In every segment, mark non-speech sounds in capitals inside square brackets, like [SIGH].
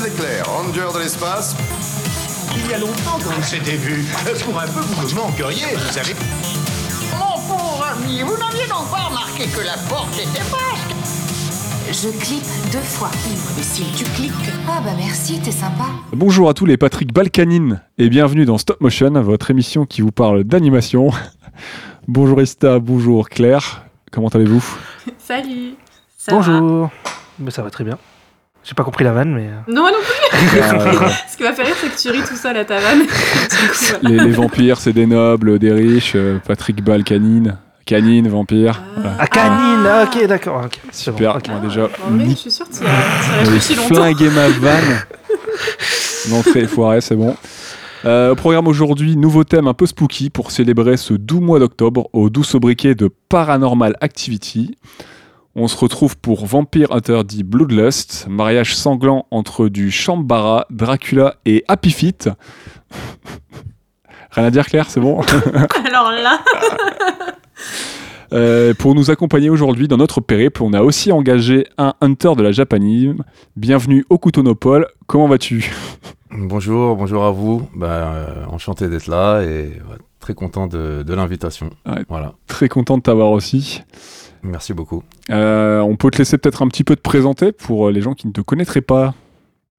Ranger de l'espace. Il y a longtemps qu'on s'était vu. Pour un peu, vous me manqueriez, vous savez. Mon pauvre ami, vous n'aviez donc pas remarqué que la porte était basque Je clique deux fois. Mais si tu cliques. Ah bah merci, t'es sympa. Bonjour à tous les Patrick Balkanine et bienvenue dans Stop Motion, votre émission qui vous parle d'animation. [LAUGHS] bonjour Ista, bonjour Claire, comment allez-vous? Salut ça va? Bonjour. Mais ça va très bien. J'ai pas compris la vanne, mais. euh, Non, moi non plus [LAUGHS] [LAUGHS] Euh, Ce qui m'a fait rire, c'est que tu ris tout seul à ta vanne. [LAUGHS] Coup, voilà. les, les vampires, c'est des nobles, des riches, euh, Patrick Balkanine, canine, vampire. voilà. Ah, canine ah, Ok, d'accord. c'est bon, Super, ok. on a déjà En vrai, ni- je suis sûre que tu as, réfléchi longtemps. flingué ma vanne. L'entrée est foirée, c'est bon. Euh, au programme aujourd'hui, nouveau thème un peu spooky pour célébrer ce doux mois d'octobre au doux sobriquet de Paranormal Activity. On se retrouve pour Vampire Hunter dit Bloodlust, mariage sanglant entre du Shambhala, Dracula et Happy Feet. [LAUGHS] Rien à dire Claire, c'est bon [LAUGHS] Alors là, Euh, pour nous accompagner aujourd'hui dans notre périple, on a aussi engagé un hunter de la Japanime. Bienvenue au Coutonopole. Comment vas-tu [LAUGHS] Bonjour, bonjour à vous. Ben, euh, enchanté d'être là et ouais, très content de, de l'invitation. Ouais. Voilà, Très content de t'avoir aussi. Merci beaucoup. Euh, on peut te laisser peut-être un petit peu te présenter pour les gens qui ne te connaîtraient pas.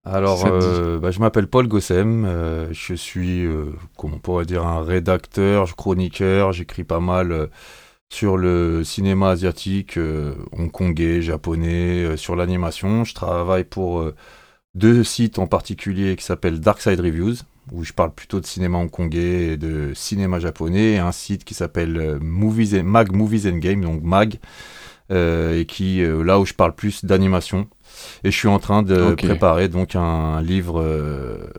Alors, euh, bah, je m'appelle Paul Gossem. euh, je suis, euh, comment on pourrait dire, un rédacteur, chroniqueur. J'écris pas mal euh, sur le cinéma asiatique, euh, hongkongais, japonais, euh, sur l'animation. Je travaille pour euh, deux sites en particulier qui s'appellent Dark Side Reviews, où je parle plutôt de cinéma hongkongais et de cinéma japonais, et un site qui s'appelle euh, Movies and- Mag Movies and Games, donc Mag, euh, et qui euh, là où je parle plus d'animation. Et je suis en train de préparer donc un livre euh,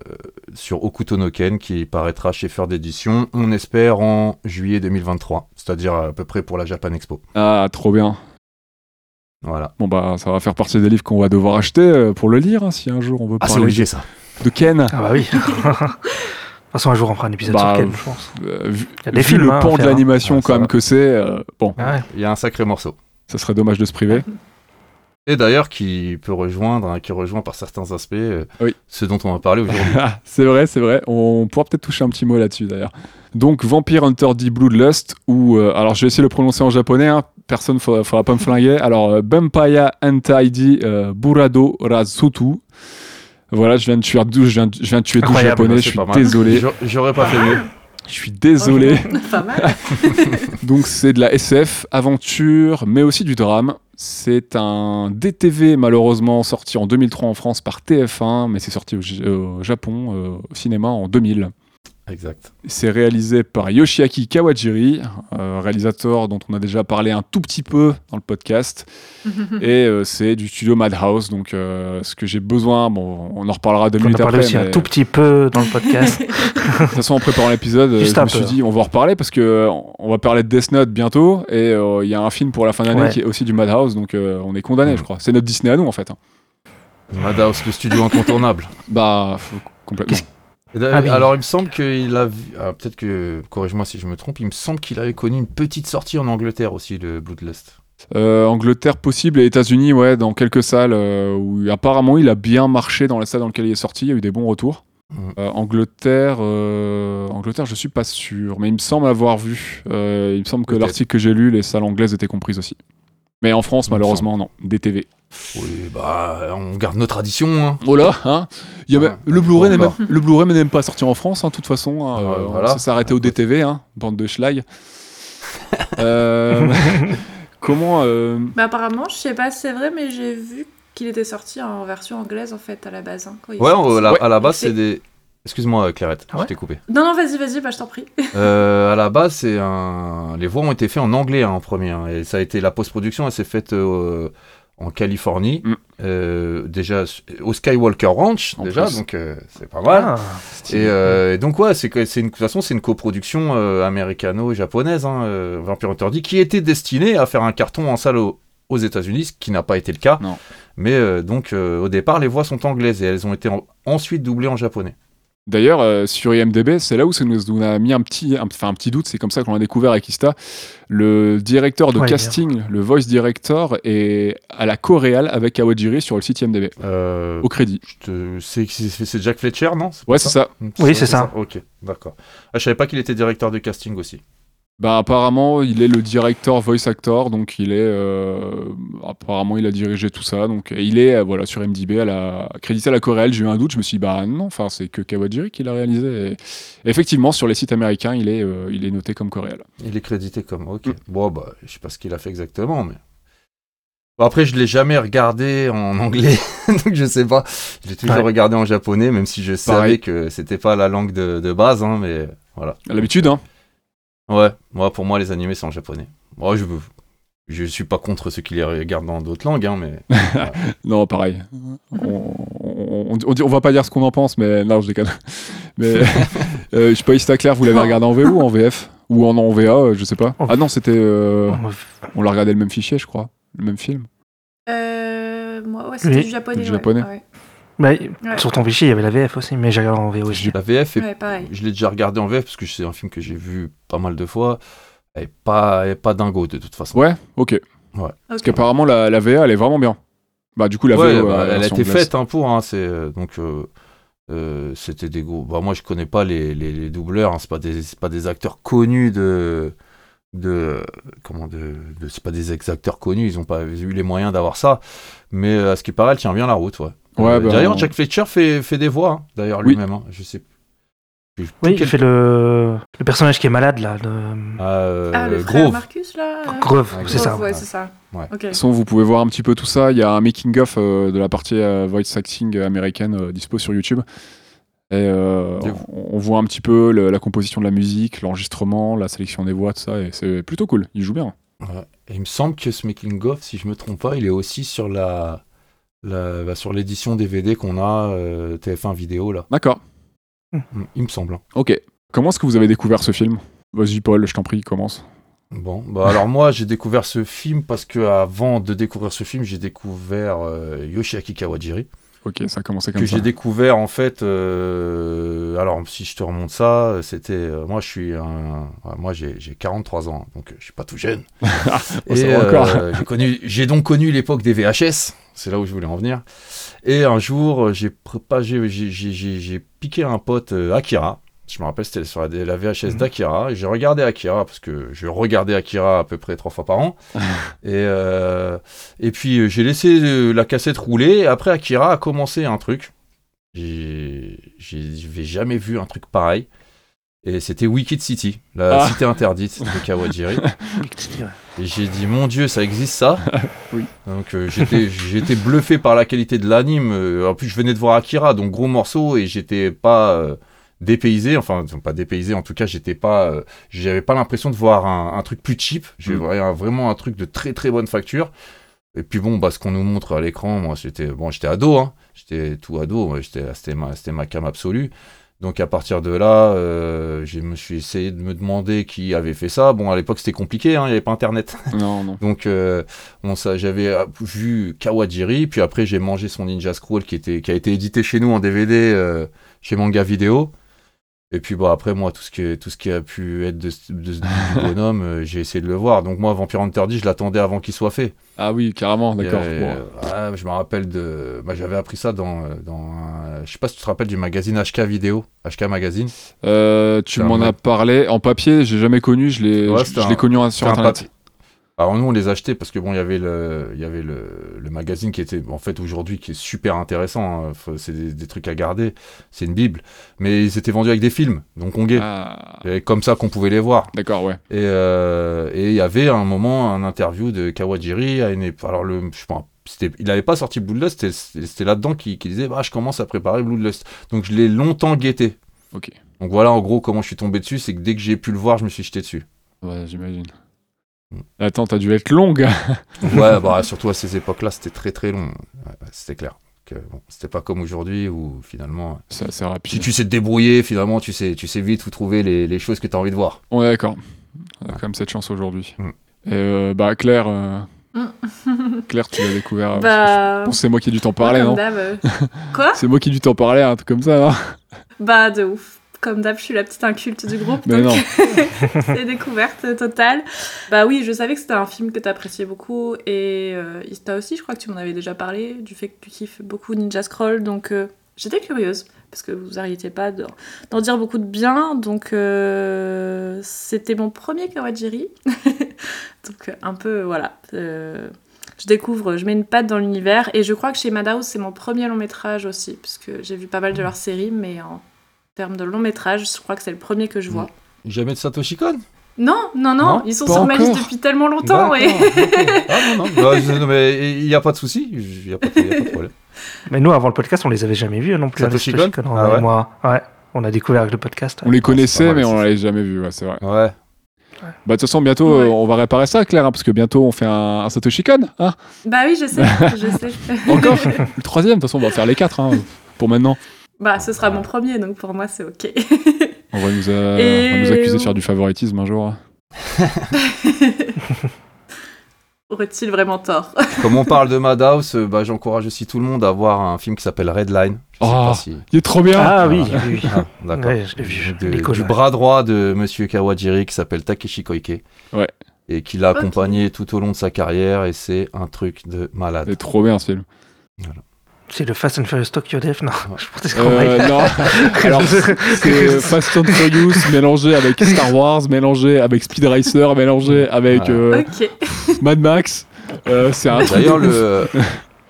sur Okuto no Ken qui paraîtra chez Feur d'édition, on espère en juillet 2023, c'est-à-dire à peu près pour la Japan Expo. Ah, trop bien. Voilà. Bon bah, ça va faire partie des livres qu'on va devoir acheter pour le lire, hein, si un jour on veut Ah, c'est parler obligé ça. De Ken. Ah bah oui. de toute façon, un jour, on fera un épisode Bah, sur Ken, je pense. Euh, vu, Il y a des vu films, le hein, pan de hein. l'animation quand même va. que c'est, euh, bon, Ah ouais. Il y a un sacré morceau. ça serait dommage de se priver. [LAUGHS] Et d'ailleurs, qui peut rejoindre, hein, qui rejoint par certains aspects euh, Oui. ce dont on va parler aujourd'hui. [LAUGHS] Ah, c'est vrai, c'est vrai. On pourra peut-être toucher un petit mot là-dessus d'ailleurs. Donc Vampire Hunter D Bloodlust, ou euh, alors je vais essayer de le prononcer en japonais. hein. Personne ne faudra, faudra pas me flinguer. Alors euh, Vampire Hentai D euh, Burado Razutu. Voilà, je viens de tuer 12, je viens de, je viens de tuer 12 Incroyable, japonais. Je suis désolé. J'a- J'aurais pas fait mieux. Je suis désolé. [LAUGHS] pas mal. [LAUGHS] Donc c'est de la SF, aventure, mais aussi du drame. C'est un DTV malheureusement sorti en 2003 en France par TF1, mais c'est sorti au Japon euh, au cinéma en 2000. Exact. C'est réalisé par Yoshiaki Kawajiri, euh, réalisateur dont on a déjà parlé un tout petit peu dans le podcast. [LAUGHS] et euh, c'est du studio Madhouse. Donc, euh, ce que j'ai besoin, bon, on en reparlera deux On a minutes parlé après. aussi mais un tout petit peu dans le podcast. [LAUGHS] De toute façon, en préparant l'épisode, je me suis dit, on va en reparler parce que on va parler de Death Note bientôt. Et euh, il y a un film pour la fin d'année Ouais. qui est aussi du Madhouse. Donc, euh, on est condamné, je crois. C'est notre Disney à nous, en fait. hein. Madhouse, le studio incontournable. Bah, faut- complètement. Ah oui. Alors, il me semble qu'il a vu. ah, Peut-être que. Corrige-moi si je me trompe. Il me semble qu'il avait connu une petite sortie en Angleterre aussi, le Bloodlust. Euh, Angleterre possible et États-Unis, ouais, dans quelques salles euh, où apparemment il a bien marché dans les salles dans lesquelles il est sorti, il y a eu des bons retours. Mhm. Euh, Angleterre, euh, Angleterre, je suis pas sûr, mais il me semble avoir vu. Euh, il me semble que l'article que j'ai lu, les salles anglaises étaient comprises aussi. Mais en France, malheureusement, non. DTV. Oui, bah, on garde nos traditions. Hein. Oh là, hein il y a Ouais. même- Le Blu-ray n'est même, le Blu-ray n'est même pas sorti en France, hein, de toute façon. hein, Ah, euh, voilà. Ça s'est arrêté au DTV, hein, bande de schlag. Euh, [LAUGHS] comment. euh, bah, apparemment, je sais pas si c'est vrai, mais j'ai vu qu'il était sorti en version anglaise en fait à la base. hein, quand il est Ouais, sorti. on- la- à la base, C'est- des. Excuse-moi, Clarette, Ah ouais je t'ai coupé. Non, non, vas-y, vas-y, bah, je t'en prie. [LAUGHS] Euh, à la base, c'est un. Les voix ont été faites en anglais hein, en premier. hein, et ça a été la post-production, elle s'est faite euh, en Californie. Mm. Euh, déjà au Skywalker Ranch, En déjà, plus. donc euh, c'est pas mal. Ah, Et, euh, et donc ouais, c'est une de toute façon c'est une coproduction euh, américano-japonaise, hein, euh, Vampire Hunter D, qui était destinée à faire un carton en salle au- aux États-Unis, ce qui n'a pas été le cas. Non. Mais euh, donc euh, au départ, les voix sont anglaises et elles ont été en- ensuite doublées en japonais. D'ailleurs, euh, sur IMDb, c'est là où ça nous, nous a mis un petit, un, enfin, un petit doute. C'est comme ça qu'on l'a découvert avec Ista. Le directeur de Ouais, casting, le voice director, est à la coréale avec Kawajiri sur le site IMDb, Euh, au crédit. te- c'est Jack Fletcher, non? Ouais, c'est ça. Oui, c'est ça. Ok, d'accord. Ah, je savais pas qu'il était directeur de casting aussi. Bah, apparemment, il est le directeur voice actor, donc il est. euh, apparemment, il a dirigé tout ça. Donc, et il est euh, voilà, sur MDB à la, crédité à la coréale. J'ai eu un doute, je me suis dit, bah non, enfin, c'est que Kawajiri qui l'a réalisé. Et effectivement, sur les sites américains, il est, euh, il est noté comme coréal. Il est crédité comme. Ok. Mm. Bon, bah, je sais pas ce qu'il a fait exactement, mais. Bon, après, je l'ai jamais regardé en anglais, [LAUGHS] donc je sais pas. J'ai toujours Ouais. regardé en japonais, même si je savais Pareil. que c'était pas la langue de, de base, hein, mais voilà. À l'habitude, hein. Ouais, moi, pour moi, les animés sont en japonais. Moi, je je suis pas contre ceux qui les regardent dans d'autres langues, hein, mais. [LAUGHS] Non, pareil. On, on, on, va pas dire ce qu'on en pense, mais non, je déconne. [LAUGHS] Mais euh, je sais pas, Ista Claire, vous l'avez regardé en VO ou en VF Ou en, en VA, euh, je sais pas. Ah non, c'était. euh, on l'a regardé le même fichier, je crois. Le même film. Euh, moi, ouais, c'était Oui. du japonais. Du japonais. ouais. Bah, Ouais. Sur ton fichier, il y avait la VF aussi, mais j'ai regardé en VO aussi. La VF, Ouais, je l'ai déjà regardé en VF parce que c'est un film que j'ai vu pas mal de fois. Elle est pas, elle est pas dingo de toute façon. Ouais, ok. Parce Ok. qu'apparemment, la, la VA, elle est vraiment bien. Bah, du coup, la Ouais, VO, bah, euh, elle a été faite hein, pour, hein, c'est euh, donc euh, euh, c'était des gros. Bah, moi, je connais pas les, les, les doubleurs. hein, c'est pas des, c'est pas des acteurs connus de de comment de, de- c'est pas des ex acteurs connus. Ils ont pas eu les moyens d'avoir ça. Mais euh, à ce qui paraît, elle tient bien la route, ouais. Ouais, Euh, bah, D'ailleurs, on- Jack Fletcher fait, fait des voix, hein, d'ailleurs Oui. lui-même. hein, je sais plus. Oui, quel- il fait le... le personnage qui est malade, là. De... Ah, euh, Ah, le frère Grove. Marcus, là euh, Grove, Ouais, c'est ça. Ouais, c'est ça. Ouais. De toute façon, vous pouvez voir un petit peu tout ça. Il y a un making-of euh, de la partie euh, voice acting américaine euh, dispo sur YouTube. Et euh, on, on voit un petit peu le- la composition de la musique, l'enregistrement, la sélection des voix, tout ça. Et c'est plutôt cool. Il joue bien. Ouais. Et il me semble que ce making of, si je me trompe pas, il est aussi sur la, la bah, sur l'édition DVD qu'on a euh, TF1 vidéo là. D'accord. Mm, Il me semble. hein. Ok. Comment est-ce que vous avez découvert ce film? Vas-y, Paul, je t'en prie, commence. Bon, bah alors moi j'ai découvert ce film parce que avant de découvrir ce film, j'ai découvert euh, Yoshiaki Kawajiri Ok, ça a commencé comme que ça. j'ai découvert en fait. euh, alors si je te remonte ça, c'était euh, moi je suis un, ouais, moi j'ai j'ai 43 ans donc je suis pas tout jeune. [LAUGHS] Oh, Et ça va encore. j'ai connu, j'ai donc connu l'époque des VHS. C'est là où je voulais en venir. Et un jour, euh, j'ai piqué un pote euh, Akira. Je me rappelle, c'était sur la, la VHS Mhm. d'Akira. Et j'ai regardé Akira parce que je regardais Akira à peu près trois fois par an. [LAUGHS] et, euh, et puis j'ai laissé la cassette rouler. Et après, Akira a commencé un truc. J'avais jamais vu un truc pareil. Et c'était Wicked City, la Ah. cité interdite de Kawajiri. [LAUGHS] Et j'ai dit, mon Dieu, ça existe ça [LAUGHS] Oui. Donc euh, j'étais j'étais bluffé par la qualité de l'anime. Euh, en plus, je venais de voir Akira, donc gros morceau, et j'étais pas euh, dépaysé. Enfin, pas dépaysé, en tout cas, j'étais pas. euh, J'avais pas l'impression de voir un, un truc plus cheap. J'ai Mm. vraiment- un truc de très très bonne facture. Et puis bon, bah, ce qu'on nous montre à l'écran, moi, j'étais bon, j'étais ado, hein. J'étais tout ado. C'était ma, c'était ma cam absolue. Donc à partir de là, euh, je me suis essayé de me demander qui avait fait ça. Bon, à l'époque, c'était compliqué, hein, il n'y avait pas Internet. [LAUGHS] Non, non. Donc, euh, bon, ça, j'avais euh, vu Kawajiri, puis après j'ai mangé son Ninja Scroll qui, était, qui a été édité chez nous en DVD euh, chez Manga Vidéo. Et puis bon, après moi, tout ce qui, tout ce qui a pu être de, de du [LAUGHS] bonhomme, euh, j'ai essayé de le voir. Donc moi, Vampire Hunter D, je l'attendais avant qu'il soit fait. Ah oui, carrément, d'accord. Bon. euh, ah, je me rappelle de... Bah, j'avais appris ça dans... dans un- Je sais pas si tu te rappelles du magazine HK Vidéo, HK Magazine. Euh, tu m'en as parlé. En papier, j'ai jamais connu. Je l'ai Ouais, je- un- connu sur Internet. Alors nous on les achetait parce que bon il y avait le il y avait le, le magazine qui était en fait aujourd'hui qui est super intéressant hein. C'est des, des trucs à garder c'est une bible mais ils étaient vendus avec des films donc on Ah, et comme ça qu'on pouvait les voir d'accord, ouais. et euh, et il y avait à un moment un interview de Kawajiri à une alors le je sais pas il n'avait pas sorti Bloodlust c'était là-dedans qu'il qu'il disait bah je commence à préparer Bloodlust donc je l'ai longtemps guetté Ok. donc voilà en gros comment je suis tombé dessus c'est que dès que j'ai pu le voir je me suis jeté dessus Ouais, j'imagine. Mm. Attends, t'as dû être longue. [LAUGHS] Ouais, bah, surtout à ces époques-là, c'était très très long. Ouais, c'était clair. Bon, c'était pas comme aujourd'hui où finalement, C'est assez si rapide. tu sais te débrouiller, finalement, tu sais, tu sais vite où trouver les, les choses que tu as envie de voir. D'accord. On a quand même cette chance aujourd'hui. Mm. Et euh, bah, Claire, euh, Mm. [LAUGHS] Claire, tu l'as découvert. Bah. C'est moi qui ai dû t'en parler, non euh. Quoi? [LAUGHS] C'est moi qui ai dû t'en parler, un truc comme ça, non? Bah, de ouf. Comme d'hab, je suis la petite inculte du groupe. Mais donc non. [LAUGHS] c'est découverte totale. Bah oui, je savais que c'était un film que t'appréciais beaucoup. Et euh, Ista aussi, je crois que tu m'en avais déjà parlé, du fait que tu kiffes beaucoup Ninja Scroll. Donc euh, j'étais curieuse, parce que vous arrêtiez pas de- d'en dire beaucoup de bien. Donc euh, c'était mon premier Kawajiri. [LAUGHS] donc un peu, voilà. euh, je découvre, je mets une patte dans l'univers. Et je crois que chez Madhouse, c'est mon premier long métrage aussi, parce que j'ai vu pas mal de leurs séries, mais en termes de long métrage, je crois que c'est le premier que je vois. Jamais de Satoshi Kon? Non, non, non, Non, ils sont sur ma liste depuis tellement longtemps. Ouais. Ah non, non, [LAUGHS] bah, je- non, mais il n'y a pas de souci, il n'y a, pas de- y a pas de problème. Mais nous, avant le podcast, on les avait jamais vus non plus. Satoshi les Kon? Ah ouais, Moi, ouais. On a découvert avec le podcast. On les connaissait, mal, mais on c'est l'avait jamais vu, ouais, c'est vrai. Ouais. Bah, de toute façon, bientôt, Ouais. euh, on va réparer ça, Claire, hein, parce que bientôt, on fait un, un Satoshi Kon. Hein? Bah oui, je sais, je sais. [LAUGHS] Encore? Le troisième, de toute façon, on va faire les quatre hein, pour maintenant. Bah, ce sera mon premier, donc pour moi, c'est ok. On va nous, [LAUGHS] Et- on va nous accuser de faire du favoritisme un jour. [LAUGHS] Aurait-il vraiment tort? [LAUGHS] Comme on parle de Madhouse, euh, bah, j'encourage aussi tout le monde à voir un film qui s'appelle Redline. Oh. si... Il est trop bien Ah oui, Voilà. oui, oui. Ah, d'accord. Ouais, du bras droit de Monsieur Kawajiri qui s'appelle Takeshi Koike. Ouais. Et qui l'a accompagné tout au long de sa carrière et c'est un truc de malade. C'est trop bien ce film. C'est le Fast and Furious Tokyo Death Non, je pensais qu'on Euh, non, [LAUGHS] alors c'est Fast and Furious [LAUGHS] mélangé avec Star Wars, mélangé avec Speed Racer, mélangé avec euh. [LAUGHS] Mad Max. Euh, c'est un truc D'ailleurs, le.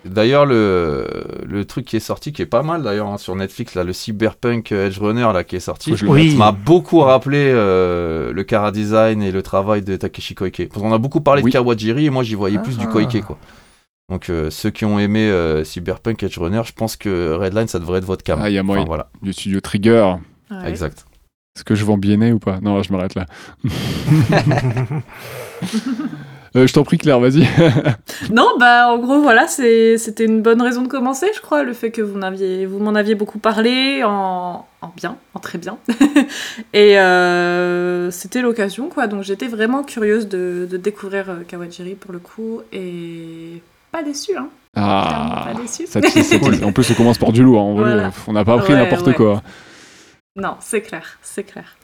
D'ailleurs, le, le truc qui est sorti, qui est pas mal d'ailleurs hein, sur Netflix, là, le Cyberpunk Edge Runner là, qui est sorti, Oui. m'a beaucoup rappelé euh, le Kara Design et le travail de Takeshi Koike. Parce qu'on a beaucoup parlé Oui. de Kawajiri et moi j'y voyais plus du Ah. Koike. Quoi. Donc euh, ceux qui ont aimé euh, Cyberpunk Edge Runner, je pense que Redline ça devrait être votre cam. Ah, il y a moyen. Enfin, voilà, du studio Trigger. Ouais. exact. Est-ce que je vends BNA ou pas? Non, je m'arrête là. [LAUGHS] Euh, je t'en prie, Claire, vas-y. [LAUGHS] Non, bah en gros, voilà, c'était une bonne raison de commencer, je crois, le fait que vous, m'en aviez beaucoup parlé, en, en bien, en très bien. [LAUGHS] Et euh, c'était l'occasion, quoi. Donc j'étais vraiment curieuse de, de découvrir euh, Kawajiri pour le coup, et pas déçue, hein. Ah, pas ça tisse. En plus, on commence par du lourd. hein, Voilà. On n'a pas appris Ouais, n'importe ouais. quoi. Non, c'est clair, c'est clair.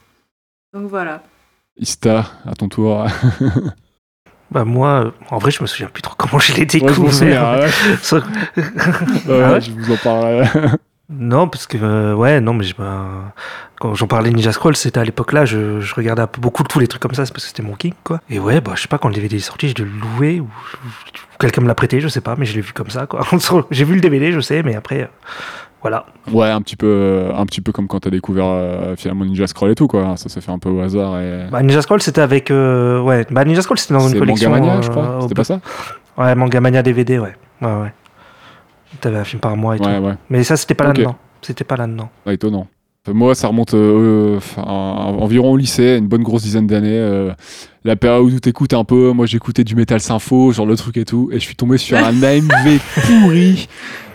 Donc voilà. Ista, à ton tour. [LAUGHS] Bah moi, euh, en vrai, je me souviens plus trop comment je l'ai Ouais, je m'en découvert. souviens, ouais. [LAUGHS] Ça- Ouais, Ah ouais je vous en parlerai. Non, parce que euh, ouais, non, mais je- ben, quand j'en parlais Ninja Scroll, c'était à l'époque là, je, je regardais un peu beaucoup tous les trucs comme ça, c'est parce que c'était mon king, quoi. Et ouais, bah je sais pas quand le DVD est sorti, je l'ai loué ou, ou quelqu'un me l'a prêté, je sais pas, mais je l'ai vu comme ça, quoi. [LAUGHS] J'ai vu le DVD, je sais, mais après, euh, voilà. Ouais, un petit peu, un petit peu comme quand t'as découvert euh, finalement Ninja Scroll et tout, quoi. Ça s'est fait un peu au hasard. Et... Bah, Ninja Scroll, c'était avec, euh, ouais, bah Ninja Scroll, c'était dans une collection. Mangamania, je euh, crois. C'était pas ça? Ouais, Mangamania DVD, ouais, ouais, ouais. T'avais un film par mois et Ouais, tout. ouais. Mais ça, c'était pas là-dedans. C'était pas là-dedans. Pas étonnant. Enfin, moi, ça remonte euh, environ au lycée, une bonne grosse dizaine d'années. euh, la période où t'écoutes un peu, moi j'écoutais du Metal Sympho, genre le truc et tout, et je suis tombé sur un AMV [LAUGHS] pourri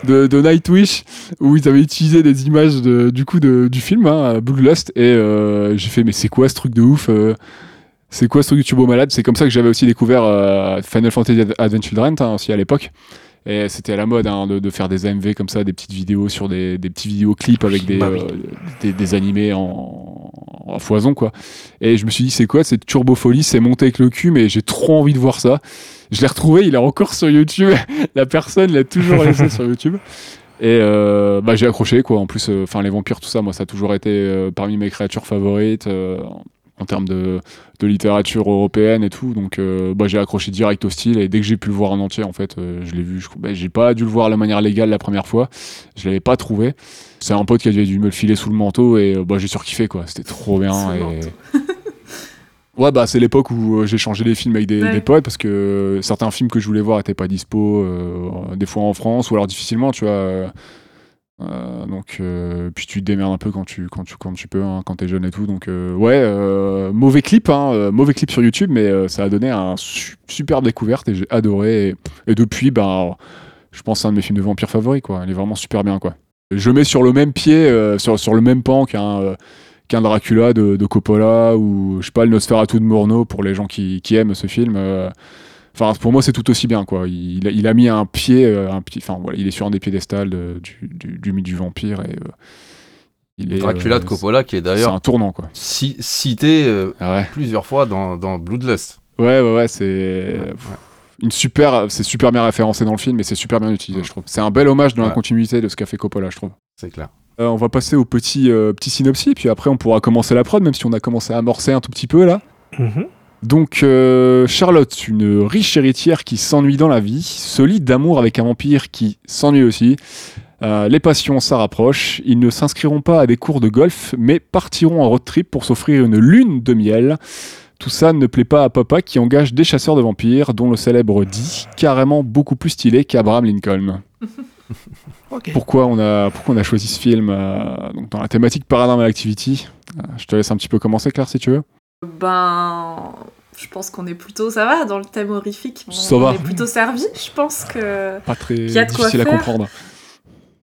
de, de Nightwish où ils avaient utilisé des images de- du coup de- du film, hein, Bloodlust, et euh, j'ai fait mais c'est quoi ce truc de ouf euh, c'est quoi ce truc du turbo malade? C'est comme ça que j'avais aussi découvert euh, Final Fantasy Ad- Advent Children hein, aussi à l'époque. Et c'était à la mode hein, de, de faire des AMV comme ça, des petites vidéos sur des, des petits vidéoclips avec des, Bah oui. euh, des, des animés en, en foison quoi. Et je me suis dit c'est quoi cette turbo folie, c'est monté avec le cul, mais j'ai trop envie de voir ça. Je l'ai retrouvé, il est encore sur YouTube. [LAUGHS] la personne l'a toujours laissé sur YouTube. Et euh, bah, j'ai accroché quoi. En plus, euh, les vampires tout ça, moi ça a toujours été euh, parmi mes créatures favorites. En termes de, de littérature européenne et tout. Donc euh, bah, j'ai accroché direct au style et dès que j'ai pu le voir en entier, en fait, euh, je l'ai vu. Je- bah, j'ai pas dû le voir de la manière légale la première fois. Je l'avais pas trouvé. C'est un pote qui avait dû me le filer sous le manteau et euh, bah, j'ai surkiffé quoi. C'était trop bien. Et-. [LAUGHS] Ouais, bah c'est l'époque où j'ai changé des films avec des, Ouais. des potes parce que certains films que je voulais voir étaient pas dispo, des fois en France ou alors difficilement, tu vois. Euh, donc, euh, puis tu te démerdes un peu quand tu, quand tu, quand tu peux, hein, quand t'es jeune et tout. Donc, euh, ouais, mauvais clip, hein, mauvais clip sur YouTube, mais ça a donné un su- super découverte et j'ai adoré. Et, depuis, ben, je pense c'est un de mes films de vampires favoris, quoi. Il est vraiment super bien, quoi. Je mets sur le même pied, sur, le même pan qu'un Dracula de, Coppola ou je sais pas le Nosferatu de Murnau pour les gens qui aiment ce film. Euh, Enfin, pour moi, c'est tout aussi bien, quoi. Il, a- il a mis un pied, euh, un pied, enfin voilà, il est sur un des piédestals de- du, du, du mythe du vampire et euh, Il est, Dracula de euh, Coppola, qui est C'est d'ailleurs un tournant, quoi. ci- cité euh, Ah ouais. plusieurs fois dans, dans Bloodlust. Ouais, ouais, ouais, c'est une super, c'est super bien référencé dans le film et c'est super bien utilisé, je trouve. C'est un bel hommage dans la continuité de ce qu'a fait Coppola, je trouve. C'est clair. Euh, on va passer au petit, euh, petit synopsis, puis après on pourra commencer la prod, même si on a commencé à amorcer un tout petit peu là. Mhm. Donc, euh, Charlotte, une riche héritière qui s'ennuie dans la vie, se lie d'amour avec un vampire qui s'ennuie aussi. Euh, les passions rapprochent. Ils ne s'inscriront pas à des cours de golf, mais partiront en road trip pour s'offrir une lune de miel. Tout ça ne plaît pas à papa qui engage des chasseurs de vampires, dont le célèbre dit carrément beaucoup plus stylé qu'Abraham Lincoln. [LAUGHS] Pourquoi on a, pourquoi on a choisi ce film euh, donc dans la thématique Paranormal Activity? Je te laisse un petit peu commencer, Claire, si tu veux. Ben, je pense qu'on est plutôt, ça va, dans le thème horrifique. On, Ça on va. est plutôt servi. Je pense que, Pas très y a de quoi difficile à comprendre.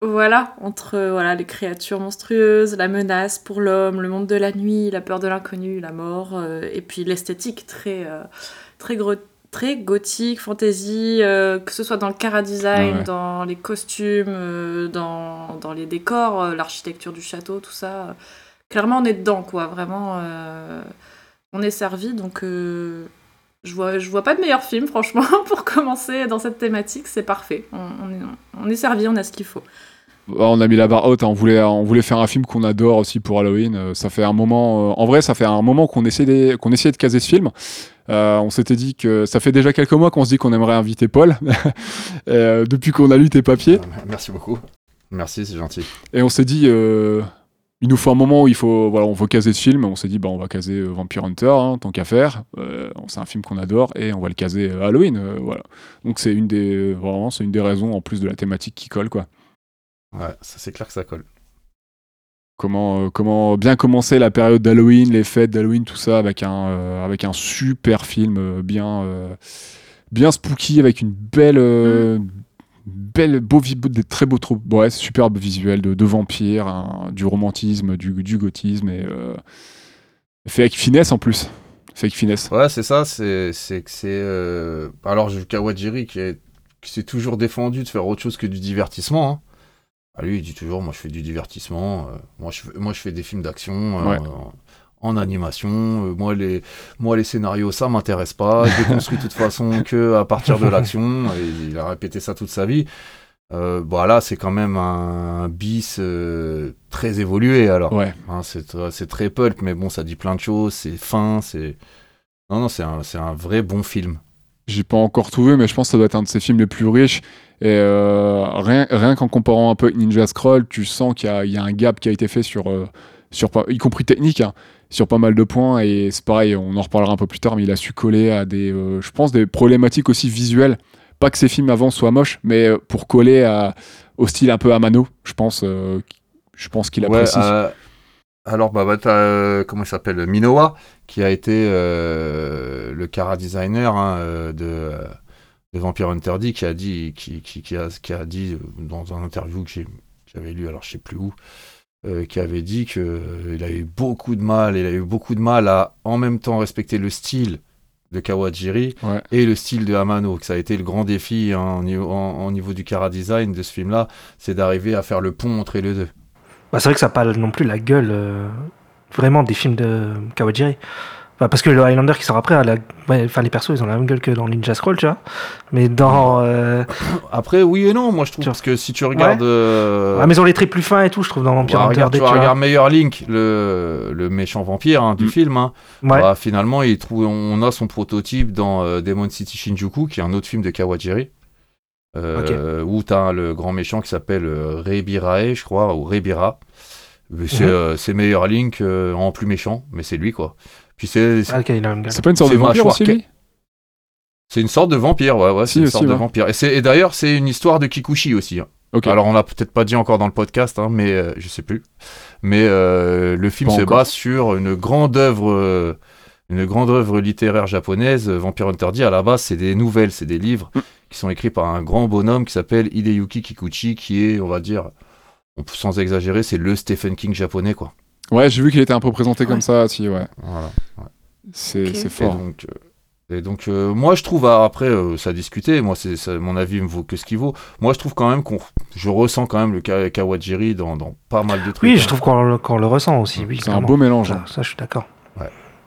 voilà, entre voilà les créatures monstrueuses, la menace pour l'homme, le monde de la nuit, la peur de l'inconnu, la mort, euh, et puis l'esthétique très, euh, très très gothique, fantasy, euh, que ce soit dans le chara-design, Ouais. dans les costumes, dans, dans les décors, l'architecture du château, tout ça. Clairement, on est dedans, quoi. Vraiment, on est servi, donc euh, je vois, je vois pas de meilleur film, franchement, [LAUGHS] pour commencer dans cette thématique, c'est parfait. On, on est, on est servi, on a ce qu'il faut. Ah, On a mis la barre haute, hein. on, voulait, on voulait faire un film qu'on adore aussi pour Halloween. Euh, Ça fait un moment, euh, en vrai, ça fait un moment qu'on essayait, qu'on essayait de caser ce film. Euh, on s'était dit que ça fait déjà quelques mois qu'on se dit qu'on aimerait inviter Paul, [LAUGHS] Euh, depuis qu'on a lu tes papiers. Merci beaucoup. Merci, c'est gentil. Et on s'est dit, euh, il nous faut un moment où il faut, voilà, on veut caser ce film. On s'est dit, bah, on va caser euh, Vampire Hunter, hein, tant qu'à faire. Euh, c'est un film qu'on adore et on va le caser euh, Halloween. euh, voilà. Donc c'est une des, vraiment, c'est une des raisons en plus de la thématique qui colle, quoi. Ouais, ça c'est clair que ça colle. Comment, euh, comment bien commencer la période d'Halloween, les fêtes d'Halloween, tout ça, avec un, avec un super film bien, bien spooky, avec une belle, belle beau, des très beaux, trop, ouais, superbe visuel de, de vampires, un- du romantisme, du, du gothisme, et euh, fait avec finesse en plus. Fait avec finesse. Ouais, c'est ça, c'est c'est que c'est. euh, Alors, Kawajiri qui, est- qui s'est toujours défendu de faire autre chose que du divertissement. hein. Ah, lui, il dit toujours Moi, je fais du divertissement. euh, moi, je, fais- moi, je fais des films d'action. euh, Ouais. En, animation, Euh, moi les, moi les scénarios ça m'intéresse pas, je les construis de toute façon [LAUGHS] que à partir de l'action, il a répété ça toute sa vie. Euh, bon là c'est quand même un, bis euh, très évolué alors. Ouais. Hein, c'est tr- c'est très pulp, mais bon, ça dit plein de choses, c'est fin, c'est. Non, non, c'est un, c'est un vrai bon film. J'ai pas encore tout vu, mais je pense que ça doit être un de ses films les plus riches. Et euh, rien, rien qu'en comparant un peu Ninja Scroll, tu sens qu'il y a, il y a un gap qui a été fait sur, sur y compris technique, hein, sur pas mal de points. Et c'est pareil, on en reparlera un peu plus tard, mais il a su coller à des, euh, je pense, des problématiques aussi visuelles. Pas que ses films avant soient moches, mais euh, pour coller à, au style un peu Amano, je pense, euh, je pense qu'il Ouais, apprécie. euh, alors, bah, bah, t'as, comment il s'appelle Minowa, qui a été le cara designer hein, de, de Vampire Hunter D, qui a dit, qui, qui, qui a, qui a dit dans un interview que j'avais lu, alors je sais plus où, euh, qui avait dit que euh, a eu beaucoup de mal, il a eu beaucoup de mal à en même temps respecter le style de Kawajiri Ouais. et le style de Amano, que ça a été le grand défi hein, au niveau, en- au niveau du cara design de ce film-là, c'est d'arriver à faire le pont entre les deux. Bah, c'est vrai que ça n'a pas non plus la gueule euh, vraiment des films de Kawajiri. Enfin, parce que le Highlander qui sort après, a la... ouais, enfin, les persos ils ont la même gueule que dans Ninja Scroll, tu vois. Mais dans. euh, Après, oui et non, moi je trouve, parce que si tu regardes. euh, Ah, mais ils ont les traits plus fins et tout, je trouve, dans Vampire bah, Hunter regarde, D, tu vois, vois. regarde Meilleur Link, le, le méchant vampire hein, du Mm. film. hein. Ouais. Bah, finalement, il trouve, on a son prototype dans euh, Demon City Shinjuku, qui est un autre film de Kawajiri. Euh, Où tu as le grand méchant qui s'appelle Rebirae, je crois, ou Rebira. C'est euh, c'est Meilleur Link euh, en plus méchant, mais c'est lui quoi. Puis c'est Ah. C'est pas une sorte de vampire mâchoire aussi, lui c'est une sorte de vampire, ouais, ouais, Si, c'est une aussi, sorte de ouais. vampire. Et, d'ailleurs, c'est une histoire de Kikuchi aussi. hein. Alors on l'a peut-être pas dit encore dans le podcast, hein, mais euh, je sais plus. Mais euh, le film Pas se encore. base sur une grande œuvre, euh, une grande œuvre littéraire japonaise. euh, Vampire Hunter D. À la base, c'est des nouvelles, c'est des livres Mm. qui sont écrits par un grand bonhomme qui s'appelle Hideyuki Kikuchi, qui est, on va dire, on peut- sans exagérer, c'est le Stephen King japonais, quoi. Ouais, j'ai vu qu'il était un peu présenté Ouais. comme ça, si, ouais. Voilà. C'est Ok. c'est Et fort. donc, euh, Et donc, euh, moi, je trouve, ah, après, euh, ça a discuté, moi, c'est, mon avis me vaut que ce qu'il vaut. Moi, je trouve quand même qu'on, je ressens quand même le Ka- Kawajiri dans, dans pas mal de trucs. Oui, hein. je trouve qu'on le, ressent aussi. Oui, C'est un beau mélange. hein. Ça, ça, je suis d'accord.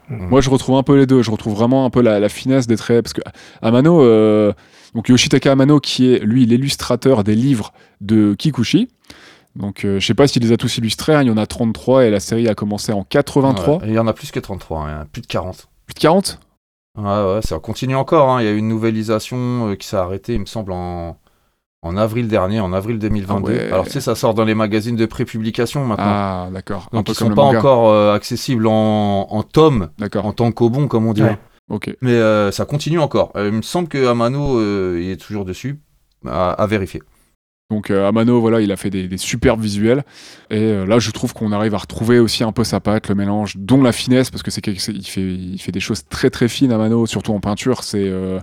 Moi, je retrouve un peu les deux. Je retrouve vraiment un peu la, la finesse des traits. Parce que Amano, euh, donc Yoshitaka Amano, qui est lui l'illustrateur des livres de Kikuchi. Donc, euh, je sais pas s'il les a tous illustrés. hein, il y en a 33 et la série a commencé en 83. Ouais, et il y en a plus que 33, hein, plus de 40. Plus de 40 Ouais, ouais, ça continue encore. hein. Il y a eu une nouvellisation euh, qui s'est arrêtée, il me semble, en, en avril dernier, en avril 2022. Ah ouais. Alors, tu sais, ça sort dans les magazines de prépublication maintenant. Ah, d'accord. Donc, ils comme sont pas manga. encore euh, accessibles en, en tome, D'accord. en tant qu'obon, comme on dirait. Ok. Mais euh, ça continue encore. Il me semble que Amano euh, il est toujours dessus. À, à vérifier. Donc euh, Amano, voilà, il a fait des, des superbes visuels. Et euh, là, je trouve qu'on arrive à retrouver aussi un peu sa patte, le mélange, dont la finesse, parce que c'est il fait, il fait des choses très très fines, Amano, surtout en peinture. C'est, euh,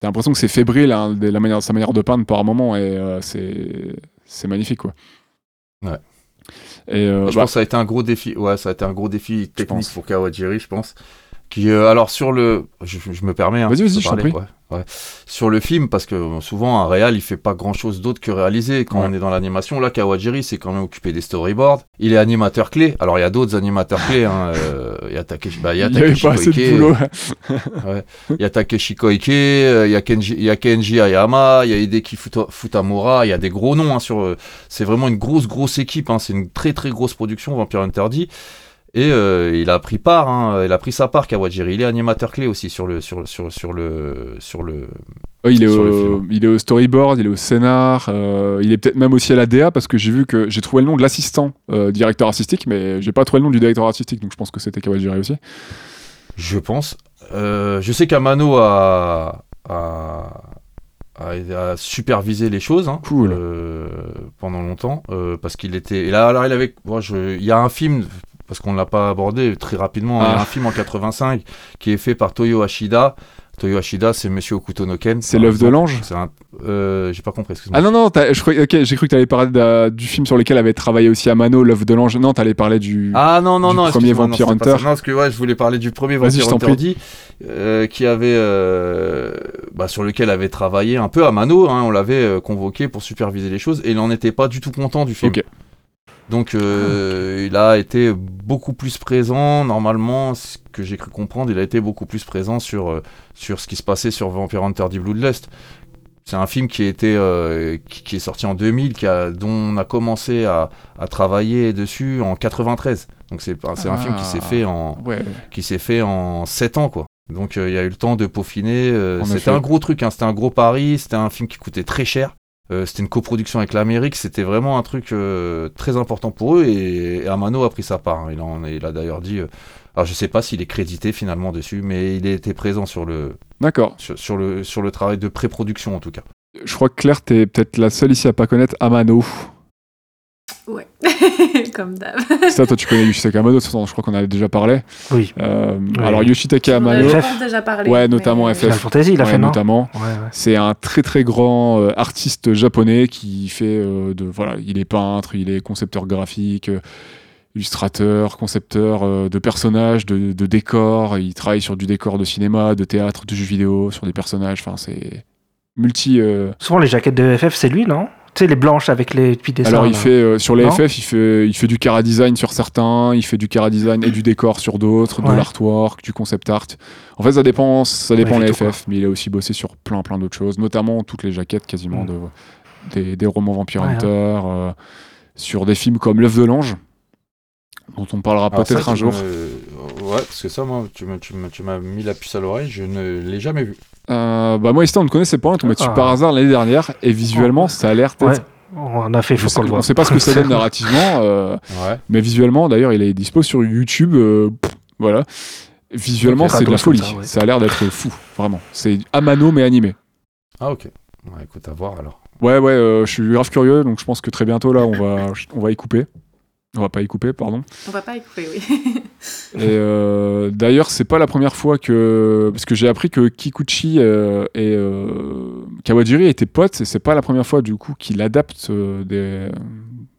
t'as l'impression que c'est fébrile, hein, de la manière, sa manière de peindre par moment, et euh, c'est, c'est magnifique, quoi. Ouais. Et euh, je bah, pense que ça a été un gros défi. Ouais, ça a été un gros défi technique pour Kawajiri, je pense. Qui, euh, alors sur le, je, je me permets. hein, Vas-y, vas-y, je t'en parler, prie. ouais, ouais. Sur le film, parce que souvent un réal, il fait pas grand-chose d'autre que réaliser. Quand Ouais. on est dans l'animation, là, Kawajiri, c'est quand même occupé des storyboards. Il est animateur clé. Alors il y a d'autres animateurs clés. hein, [LAUGHS] euh, Il y a Takeshi, bah, il y a Takeshi pas assez de Koike. [LAUGHS] Il y a Takeshi Koike, il y a Kenji, il y a Kenji Ayama, il y a Hideki Futa- Futamura, il y a des gros noms hein, sur. euh, c'est vraiment une grosse grosse équipe. hein, c'est une très très grosse production Vampire Interdit. Et euh, il a pris part, hein, il a pris sa part Kawajiri. Il est animateur clé aussi sur le sur sur sur le sur le. Il, est sur au, il est au storyboard, il est au scénar, euh, il est peut-être même aussi à la DA parce que j'ai vu que j'ai trouvé le nom de l'assistant euh, directeur artistique, mais j'ai pas trouvé le nom du directeur artistique, donc je pense que c'était Kawajiri aussi. Je pense. Je sais qu'Amano a, a, a, supervisé les choses. hein, Cool. euh, pendant longtemps. euh, parce qu'il était. Et là, alors, il avait. je- il y a un film, parce qu'on ne l'a pas abordé très rapidement, il y a Ah. un film en 85 qui est fait par Toyo Ashida. Toyo Ashida, c'est Monsieur Okutonoken. C'est l'œuvre de l'ange un. euh, J'ai pas compris, excuse-moi. Ah non, non, j'ai cru que tu allais parler de- du film sur lequel avait travaillé aussi Amano, L'œuvre de l'ange. Non, t'allais parler du. Ah non, non, du non, premier Vampire Hunter. Non, parce que ouais, je voulais parler du premier Vampire Hunter dit, euh, qui avait, euh, bah, sur lequel avait travaillé un peu à Mano, hein, on l'avait euh, convoqué pour superviser les choses, et il n'en était pas du tout content du film. Ok. Donc euh, il a été beaucoup plus présent, normalement, ce que j'ai cru comprendre, il a été beaucoup plus présent sur, euh, sur ce qui se passait sur Vampire Hunter The Bloodlust. C'est un film qui, été, euh, qui, qui est sorti en 2000, qui a, dont on a commencé à, à travailler dessus en 93. Donc c'est un film qui s'est Ah. fait en Ouais. qui s'est fait en 7 ans quoi. Donc euh, il y a eu le temps de peaufiner. euh, c'était un gros truc, hein, c'était un gros pari, c'était un film qui coûtait très cher. Euh, c'était une coproduction avec l'Amérique, c'était vraiment un truc euh, très important pour eux et, et Amano a pris sa part. hein. Il, en, il a d'ailleurs dit, euh, alors je sais pas s'il est crédité finalement dessus, mais il était présent sur le, D'accord. sur, sur le, sur le travail de pré-production en tout cas. Je crois que Claire, t'es peut-être la seule ici à pas connaître Amano. Ouais, [LAUGHS] comme d'hab. Ça, toi, tu connais Yoshitaka Amano, de toute façon, je crois qu'on en avait déjà parlé. Oui. Euh, Ouais. Alors, Yoshitaka On en a Amano, FF. je pense, déjà parlé. Ouais, notamment FF. Final Fantasy, il a ouais, fait, non notamment. Ouais, ouais. C'est un très très grand euh, artiste japonais qui fait euh, de voilà, il est peintre, il est concepteur graphique, euh, illustrateur, concepteur euh, de personnages, de, de décors. Il travaille sur du décor de cinéma, de théâtre, de jeux vidéo, sur des personnages. Enfin, c'est multi. euh, Souvent, les jaquettes de FF, c'est lui, non Tu sais, les blanches avec les petits dessins. Alors il là. fait euh, sur les Non FF, il fait il fait du cara design sur certains, il fait du cara design et du décor sur d'autres, de l'artwork, du concept art. En fait, ça dépend, ça dépend Ouais, il les FF, mais il a aussi bossé sur plein plein d'autres choses, notamment toutes les jaquettes quasiment Mm. de des, des romans Vampire Ouais, Hunter, euh, sur des films comme L'œuf de l'ange, dont on parlera peut-être un jour. me- Ouais, parce que ça, moi, tu me- tu me- tu m'as mis la puce à l'oreille, je ne l'ai jamais vu. Euh, bah moi, ici, on ne connaissait pas, on est tombé dessus Ah. par hasard l'année dernière, et visuellement, ça a l'air Ouais. peut-être. On a fait, faut sais- qu'on le on voit. sait pas ce que ça donne [LAUGHS] narrativement, euh, Ouais. mais visuellement, d'ailleurs, il est dispo sur YouTube. euh, pff, voilà. Visuellement, c'est de la folie. ça, ouais. Ça a l'air d'être fou, vraiment. C'est Amano, mais animé. Ah ok. Ouais, écoute, à voir alors. Ouais, ouais, euh, je suis grave curieux, donc je pense que très bientôt, là, on va, on va y couper. On va pas y couper, pardon. On va pas y couper, oui. Et euh, d'ailleurs, c'est pas la première fois que. Parce que j'ai appris que Kikuchi euh, et euh, Kawajiri étaient potes, et c'est pas la première fois, du coup, qu'il adapte euh, des,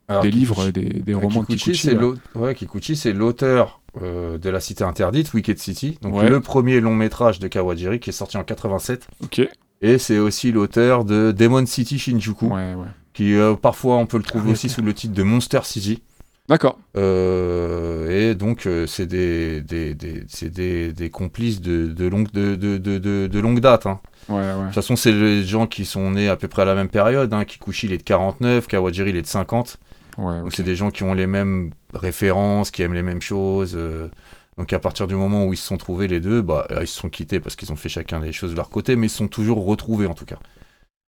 Alors, des Kikuchi- livres, et des, romans de Kikuchi, Kikuchi. c'est là. l'au- ouais, Kikuchi, c'est l'auteur euh, de la cité interdite, Wicked City. Donc Ouais. le premier long métrage de Kawajiri qui est sorti en 87. Ok. Et c'est aussi l'auteur de Demon City Shinjuku, ouais. qui euh, parfois on peut le trouver Ah aussi sous le titre de Monster City. D'accord. Euh, et donc euh, c'est des, des, des- c'est des, des complices de, de, longue, de, de, de, de- longue date. hein. Ouais, ouais. De toute façon, c'est les gens qui sont nés à peu près à la même période. Hein. Kikuchi, il est de 49, Kawajiri, il est de 50. ouais Donc c'est des gens qui ont les mêmes références, qui aiment les mêmes choses. euh. donc à partir du moment où ils se sont trouvés les deux, bah, ils se sont quittés parce qu'ils ont fait chacun des choses de leur côté, mais ils se sont toujours retrouvés en tout cas.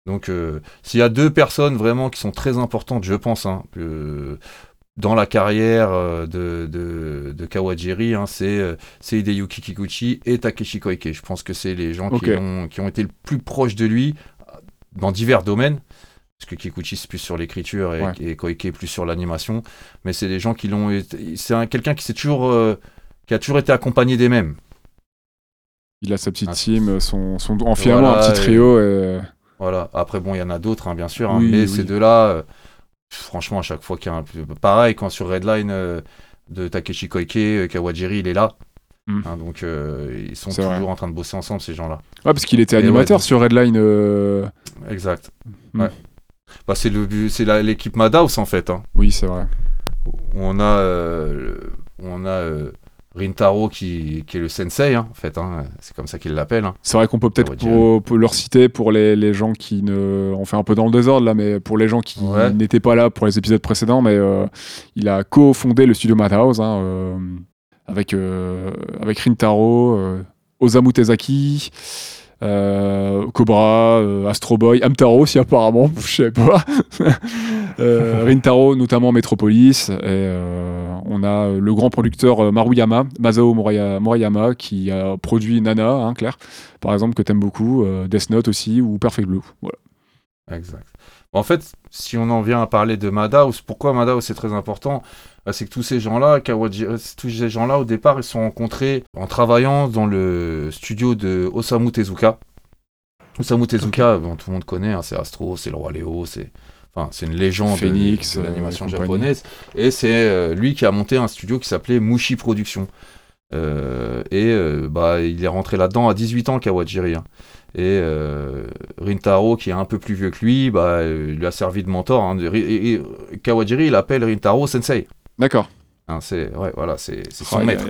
Donc euh, s'il y a deux personnes vraiment qui sont très importantes, je pense, hein, euh, dans la carrière euh, de, de, de Kawajiri, hein, c'est euh, c'est Hideyuki Kikuchi et Takeshi Koike. Je pense que c'est les gens qui, ont, qui ont été le plus proches de lui euh, dans divers domaines. Parce que Kikuchi c'est plus sur l'écriture et, Ouais. et Koike plus sur l'animation. Mais c'est des gens qui l'ont. C'est un- quelqu'un qui s'est toujours. euh, qui a toujours été accompagné des mêmes. Il a sa petite Ah. team, son, son, en finalement Voilà, un petit et- trio. Et... Voilà. Après, bon, il y en a d'autres, hein, bien sûr. hein, Oui, mais oui. ces deux-là, euh, franchement, à chaque fois qu'il y a un. Pareil, quand sur Redline euh, de Takeshi Koike, euh, Kawajiri, il est là. Mm. Hein, donc, euh, ils sont toujours vrai. en train de bosser ensemble, ces gens-là. Ouais, parce qu'il était Et animateur sur Redline. euh, Exact. Mm. Ouais. Bah, c'est le- c'est la- l'équipe Madhouse, en fait. hein. Oui, c'est vrai. On a, on a Rintaro qui, qui est le sensei, hein, en fait. hein. C'est comme ça qu'il l'appelle. hein. C'est vrai qu'on peut peut-être pour, pour leur citer pour les, les gens qui ne. On fait un peu dans le désordre là, mais pour les gens qui Ouais. n'étaient pas là pour les épisodes précédents, mais euh, il a co-fondé le studio Madhouse hein, euh, avec, euh, avec Rintaro, Osamu Tezaki. Euh, Cobra, euh, Astro Boy, Amtaro aussi apparemment, [LAUGHS] je sais pas. [LAUGHS] Euh, Rintaro notamment Metropolis et on a le grand producteur Maruyama, Masao Moriyama qui a produit Nana, hein, Claire, par exemple que t'aimes beaucoup, Death Note aussi ou Perfect Blue. Voilà. Exact. En fait, si on en vient à parler de Madhouse, pourquoi Madhouse c'est très important? Bah, C'est que tous ces gens-là, Kawajiri- tous ces gens-là, au départ, ils se sont rencontrés en travaillant dans le studio de Osamu Tezuka. Osamu Tezuka, bon, tout le monde connaît, hein, c'est Astro, c'est le roi Léo, c'est enfin, une légende Phoenix, de, de euh, l'animation japonaise. Et c'est euh, lui qui a monté un studio qui s'appelait Mushi Productions. Euh, et euh, bah, il est rentré là-dedans à 18 ans, Kawajiri. hein. Et euh, Rintaro, qui est un peu plus vieux que lui, bah, euh, lui a servi de mentor. hein. Et- et- et Kawajiri, il appelle Rintaro Sensei. D'accord. Hein, c'est ouais, voilà, c'est c'est son Oh, maître.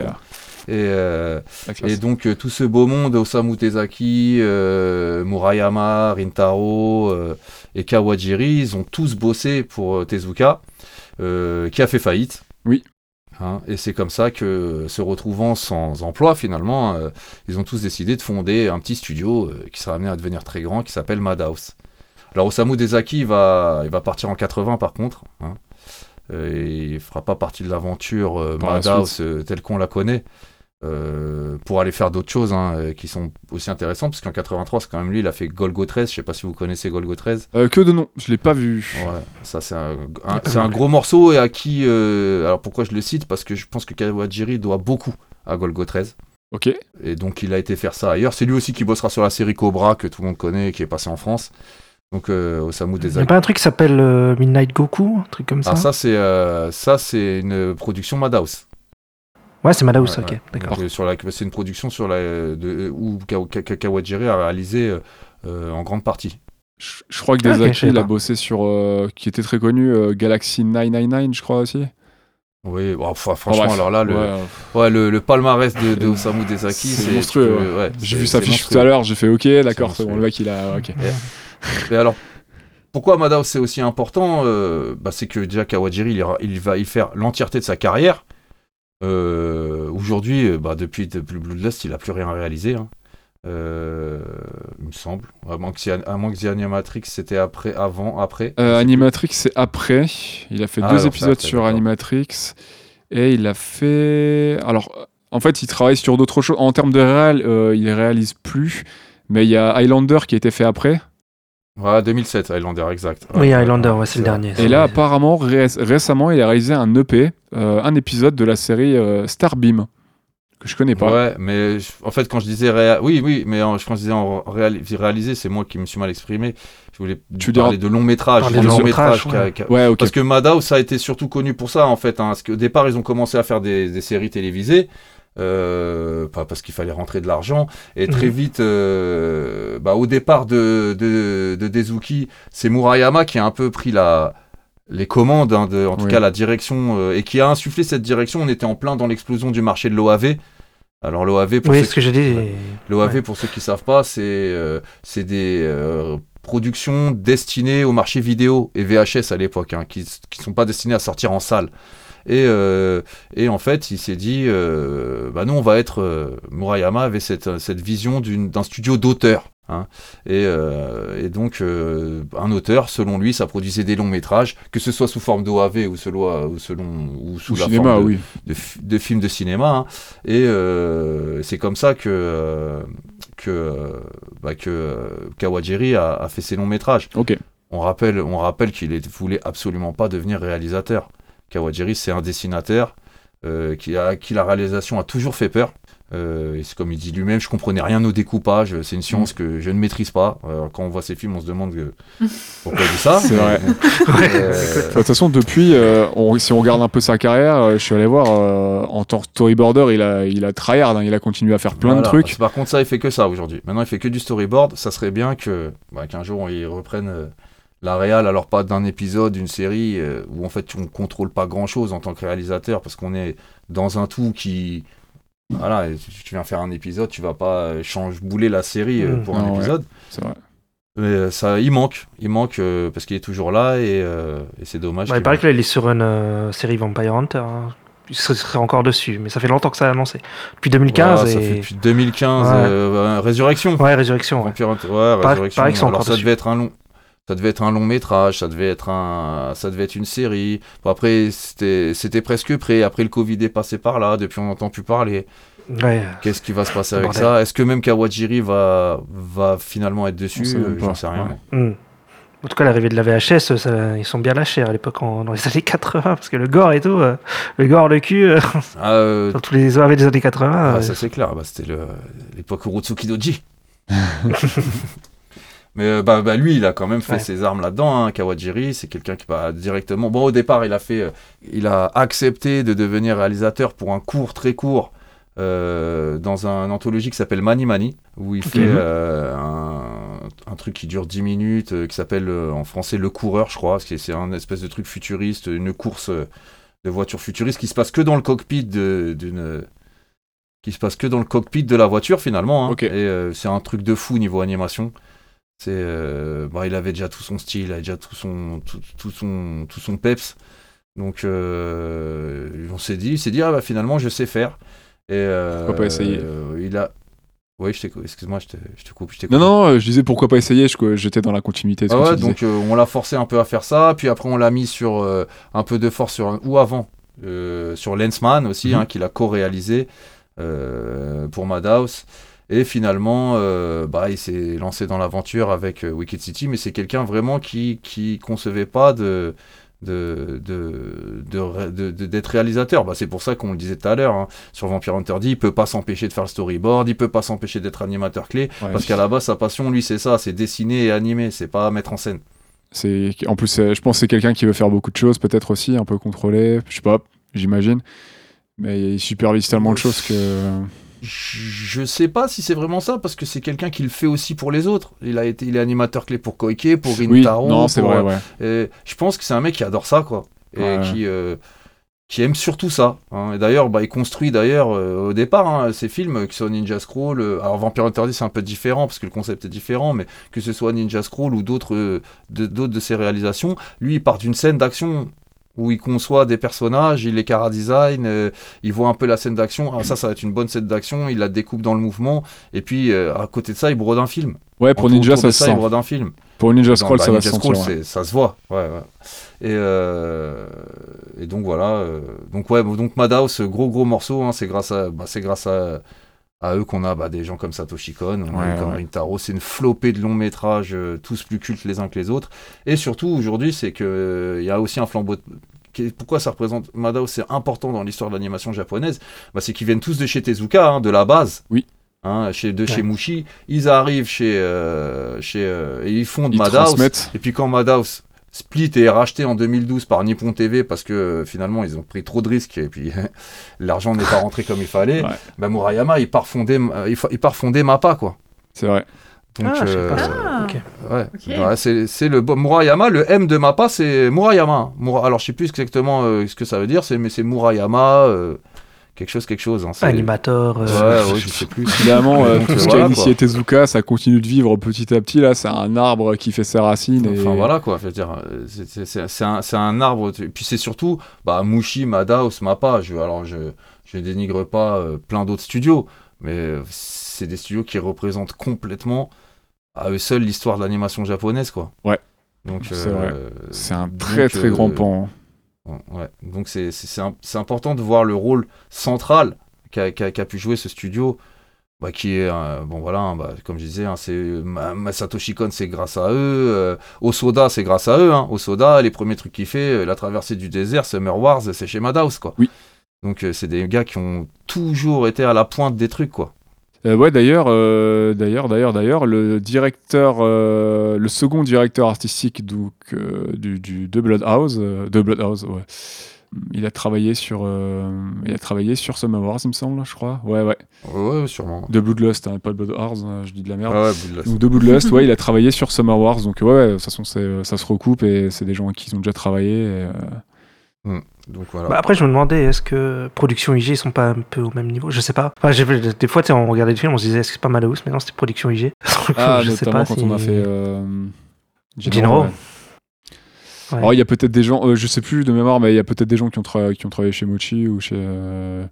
Et, euh, et donc euh, tout ce beau monde, Osamu Tezaki, euh, Murayama, Rintaro et Kawajiri, ils ont tous bossé pour Tezuka, qui a fait faillite. Oui. Hein, et c'est comme ça que, se retrouvant sans emploi finalement, euh, ils ont tous décidé de fonder un petit studio euh, qui sera amené à devenir très grand, qui s'appelle Madhouse. Alors Osamu Tezaki il va, il va partir en 80 par contre. Hein, Euh, et il fera pas partie de l'aventure euh, la Madhouse euh, telle qu'on la connaît. Euh, pour aller faire d'autres choses hein, euh, qui sont aussi intéressantes, parce qu'en 83, c'est quand même lui, il a fait Golgo 13, je sais pas si vous connaissez Golgo 13. Euh, que de nom, je l'ai pas vu. Ouais, ça c'est un, un- c'est un gros morceau et à qui. euh, alors pourquoi je le cite? Parce que je pense que Kawajiri doit beaucoup à Golgo 13. Ok. Et donc il a été faire ça ailleurs. C'est lui aussi qui bossera sur la série Cobra que tout le monde connaît et qui est passé en France. Donc euh, Osamu Il n'y a pas un truc qui s'appelle euh, Midnight Goku, un truc comme ça? Ah ça c'est euh, ça c'est une production Madhouse. Ouais, c'est Madhouse, Ouais, ok, ouais. d'accord. Euh, c'est une production sur la de, où Ka- Ka- Kawajiri a réalisé euh, euh, en grande partie. Je, je crois que Ah, Dezaki, savais il a bossé sur. euh, qui était très connu, euh, Galaxy 999, je crois aussi. Oui, bon, enfin, franchement alors là le, Ouais, euh, ouais, le, le palmarès de, de Osamu Dezaki C'est monstrueux, ouais, J'ai vu sa fiche tout à l'heure, j'ai fait ok, d'accord, c'est bon, le mec il a. Ok. Et alors, pourquoi Madhouse c'est aussi important euh, bah, C'est que déjà Kawajiri, il, ira- il va y faire l'entièreté de sa carrière. Euh, Aujourd'hui, euh, bah, depuis, depuis Bloodlust, il a plus rien réalisé. hein. Euh, il me semble. À moins que, si- à moins que The Animatrix, c'était après, avant, après. Euh, Animatrix, c'est après. Il a fait Ah, deux alors, épisodes après, sur. Animatrix. Et il a fait. Alors, en fait, il travaille sur d'autres choses. En termes de réel, euh, il réalise plus. Mais il y a Highlander qui a été fait après. Voilà, 2007, Highlander, exact. Oui, Ouais, Highlander, ouais, ouais, c'est le dernier. Et là, apparemment, ré- récemment, il a réalisé un EP, euh, un épisode de la série euh, Starbeam. que je connais pas. Ouais, mais je- en fait, quand je disais réa- oui, oui, mais en- quand je disais en réali- réaliser, c'est moi qui me suis mal exprimé. Je voulais Tu parler de long métrage, de long métrage. ouais. Ouais. Parce que Madhouse ça a été surtout connu pour ça en fait. Hein, parce qu'au départ, ils ont commencé à faire des, des séries télévisées. Euh, pas parce qu'il fallait rentrer de l'argent et très Mhm. vite euh, bah, au départ de, de, de Dezuki c'est Murayama qui a un peu pris la les commandes hein, de, en tout Oui. cas la direction euh, et qui a insufflé cette direction on était en plein dans l'explosion du marché de l'OAV alors l'OAV pour Oui, ceux ce que j'ai dit. L'OAV, Ouais. pour ceux qui ne savent pas, c'est c'est des productions destinées au marché vidéo et VHS à l'époque, hein, qui ne sont pas destinées à sortir en salle. Et, euh, et en fait, il s'est dit, euh, bah nous, on va être... euh, Murayama avait cette, cette vision d'un studio d'auteur. hein. et, euh, et donc, euh, un auteur, selon lui, ça produisait des longs métrages, que ce soit sous forme d'OAV ou selon, ou selon ou sous la cinéma, forme de, oui. de, fi- de films de cinéma. hein. Et euh, c'est comme ça que, que, bah, que Kawajiri a, a fait ses longs métrages. On rappelle, on rappelle qu'il est- voulait absolument pas devenir réalisateur. Kawajiri, c'est un dessinateur euh, qui, a, qui la réalisation a toujours fait peur. Euh, et c'est comme il dit lui-même, je comprenais rien au découpage, c'est une Mm. science que je ne maîtrise pas. Euh, quand on voit ces films, on se demande que- [LAUGHS] pourquoi il dit ça. C'est vrai. Euh, De toute façon, depuis, euh, on- si on regarde un peu sa carrière, euh, je suis allé voir, euh, en tant que storyboarder, il a, il a tryhard, hein, il a continué à faire plein de trucs. Par contre, ça, il fait que ça aujourd'hui. Maintenant, il fait que du storyboard. Ça serait bien que bah, qu'un jour, ils reprennent euh, la réal, alors pas d'un épisode, d'une série, euh, où en fait, on contrôle pas grand-chose en tant que réalisateur, parce qu'on est dans un tout qui... Voilà, tu viens faire un épisode, tu vas pas euh, changer, bouler la série euh, Mm. pour Non, un ouais. épisode. C'est vrai. Mais ça, il manque. Il manque euh, parce qu'il est toujours là et, et c'est dommage. Bah, il qu'il paraît manque. que là, il est sur une série Vampire Hunter. hein. Il serait- encore dessus, mais ça fait longtemps que ça a annoncé. Depuis 2015 Voilà, ça fait depuis 2015, Ouais. euh, Résurrection. Ouais, Résurrection. Ouais. Vampire Hunter- ouais, Résurrection. pareil Alors ça devait être un long, ça devait être un long métrage, ça devait être un, ça devait être une série. Bon, après c'était, c'était presque prêt. Après le Covid est passé par là. Depuis on n'entend plus parler. Ouais. Qu'est-ce qui va se passer avec Bordel. ça? Est-ce que même Kawajiri va, va finalement être dessus? J'en sais rien. Ouais. Hmm. En tout cas, l'arrivée de la VHS, ça- ils sont bien lâchés à l'époque, dans les [LAUGHS] années 80, parce que le gore et tout, euh, le gore, le cul, euh, Ah, euh, [LAUGHS] dans tous les OAV des années 80. ah, ça c'est clair. Bah, c'était l'époque Urotsuki Doji. [LAUGHS] Mais euh, bah, bah, lui, il a quand même fait Ouais. ses armes là-dedans. Hein. Kawajiri, c'est quelqu'un qui va directement. Bon, au départ, il a fait, euh, il a accepté de devenir réalisateur pour un cours très court euh, dans un anthologie qui s'appelle Mani Mani, où il fait euh, un, un truc qui dure 10 minutes, qui s'appelle en français Le Coureur, je crois, parce que c'est un espèce de truc futuriste, une course de voiture futuriste qui se passe que dans le cockpit de- d'une qui se passe que dans le cockpit de la voiture finalement. hein. Et euh, c'est un truc de fou niveau animation. C'est, euh, bah, il avait déjà tout son style, il avait déjà tout son, tout, tout son, tout son peps. Donc euh, on s'est dit, il s'est dit ah bah finalement je sais faire. Et euh, Pourquoi pas essayer euh, Il a. Oui, excuse-moi, je te, je te coupe. Je Non, non, je disais pourquoi pas essayer, j'étais dans la continuité de ce Ah ouais, donc on l'a forcé un peu à faire ça, puis après on l'a mis sur un peu de force sur ou avant sur Lensman aussi, Mhm. hein, qu'il a co-réalisé pour Madhouse. Et finalement, euh, bah, il s'est lancé dans l'aventure avec euh, Wicked City, mais c'est quelqu'un vraiment qui qui concevait pas de de de- de- de- de- d'être réalisateur. Bah, c'est pour ça qu'on le disait tout à l'heure, hein, sur Vampire Hunter D, il peut pas s'empêcher de faire le storyboard, il peut pas s'empêcher d'être animateur clé, Ouais. parce qu'à la base, sa passion, lui, c'est ça, c'est dessiner et animer, c'est pas mettre en scène. C'est en plus, je pense que c'est quelqu'un qui veut faire beaucoup de choses, peut-être aussi un peu contrôlé, je sais pas, j'imagine. Mais il supervise tellement de choses que. Je sais pas si c'est vraiment ça, parce que c'est quelqu'un qui le fait aussi pour les autres. Il a été, il est animateur clé pour Koike, pour Oui, Rintaro. non, c'est vrai, euh, ouais. et je pense que c'est un mec qui adore ça, quoi. Et Ouais. qui, euh, qui aime surtout ça. hein. Et d'ailleurs, bah, il construit d'ailleurs euh, au départ hein, ses films, que ce soit Ninja Scroll. euh, alors Vampire Hunter D, c'est un peu différent parce que le concept est différent, mais que ce soit Ninja Scroll ou d'autres de, d'autres de ses réalisations, lui, il part d'une scène d'action où il conçoit des personnages, il les cara design, euh, il voit un peu la scène d'action. Ah, ça, ça va être une bonne scène d'action. Il la découpe dans le mouvement. Et puis euh, à côté de ça, il brode un film. Ouais, pour Ninja, ça se il sent. brode un film. Pour Ninja Scroll, bah, ça va Ninja Scroll, sentir. ouais. ça se voit. Ouais, ouais. Et, euh, et donc voilà. euh, donc ouais, donc Madhouse, gros gros morceau. hein, c'est grâce à, bah, c'est grâce à, à eux qu'on a bah, des gens comme Satoshi Kon, on a Ouais, eu comme ouais. Rintaro. C'est une flopée de longs métrages, euh, tous plus cultes les uns que les autres. Et surtout aujourd'hui, c'est que euh, il y a aussi un flambeau de pourquoi ça représente Madhouse, c'est important dans l'histoire de l'animation japonaise, bah, c'est qu'ils viennent tous de chez Tezuka, hein, de la base. Oui. Hein, chez, de Ouais. chez Mushi, ils arrivent chez, euh, chez euh, et ils fondent Ils Madhouse. Et puis quand Madhouse split et est racheté en 2012 par Nippon TV parce que euh, finalement ils ont pris trop de risques et puis [LAUGHS] l'argent n'est pas rentré comme il fallait, Ouais. bah, Murayama il part fonder, il, fa- il part fonder Mappa quoi. C'est vrai. Donc, Ah, je sais euh. Ah. Ok. Ouais. Ouais, c'est c'est le Murayama, le M de Mappa, c'est Murayama. Mura- alors je sais plus exactement euh, ce que ça veut dire, c'est mais c'est Murayama, euh, quelque chose, quelque chose. Hein, Animateur. euh, Ouais, ouais, je sais plus. Finalement, [LAUGHS] euh, tout ce voilà, qu'a initié. Tezuka, ça continue de vivre petit à petit. Là, c'est un arbre qui fait ses racines. Et... Enfin voilà quoi, je veux dire, euh, c'est- c'est- c'est c'est un, c'est un arbre. Et puis c'est surtout, bah, Mushi, Madhouse, Mappa. Je, alors je, je dénigre pas euh, plein d'autres studios, mais euh, c'est des studios qui représentent complètement à eux seuls l'histoire de l'animation japonaise quoi. Ouais. Donc C'est euh, vrai. C'est un donc, très très euh, grand pan. Ouais, donc c'est- important de voir le rôle central qu'a pu jouer ce studio, bah, qui est, euh, bon voilà, hein, bah, comme je disais, hein, c'est Masatoshi Kon, c'est grâce à eux, euh, Osoda, c'est grâce à eux, hein, Osoda, les premiers trucs qu'il fait, euh, la traversée du désert, Summer Wars, c'est chez Madhouse, quoi. Oui. Donc euh, c'est des gars qui ont toujours été à la pointe des trucs, quoi. Euh, ouais, d'ailleurs, euh, d'ailleurs, d'ailleurs, d'ailleurs, le directeur, euh, le second directeur artistique donc, euh, du, du de Bloodhouse, euh, de Bloodhouse, ouais. Il a travaillé sur, euh, il a travaillé sur Summer Wars, il me semble, je crois. Ouais, ouais. Ouais, sûrement. De Bloodlust, hein, pas de Bloodhouse, hein, je dis de la merde. Ah ouais, Bloodlust. Donc de Bloodlust, ouais, il a travaillé sur Summer Wars, donc ouais, ouais, de toute façon, ça se recoupe et c'est des gens qui ont déjà travaillé. et, Donc voilà. Bah, après, je me demandais, est-ce que Production IG ils sont pas un peu au même niveau? Je sais pas. Enfin, j'ai- des fois, on regardait le film, on se disait, est-ce que c'est pas Madhouse Mais non, c'était Production IG. [LAUGHS] Ah, je sais notamment pas quand si- on a fait euh, Jinro. ouais. Ouais. Alors, il y a peut-être des gens, euh, je sais plus de mémoire, mais il y a peut-être des gens qui ont, tra- qui ont travaillé chez Mochi ou chez. euh,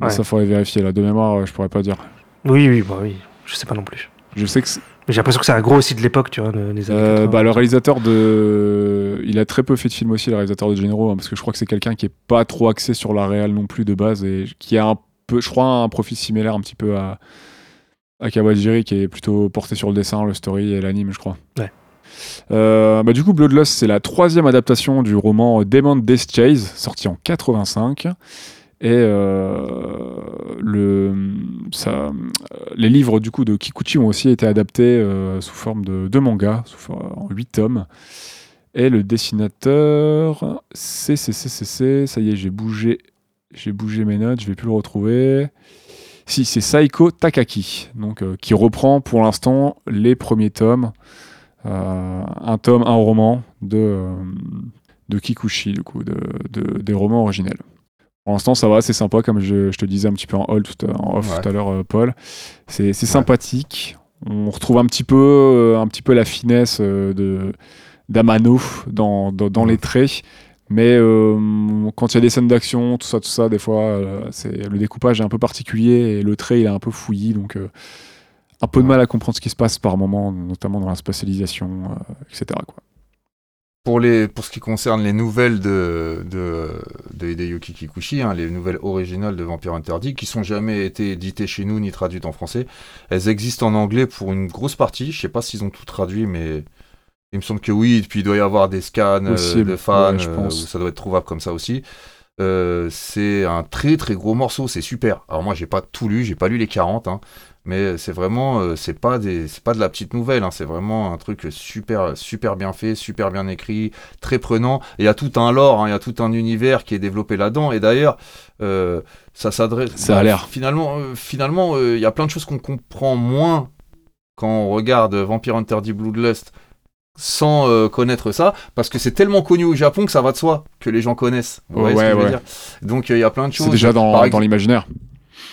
Ouais. Ça faudrait vérifier là. De mémoire, euh, je pourrais pas dire. Oui, oui, bah oui. Je sais pas non plus. Je sais que c'est- Mais j'ai l'impression que c'est un gros aussi de l'époque, tu vois, des années euh, 80. bah, le réalisateur de. Il a très peu fait de films aussi, le réalisateur de Genro, hein, parce que je crois que c'est quelqu'un qui est pas trop axé sur la réal non plus de base et qui a un peu, je crois, un profil similaire un petit peu à, à Kawajiri, qui est plutôt porté sur le dessin, le story et l'anime, je crois. Ouais. Euh, bah, du coup, Bloodlust, c'est la troisième adaptation du roman Demon Death Chase, sorti en 85. Et euh, le, les livres du coup de Kikuchi ont aussi été adaptés euh, sous forme de, manga, sous en 8 tomes. Et le dessinateur, c'est, c'est, c'est, ça y est, j'ai bougé, j'ai bougé mes notes, je vais plus le retrouver. Si, c'est Saiko Takaki, donc euh, qui reprend pour l'instant les premiers tomes, un tome, un roman de, de Kikuchi, du coup, de- des romans originels. Pour l'instant, ça va, c'est sympa, comme je, je te disais un petit peu en, hall tout en off Ouais. tout à l'heure, euh, Paul. C'est sympathique. On retrouve un petit peu, euh, un petit peu la finesse euh, de d'Amano dans, dans, dans Ouais. les traits. Mais euh, quand il y a des scènes d'action, tout ça, tout ça, des fois, euh, c'est le découpage est un peu particulier et le trait il est un peu fouillis, donc euh, un peu de mal à comprendre ce qui se passe par moment, notamment dans la spatialisation, etc. Quoi. Pour, les, pour ce qui concerne les nouvelles de, de, de Hideyuki Kikuchi, hein, les nouvelles originales de Vampire Interdit, qui sont jamais été éditées chez nous ni traduites en français, elles existent en anglais pour une grosse partie. Je sais pas s'ils ont tout traduit, mais il me semble que oui. Et puis il doit y avoir des scans euh, de fans, ouais, je euh, pense. où ça doit être trouvable comme ça aussi. Euh, c'est un très très gros morceau, c'est super. Alors moi j'ai pas tout lu, j'ai pas lu les 40, hein, mais c'est vraiment, euh, c'est pas des, c'est pas de la petite nouvelle, hein, c'est vraiment un truc super super bien fait, super bien écrit, très prenant. Et Il y a tout un lore, hein, il y a tout un univers qui est développé là-dedans. Et d'ailleurs, euh, ça s'adresse. Ça a l'air. Finalement, euh, finalement, euh, il y a plein de choses qu'on comprend moins quand on regarde Vampire Interdit Bloodlust sans euh, connaître ça, parce que c'est tellement connu au Japon que ça va de soi que les gens connaissent. Vous voyez ce Ouais, que je veux ouais. dire? Donc euh, il y a plein de choses. C'est déjà dans, Par dans l'imaginaire.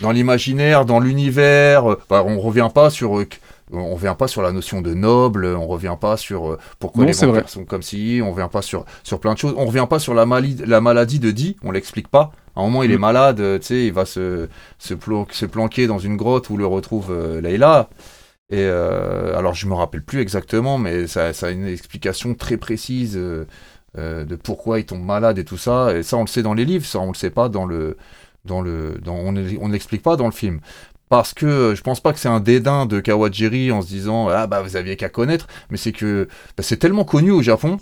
Dans l'imaginaire, dans l'univers. euh, bah, on revient pas sur, euh, on revient pas sur la notion de noble. On revient pas sur euh, pourquoi Non, les vampires sont comme si. On revient pas sur sur plein de choses. On revient pas sur la maladie, la maladie de Dee. On l'explique pas. À un moment, il est Mm. malade. Tu sais, il va se se, plan- se planquer dans une grotte où le retrouve euh, Layla. Et euh, alors, je me rappelle plus exactement, mais ça, ça a une explication très précise euh, de pourquoi il tombe malade et tout ça. Et ça, on le sait dans les livres, ça, on le sait pas dans le, dans le, dans, on ne l'explique pas dans le film. Parce que euh, je pense pas que c'est un dédain de Kawajiri en se disant ah bah vous aviez qu'à connaître, mais c'est que bah, c'est tellement connu au Japon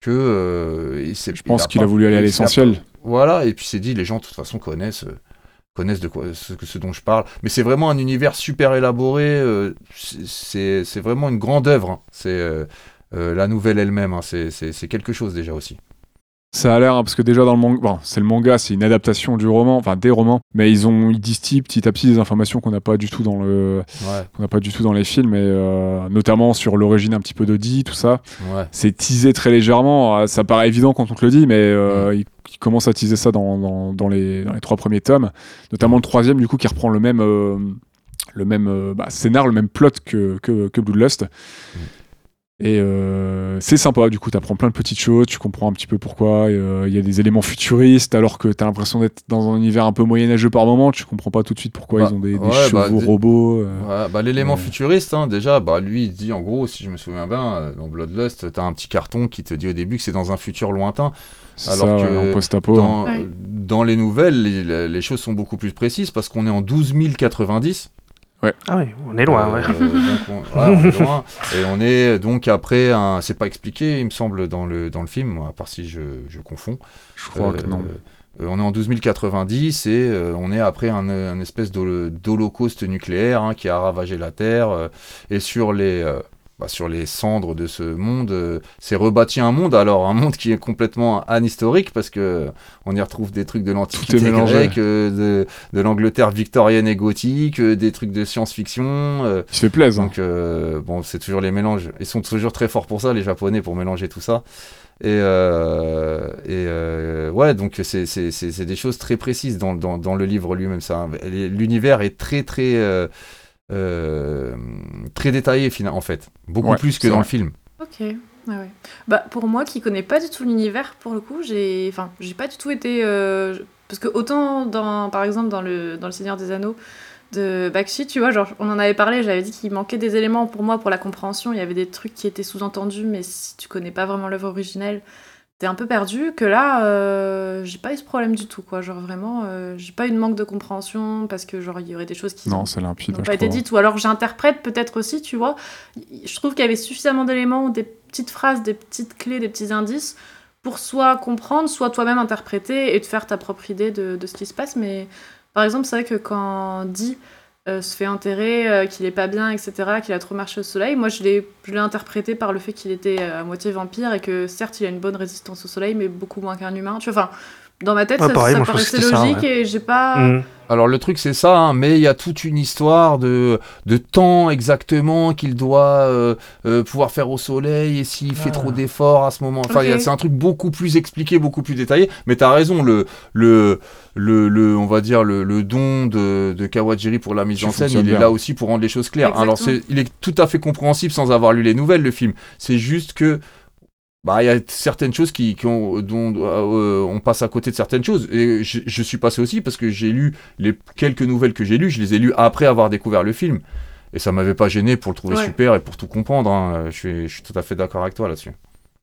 que euh, il Je pense a qu'il a voulu aller à l'essentiel. Voilà, et puis il s'est dit, les gens de toute façon connaissent, euh, connaissent de quoi, ce, ce dont je parle. Mais c'est vraiment un univers super élaboré. euh, c'est- c'est c'est vraiment une grande œuvre. hein. C'est euh, la nouvelle elle-même. hein. C'est- C'est c'est quelque chose déjà aussi. Ça a l'air, hein, parce que déjà dans le manga, bon, c'est le manga, c'est une adaptation du roman, enfin des romans, mais ils ont ils distillent petit à petit des informations qu'on n'a pas du tout dans le, Ouais, qu'on n'a pas du tout dans les films, et euh, notamment sur l'origine un petit peu d'Audi, tout ça. ouais. C'est teasé très légèrement. euh, Ça paraît évident quand on te le dit, mais euh, il, il commence à teaser ça dans, dans, dans les, dans les trois premiers tomes, notamment le troisième du coup qui reprend le même euh, le même euh, bah, scénar, le même plot que que, que Bloodlust. Et euh, c'est sympa, du coup, tu apprends plein de petites choses, tu comprends un petit peu pourquoi. euh, Il y a des éléments futuristes, alors que tu as l'impression d'être dans un univers un peu moyenâgeux par moment, tu comprends pas tout de suite pourquoi Bah, ils ont des, des ouais, chevaux bah, robots. euh. Ouais, bah, L'élément futuriste, hein, déjà, bah, lui, il dit en gros, si je me souviens bien, dans Bloodlust, t'as un petit carton qui te dit au début que c'est dans un futur lointain. Alors ça, que ouais, en post-apo. Dans, Ouais. dans les nouvelles, les, les choses sont beaucoup plus précises parce qu'on est en 12 090. Ah oui, on est loin, Euh, ouais. donc on, est loin. [LAUGHS] Et on est donc après un. C'est pas expliqué, il me semble, dans le, dans le film, à part si je, je confonds. Je crois que Euh, non. euh, on est en 12 090 et euh, on est après un, un espèce d'holo- d'holocauste nucléaire hein, qui a ravagé la Terre. euh, et sur les, euh, bah, sur les cendres de ce monde, euh, c'est rebâti un monde. Alors, un monde qui est complètement anhistorique parce que on y retrouve des trucs de l'Antiquité grecque, euh, de, de l'Angleterre victorienne et gothique, euh, des trucs de science-fiction. euh, Il se fait plaisir. donc euh, bon, c'est toujours les mélanges. Ils sont toujours très forts pour ça, les Japonais, pour mélanger tout ça. Et, euh, et euh, ouais, donc c'est des choses très précises dans, dans, dans le livre lui-même. ça. L'univers est très très euh, euh, très détaillé en fait, beaucoup Ouais, plus que dans vrai. le film. Ok. Ouais, ouais. Bah, pour moi qui connais pas du tout l'univers, pour le coup, j'ai enfin, j'ai pas du tout été. euh, Parce que autant, dans, par exemple, dans le, dans le Seigneur des Anneaux de Bakshi, tu vois, genre, on en avait parlé, j'avais dit qu'il manquait des éléments pour moi pour la compréhension. Il y avait des trucs qui étaient sous-entendus, mais si tu connais pas vraiment l'œuvre originelle, un peu perdu. Que là, euh, j'ai pas eu ce problème du tout, quoi. Genre, vraiment, euh, j'ai pas eu de manque de compréhension parce que, genre, il y aurait des choses qui. N'ont pas été dites, ou alors j'interprète peut-être aussi, tu vois. Je trouve qu'il y avait suffisamment d'éléments, des petites phrases, des petites clés, des petits indices pour soit comprendre, soit toi-même interpréter et te faire ta propre idée de, de ce qui se passe. Mais par exemple, c'est vrai que quand Dee euh, se fait enterrer, euh, qu'il est pas bien, etc., qu'il a trop marché au soleil, moi je l'ai interprété par le fait qu'il était euh, à moitié vampire et que certes il a une bonne résistance au soleil, mais beaucoup moins qu'un humain. Tu vois, dans ma tête, Ouais, ça, pareil, moi, paraissait ça, logique ouais. et j'ai pas. Mm. Alors le truc c'est ça, hein, mais il y a toute une histoire de, de temps exactement qu'il doit euh, euh, pouvoir faire au soleil et s'il fait Ah. trop d'efforts à ce moment. Enfin, c'est un truc beaucoup plus expliqué, beaucoup plus détaillé. Mais t'as raison, le, le, le, le- on va dire le, le don de, de Kawajiri pour la mise en scène, il est là aussi pour rendre les choses claires. Alors il est tout à fait compréhensible sans avoir lu les nouvelles, le film. C'est juste que bah, il y a certaines choses qui, qui ont, dont euh, on passe à côté de certaines choses. Et je, je suis passé aussi parce que j'ai lu les quelques nouvelles que j'ai lues, je les ai lues après avoir découvert le film. Et ça m'avait pas gêné pour le trouver Ouais. super et pour tout comprendre. hein. Je, suis, je suis tout à fait d'accord avec toi là-dessus.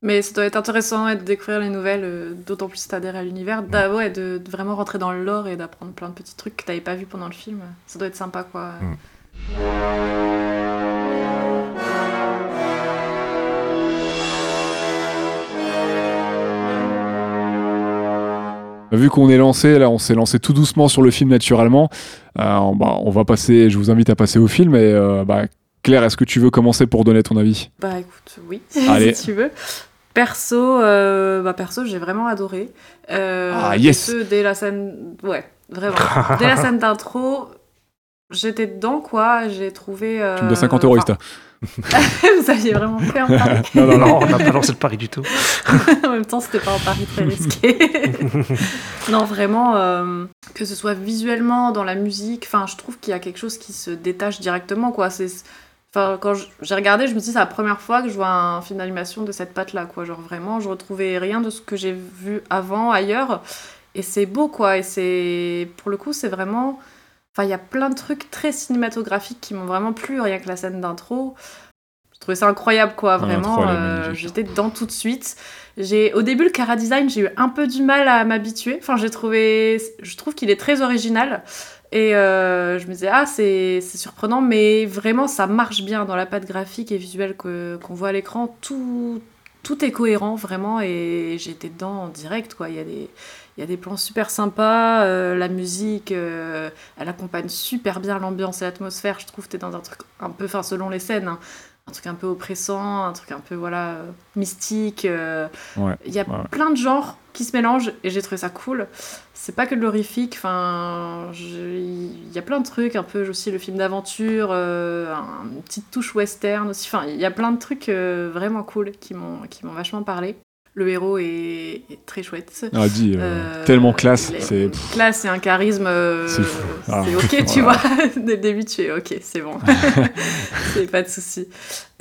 Mais ça doit être intéressant ouais, de découvrir les nouvelles, euh, d'autant plus si t'adhères à l'univers, d'a- ouais, de, de vraiment rentrer dans le lore et d'apprendre plein de petits trucs que t'avais pas vu pendant le film. Ça doit être sympa, quoi. Mm. Vu qu'on est lancé, là, on s'est lancé tout doucement sur le film naturellement. Euh, on, bah, on va passer, je vous invite à passer au film. Et euh, bah, Claire, est-ce que tu veux commencer pour donner ton avis? Bah écoute, oui, [LAUGHS] Allez. si tu veux. Perso, euh, bah perso, j'ai vraiment adoré. Ah, yes. ce, dès la scène, ouais, vraiment. [LAUGHS] dès la scène d'intro, j'étais dedans, quoi. J'ai trouvé. Tu me dois 50 euros. [LAUGHS] Vous aviez vraiment fait un pari. [LAUGHS] Non, non, non. On n'a pas lancé le pari du tout. [LAUGHS] en même temps, c'était pas un pari très risqué. non, vraiment, euh, que ce soit visuellement, dans la musique, enfin, je trouve qu'il y a quelque chose qui se détache directement, quoi. C'est, enfin, quand j'ai regardé, je me dis c'est la première fois que je vois un film d'animation de cette patte-là, quoi. Genre vraiment, je retrouvais rien de ce que j'ai vu avant ailleurs, et c'est beau, quoi. Et c'est, pour le coup, c'est vraiment, enfin, il y a plein de trucs très cinématographiques qui m'ont vraiment plu, rien que la scène d'intro. Je trouvais ça incroyable, quoi. Vraiment, euh, magnifique. j'étais dedans tout de suite. J'ai au début le Cara Design, j'ai eu un peu du mal à m'habituer. Enfin, j'ai trouvé, je trouve qu'il est très original. Et euh, je me disais ah c'est surprenant, mais vraiment ça marche bien dans la patte graphique et visuelle qu'on voit à l'écran. Tout tout est cohérent vraiment et j'étais dedans en direct quoi. Il y a des, il y a des plans super sympas, euh, la musique, euh, elle accompagne super bien l'ambiance et l'atmosphère. Je trouve que t'es dans un truc un peu, enfin selon les scènes, hein, un truc un peu oppressant, un truc un peu voilà mystique. euh, Ouais. Il y a ouais, plein de genres qui se mélangent et j'ai trouvé ça cool. C'est pas que de l'horrifique, enfin, il y a plein de trucs, un peu aussi le film d'aventure, euh, un- une petite touche western aussi. Enfin, il y a plein de trucs euh, vraiment cool qui m'ont qui m'ont vachement parlé. Le héros est, est très chouette. Ah, dis, euh, Euh, tellement classe. C'est Classe et un charisme. euh, C'est fou. Ah, c'est ok, tu voilà. vois. [LAUGHS] Dès le début, tu es ok, c'est bon. [LAUGHS] [LAUGHS] c'est pas de souci.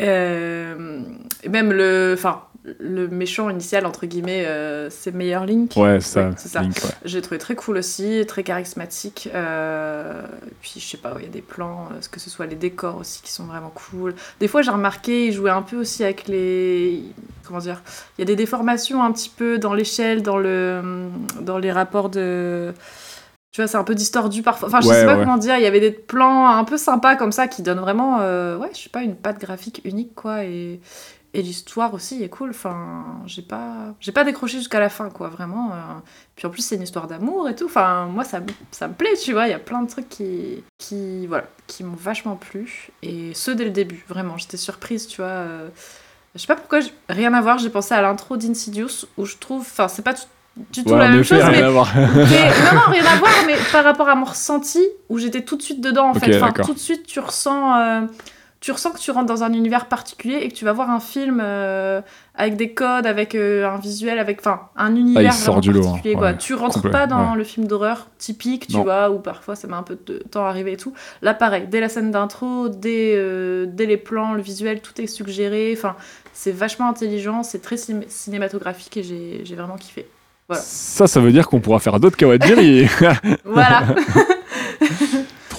Euh, même le, enfin, le méchant initial entre guillemets, euh, c'est Meilleur Link. Ouais, ça, Ouais, ça. Link, ouais. J'ai trouvé très cool aussi, très charismatique. Euh, puis je sais pas, il y a des plans, euh, que ce soit les décors aussi qui sont vraiment cool. Des fois j'ai remarqué, il jouait un peu aussi avec les, comment dire, il y a des déformations un petit peu dans l'échelle, dans le, dans les rapports de tu vois, c'est un peu distordu parfois. Enfin, je Ouais, sais pas ouais. comment dire. Il y avait des plans un peu sympas comme ça qui donnent vraiment, euh, ouais, je sais pas, une patte graphique unique, quoi. Et, et l'histoire aussi est cool. Enfin, j'ai pas, j'ai pas décroché jusqu'à la fin, quoi, vraiment. euh. Puis en plus, c'est une histoire d'amour et tout. Enfin, moi, ça, me- ça me plaît, tu vois. Il y a plein de trucs qui, qui, voilà, qui m'ont vachement plu. Et ce dès le début, vraiment. J'étais surprise, tu vois. euh. Je sais pas pourquoi, rien à voir. J'ai pensé à l'intro d'Insidious où je trouve, enfin, c'est pas tout- du tout Ouais, la même chose, rien mais à voir. mais- [LAUGHS] non, non, rien à voir, mais par rapport à mon ressenti, où j'étais tout de suite dedans, en fait. Enfin, tout de suite, tu ressens, euh, tu ressens que tu rentres dans un univers particulier et que tu vas voir un film euh, avec des codes, avec euh, un visuel, avec enfin un univers Ah, il sort du lot, hein. particulier. quoi. Ouais, Tu rentres pas dans ouais. le film d'horreur typique, tu Non. vois, où parfois ça met un peu de temps à arriver et tout. Là, pareil, dès la scène d'intro, dès, euh, dès les plans, le visuel, tout est suggéré. Enfin, c'est vachement intelligent, c'est très cin- cinématographique et j'ai j'ai vraiment kiffé. Voilà. Ça, ça veut dire qu'on pourra faire d'autres Kawajiri. [LAUGHS] Voilà. [LAUGHS]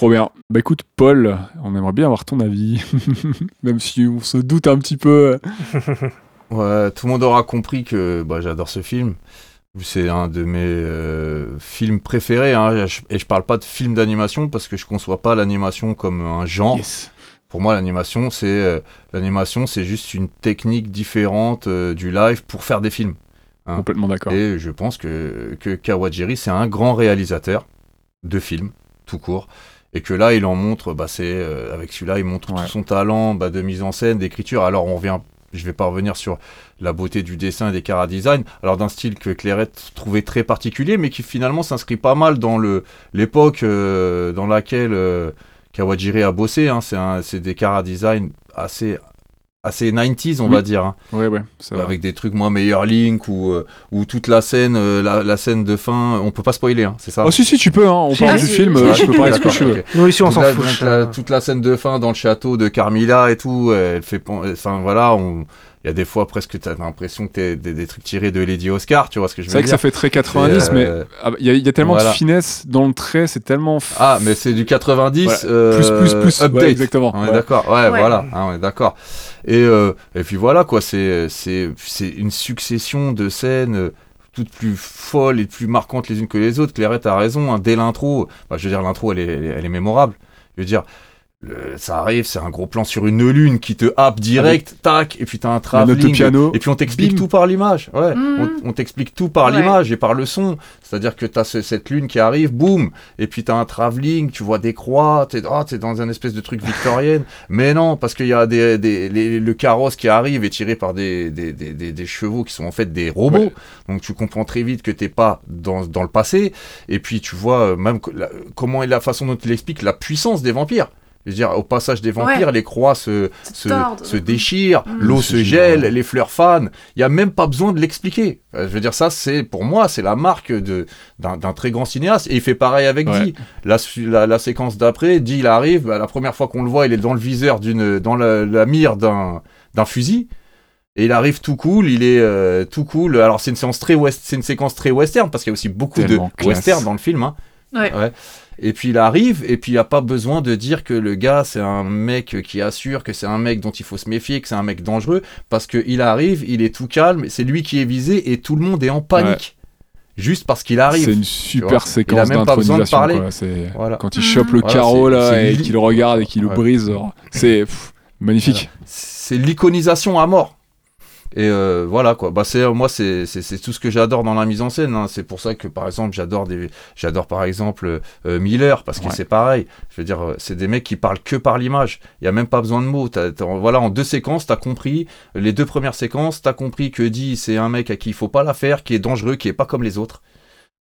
Trop bien. Bah écoute, Paul, on aimerait bien avoir ton avis. [LAUGHS] Même si on se doute un petit peu. [LAUGHS] Ouais, tout le monde aura compris que bah, j'adore ce film. C'est un de mes euh, films préférés. hein. Et je parle pas de film d'animation parce que je conçois pas l'animation comme un genre. Yes. Pour moi, l'animation, c'est euh, l'animation, c'est juste une technique différente euh, du live pour faire des films. Hein. Complètement d'accord. Et je pense que, que Kawajiri, c'est un grand réalisateur de films, tout court. Et que là, il en montre, bah, c'est, euh, avec celui-là, il montre Ouais. tout son talent bah, de mise en scène, d'écriture. Alors, on revient, je vais pas revenir sur la beauté du dessin et des chara-design, alors d'un style que Clairette trouvait très particulier, mais qui finalement s'inscrit pas mal dans le, l'époque euh, dans laquelle euh, Kawajiri a bossé. hein. C'est des chara-design assez, assez 90s, on Oui. va dire. hein Ouais, ouais, c'est vrai. avec des trucs moins meilleur Link ou euh, ou toute la scène euh, la, la scène de fin on peut pas spoiler hein, c'est ça Oh, si, si, tu peux, hein. on Si, parle du si. film, Ah, euh, je peux parler ce que je veux. Nous ici on Toute s'en la, fout. la- toute la scène de fin dans le château de Carmilla et tout elle fait enfin voilà on il y a des fois presque t'as l'impression que t'es des, des trucs tirés de Lady Oscar tu vois ce que je C'est veux vrai que ça dire fait très 90, C'est, mais euh, ah, il y, a- il y a tellement voilà. de finesse dans le trait, c'est tellement. f- ah mais c'est du 90 Voilà. euh, Plus, plus, plus. Ouais, update exactement. On est Ouais. d'accord, ouais, Ouais. voilà, hein, on est d'accord. Et, euh, et puis voilà, quoi, c'est, c'est, c'est une succession de scènes euh, toutes plus folles et plus marquantes les unes que les autres. Clairette a raison, hein, dès l'intro, bah, je veux dire, l'intro, elle est, elle est mémorable. Je veux dire, le- ça arrive, c'est un gros plan sur une lune qui te happe direct, tac, et puis t'as un travelling. piano, et puis on t'explique tout par l'image, ouais, Mhm. on, on t'explique tout par Ouais. l'image et par le son. C'est-à-dire que t'as ce- cette lune qui arrive, boum, et puis t'as un travelling, tu vois des croix, t'es oh, t'es dans un espèce de truc victorienne. [LAUGHS] Mais non, parce qu'il y a des, des- les- le carrosse qui arrive est tiré par des, des, des, des- des chevaux qui sont en fait des robots. Ouais. Donc tu comprends très vite que t'es pas dans, dans le passé. Et puis tu vois euh, même la- comment est la façon dont il explique la puissance des vampires. Je veux dire, au passage des vampires, les croix se, Se se, tordent. se déchirent, Mm. l'eau Se gèle. les fleurs fanent. Il n'y a même pas besoin de l'expliquer. Euh, je veux dire, ça, c'est pour moi, c'est la marque de- d'un très grand cinéaste. Et il fait pareil avec Ouais. Dee. La, la, la séquence d'après, Dee, il arrive, bah, la première fois qu'on le voit, il est dans le viseur d'une, dans la, la mire d'un d'un fusil. Et il arrive tout cool, il est euh, tout cool. Alors c'est une séance très west, c'est une séquence très western parce qu'il y a aussi beaucoup Tellement de classe. western dans le film. hein. Ouais. Et puis il arrive, et puis il n'y a pas besoin de dire que le gars c'est un mec qui assure, que c'est un mec dont il faut se méfier, que c'est un mec dangereux, parce qu'il arrive, il est tout calme, c'est lui qui est visé et tout le monde est en panique. Juste parce qu'il arrive. C'est une super Il a séquence même pas besoin de d'intronisation. Voilà. quand il chope le Voilà, carreau là et qu'il le regarde et qu'il le brise. C'est magnifique. C'est l'iconisation à mort. Et euh, voilà quoi. Bah c'est moi c'est c'est c'est tout ce que j'adore dans la mise en scène. hein. C'est pour ça que par exemple j'adore des j'adore par exemple euh, Miller parce que Ouais. c'est pareil. Je veux dire euh, c'est des mecs qui parlent que par l'image. Il y a même pas besoin de mots. T'as- t'as- voilà en deux séquences t'as compris les deux premières séquences t'as compris que dit c'est un mec à qui il faut pas la faire, qui est dangereux, qui est pas comme les autres.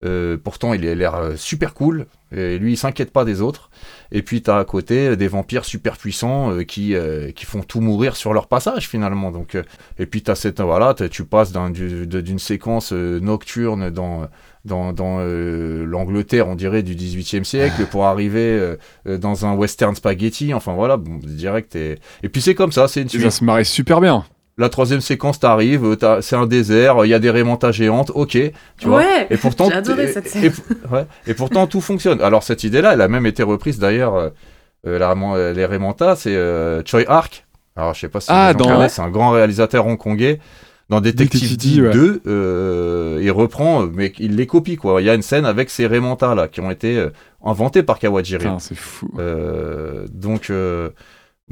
Euh, pourtant, il a l'air euh, super cool. Et lui, il s'inquiète pas des autres. Et puis, t'as à côté euh, des vampires super puissants euh, qui, euh, qui font tout mourir sur leur passage finalement. Donc, et puis, t'as cette voilà, tu passes d'une séquence nocturne dans dans, dans l'Angleterre, on dirait du 18e siècle, pour arriver dans un western spaghetti. Enfin voilà, bon, direct. Et, et puis c'est comme ça, c'est une Ça se marrait super bien. La troisième séquence t'arrive, euh, c'est un désert, il y a des rémantas géantes, ok, tu vois. Ouais, Et pourtant, j'ai adoré et- cette et- scène. et- [LAUGHS] ouais, et pourtant tout fonctionne. Alors cette idée-là, elle a même été reprise d'ailleurs. euh, euh, euh, les Remontas, c'est euh, Choi Ark. Alors je sais pas si Ah, dans- c'est un grand réalisateur hongkongais. Dans Detective Detective D D, ouais. 2, euh, il reprend, mais il les copie quoi. Il y a une scène avec ces Remontas là qui ont été euh, inventés par Kawajiri. C'est fou. Euh, donc, euh,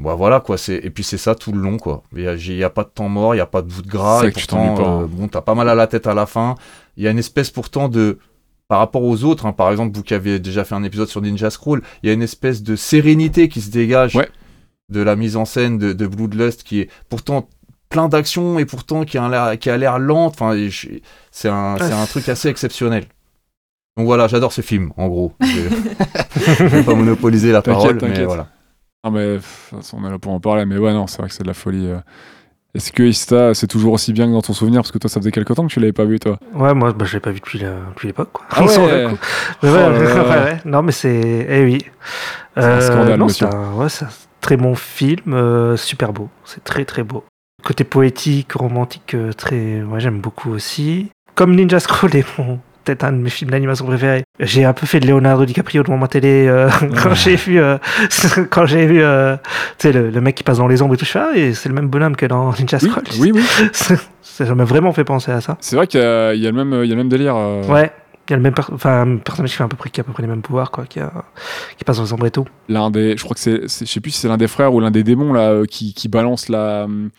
bah voilà quoi. C'est et puis c'est ça tout le long quoi. Il y a, il y a pas de temps mort, il y a pas de bout de gras. Et pourtant, pas, hein. euh, bon, t'as pas mal à la tête à la fin. Il y a une espèce pourtant de par rapport aux autres, hein, par exemple, vous qui avez déjà fait un épisode sur Ninja Scroll, il y a une espèce de sérénité qui se dégage Ouais. de la mise en scène de, de Bloodlust qui est pourtant plein d'actions et pourtant qui a l'air qui a l'air lente. Enfin, c'est un, c'est un truc assez exceptionnel. Donc voilà, j'adore ce film, en gros. [LAUGHS] Je je vais pas monopoliser la parole, mais voilà. Ah mais pff, on est là pour en parler, mais ouais non, c'est vrai que c'est de la folie. euh. Est-ce que Ista, c'est toujours aussi bien que dans ton souvenir? Parce que toi, ça faisait quelque temps que tu l'avais pas vu, toi. Ouais, moi, bah, je l'ai pas vu depuis depuis l'époque, quoi. Ah [LAUGHS] ouais. Mais Oh ouais. Non, mais c'est. Eh oui. C'est un scandale, non, monsieur. c'est un, ouais, c'est un très bon film, euh, super beau. C'est très, très beau. Côté poétique, romantique, euh, très. Ouais, j'aime beaucoup aussi. Comme Ninja Scroll est mon- peut-être un de mes films d'animation préférés. J'ai un peu fait de Leonardo DiCaprio devant ma télé euh, [LAUGHS] quand j'ai vu, euh, [LAUGHS] quand j'ai vu, euh, tu sais, le, le mec qui passe dans les ombres et tout. Fais, ah, et c'est le même bonhomme que dans Ninja Oui, Scroll. oui, oui. [LAUGHS] ça ça m'a vraiment fait penser à ça. C'est vrai qu'il y, a il y a le même, il y a le même délire. euh. Ouais. Il y a le même per- un personnage qui fait à peu près, qui a à peu près les mêmes pouvoirs, quoi, qui, a- qui passe dans les ombres et tout. L'un des, je crois que c'est, je sais plus si c'est l'un des frères ou l'un des démons là euh, qui, qui balance la, hum,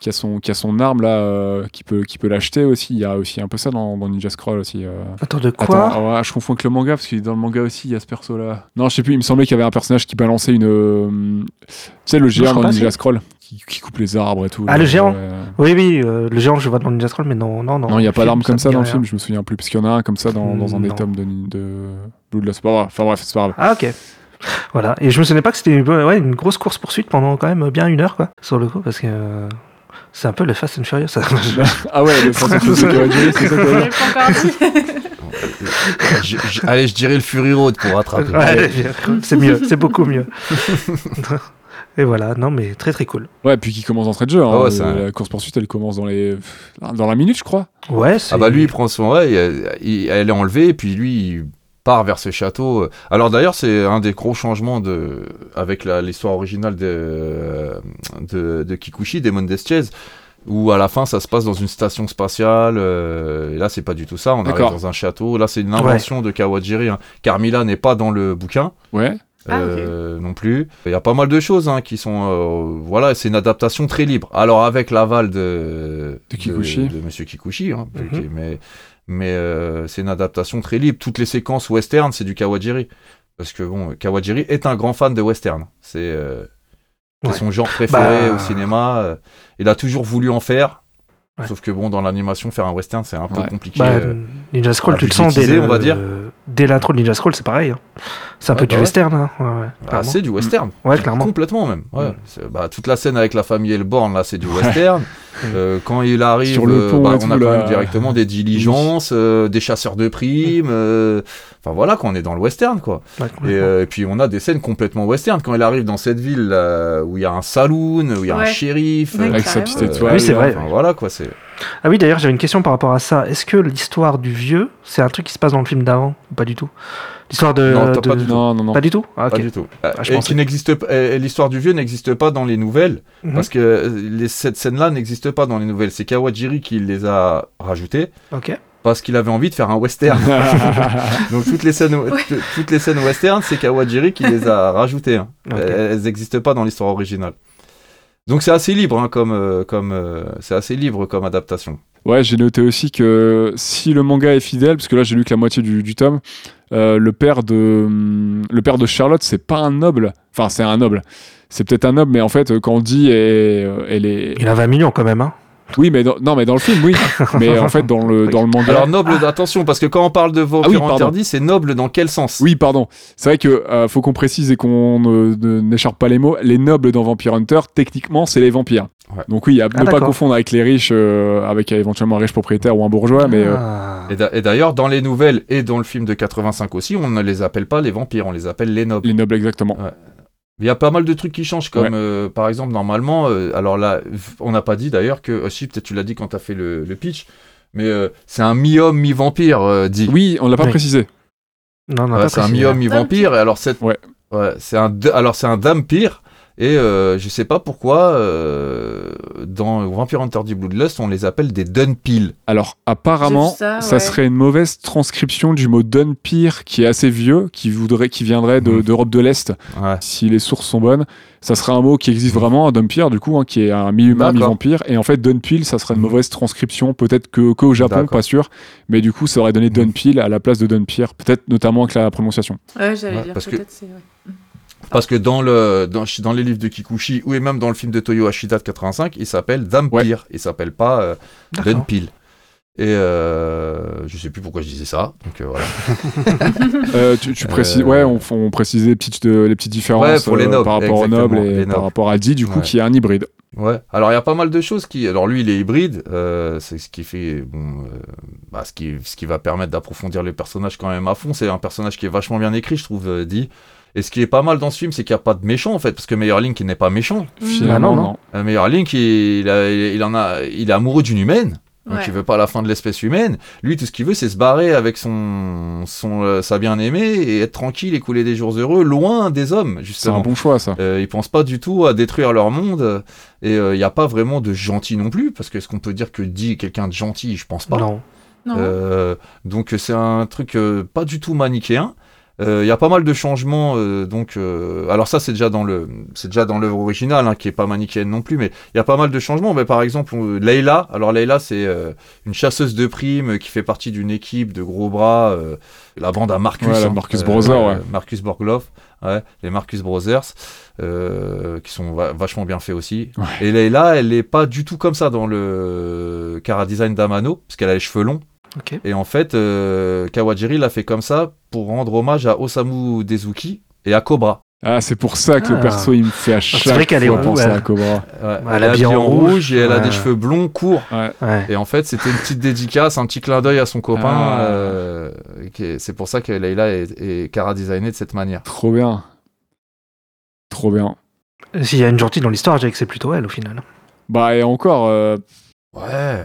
qui a son, qui a son arme là, euh, qui peut, qui peut l'acheter aussi. Il y a aussi un peu ça dans, dans Ninja Scroll aussi. euh. Attends, de quoi Attends, ah je confonds avec le manga parce est dans le manga aussi, il y a ce perso là. Non, je sais plus, il me semblait qu'il y avait un personnage qui balançait une. euh, tu sais, le géant dans Ninja. Scroll qui, qui coupe les arbres et tout. Ah, là, le géant. Oui, oui, le géant, je vois dans Ninja Scroll, mais non, non, non. Non, il n'y a pas d'arme comme ça dans le film, je me souviens plus. Parce qu'il y en a un comme ça dans, dans un des tomes de, de Bloodlust. Pas grave. Enfin bref, c'est pas grave. Ah, ok. Voilà. Et je me souvenais pas que c'était ouais, une grosse course-poursuite pendant quand même bien une heure, quoi, sur le coup, parce que c'est un peu le Fast and Furious. ça. [LAUGHS] ah ouais, le Fast and Furious c'est ça que Je t'as l'ai pas encore dit. [LAUGHS] Je- je- allez, je dirais le Fury Road pour rattraper. Ouais, c'est mieux, c'est beaucoup mieux. [LAUGHS] Et voilà, non, mais très très cool. Ouais, puis qui commence d'entrée de jeu. hein. Ah ouais, ça- La course poursuite, elle commence dans les dans la minute, je crois. Ouais, c'est. Ah bah lui, il prend son... Ouais, il- il- elle est enlevée, et puis lui, il part vers ce château. Alors d'ailleurs, c'est un des gros changements de... avec l'histoire originale de... de, de Kikuchi, Demon Chase, où à la fin, ça se passe dans une station spatiale. euh, Et là, c'est pas du tout ça. On arrive dans un château. Là, c'est une invention de Kawajiri. hein. Carmilla n'est pas dans le bouquin. Ouais. Ah, euh, non plus. Il y a pas mal de choses hein, qui sont. euh, voilà, c'est une adaptation très libre. Alors, avec l'aval de, De Kikuchi. de, Monsieur Kikuchi, hein, Mhm. qui- mais, mais euh, c'est une adaptation très libre. Toutes les séquences western, c'est du Kawajiri. Parce que bon, Kawajiri est un grand fan de western. C'est euh, Ouais. son genre préféré Bah. au cinéma. euh, il a toujours voulu en faire. Ouais. Sauf que bon, dans l'animation, faire un western, c'est un peu Ouais. compliqué. Bah, euh. Ninja Scroll, tu le sens dès, le- on va dire. Dès l'intro de Ninja Scroll, c'est pareil. hein. C'est un Ouais, peu bah du ouais. western. Hein. Ouais, ouais, Ah, clairement. c'est du western. Ouais, clairement. Complètement même. Ouais. Mm. C'est- Bah, toute la scène avec la famille Elborn, là, c'est du western. [LAUGHS] Euh, quand il arrive, Sur le euh, pont bah, on a quand même directement des diligences, euh, des chasseurs de primes. euh, Enfin voilà, quand on est dans le western, quoi. Ouais, Et, euh, puis on a des scènes complètement western. Quand il arrive dans cette ville là, où il y a un saloon, où il y a un shérif. Euh, Avec sa carrément. petite euh, étoile. Oui, c'est vrai. Enfin, voilà, quoi. C'est. Ah oui, d'ailleurs, j'avais une question par rapport à ça. Est-ce que l'histoire du vieux, c'est un truc qui se passe dans le film d'avant ou Pas du tout? L'histoire de. Non, de- pas du tout. Non, non, non. Pas du tout? Ah, ok. Pas du tout. Ah, je et pensais. qui n'existe L'histoire du vieux n'existe pas dans les nouvelles. Mhm. Parce que euh, les, cette scène-là n'existe pas dans les nouvelles. C'est Kawajiri qui les a rajoutées Ok. parce qu'il avait envie de faire un western. [LAUGHS] Donc toutes les scènes, toutes les scènes western, c'est Kawajiri qui les a rajoutées. hein. Elles n'existent pas dans l'histoire originale. Donc c'est assez libre hein, comme, euh, comme euh, c'est assez libre comme adaptation. Ouais, j'ai noté aussi que si le manga est fidèle, parce que là j'ai lu que la moitié du, du tome, euh, le père de hum, le père de Charlotte, c'est pas un noble. Enfin, c'est un noble. C'est peut-être un noble, mais en fait, quand on dit elle, elle est. Il a 20 millions quand même, hein. Oui, mais dans, non, mais dans le film, oui. mais en fait, dans le [LAUGHS] dans le manga. Alors noble, attention, parce que quand on parle de vampire Ah oui, pardon. interdit, c'est noble dans quel sens? Oui, pardon. C'est vrai que euh, faut qu'on précise et qu'on n'écharpe pas les mots. Les nobles dans Vampire Hunter, techniquement, c'est les vampires. Ouais. Donc oui, à ne pas confondre avec les riches, euh, avec éventuellement un riche propriétaire ou un bourgeois, mais euh, Ah. Et d'ailleurs, dans les nouvelles et dans le film de 85 aussi, on ne les appelle pas les vampires, on les appelle les nobles. les nobles exactement. Il y a pas mal de trucs qui changent, comme euh, par exemple, normalement, euh, alors là, v- on n'a pas dit d'ailleurs que, aussi, peut-être tu l'as dit quand tu as fait le, le pitch, mais euh, c'est un mi-homme, mi-vampire, euh, dit. Oui, on l'a pas Oui. précisé. Non, non, Ouais, c'est un mi-homme, mi-vampire, et alors cette... Ouais. Ouais, c'est un, alors c'est un vampire, et euh, je sais pas pourquoi, euh, dans Vampire Hunter du Bloodlust, on les appelle des Dunpeel. Alors apparemment, ça, serait une mauvaise transcription du mot Dunpire qui est assez vieux, qui voudrait, qui viendrait de- Mhm. d'Europe de l'Est. Ouais. Si les sources sont bonnes, ça serait un mot qui existe vraiment, un Dunpire du coup, hein, qui est un mi-humain, mi-vampire. Et en fait, Dunpeel, ça serait une Mhm. mauvaise transcription, peut-être que qu'au Japon, pas sûr. Mais du coup, ça aurait donné Mhm. Dunpeel à la place de Dunpire, peut-être notamment avec la prononciation. Ouais, j'allais Ouais, dire que- peut-être c'est. ouais. Parce que dans, le, dans, dans les livres de Kikuchi, ou et même dans le film de Toyo Ashida de 85, il s'appelle Dampire, il s'appelle pas euh. Dunpeel. Et euh, je sais plus pourquoi je disais ça, donc euh, voilà. [LAUGHS] Euh, tu, tu précises, Euh, ouais, on, on précisait les petites, les petites différences Ouais, pour les nobles, par rapport aux nobles et par rapport à Di, du coup, Ouais. qui est un hybride. Ouais. Alors il y a pas mal de choses qui. Alors lui il est hybride, c'est ce qui fait bon, bah, ce qui ce qui va permettre d'approfondir les personnages quand même à fond. C'est un personnage qui est vachement bien écrit, je trouve, dit. Et ce qui est pas mal dans ce film, c'est qu'il n'y a pas de méchant en fait, parce que Meilleur Link il n'est pas méchant. Finalement, non, non. non. Euh, Meilleur Link il, a- il en a, il est amoureux d'une humaine. Donc Ouais. il veut pas la fin de l'espèce humaine. Lui tout ce qu'il veut c'est se barrer avec son son euh, sa bien aimée et être tranquille et couler des jours heureux loin des hommes C'est justement. un bon choix, ça. Euh, ils pensent pas du tout à détruire leur monde euh, et il n'y a pas vraiment de gentil non plus parce que est-ce qu'on peut dire que dit quelqu'un de gentil je pense pas Non. Non. Euh, donc c'est un truc euh, pas du tout manichéen il y a pas mal de changements euh, donc euh, alors ça c'est déjà dans le c'est déjà dans l'œuvre originale hein, qui est pas manichéenne non plus mais il y a pas mal de changements mais par exemple Leila alors Leila c'est euh, une chasseuse de primes qui fait partie d'une équipe de gros bras euh, la bande à Marcus Ouais, hein, Marcus Brothers, ouais. Marcus Borgloff ouais, les Marcus Brothers euh, qui sont va- vachement bien faits aussi Ouais. et Leila elle est pas du tout comme ça dans le Cara Design d'Amano parce qu'elle a les cheveux longs Et en fait, euh, Kawajiri l'a fait comme ça pour rendre hommage à Osamu Dezuki et à Cobra. Ah, c'est pour ça que le Ah. perso, il me fait à chaque vrai qu'elle est roux, elle. à Cobra. Ouais, Elle est habillée en rouge. et elle a des cheveux blonds courts. Ouais. Et en fait, c'était une petite dédicace, un petit clin d'œil à son copain. Ah. euh, c'est pour ça que Leila est, est cara designée de cette manière. Trop bien. Trop bien. S'il y a une gentille dans l'histoire, je dirais que c'est plutôt elle au final. Bah, et encore, euh, Ouais.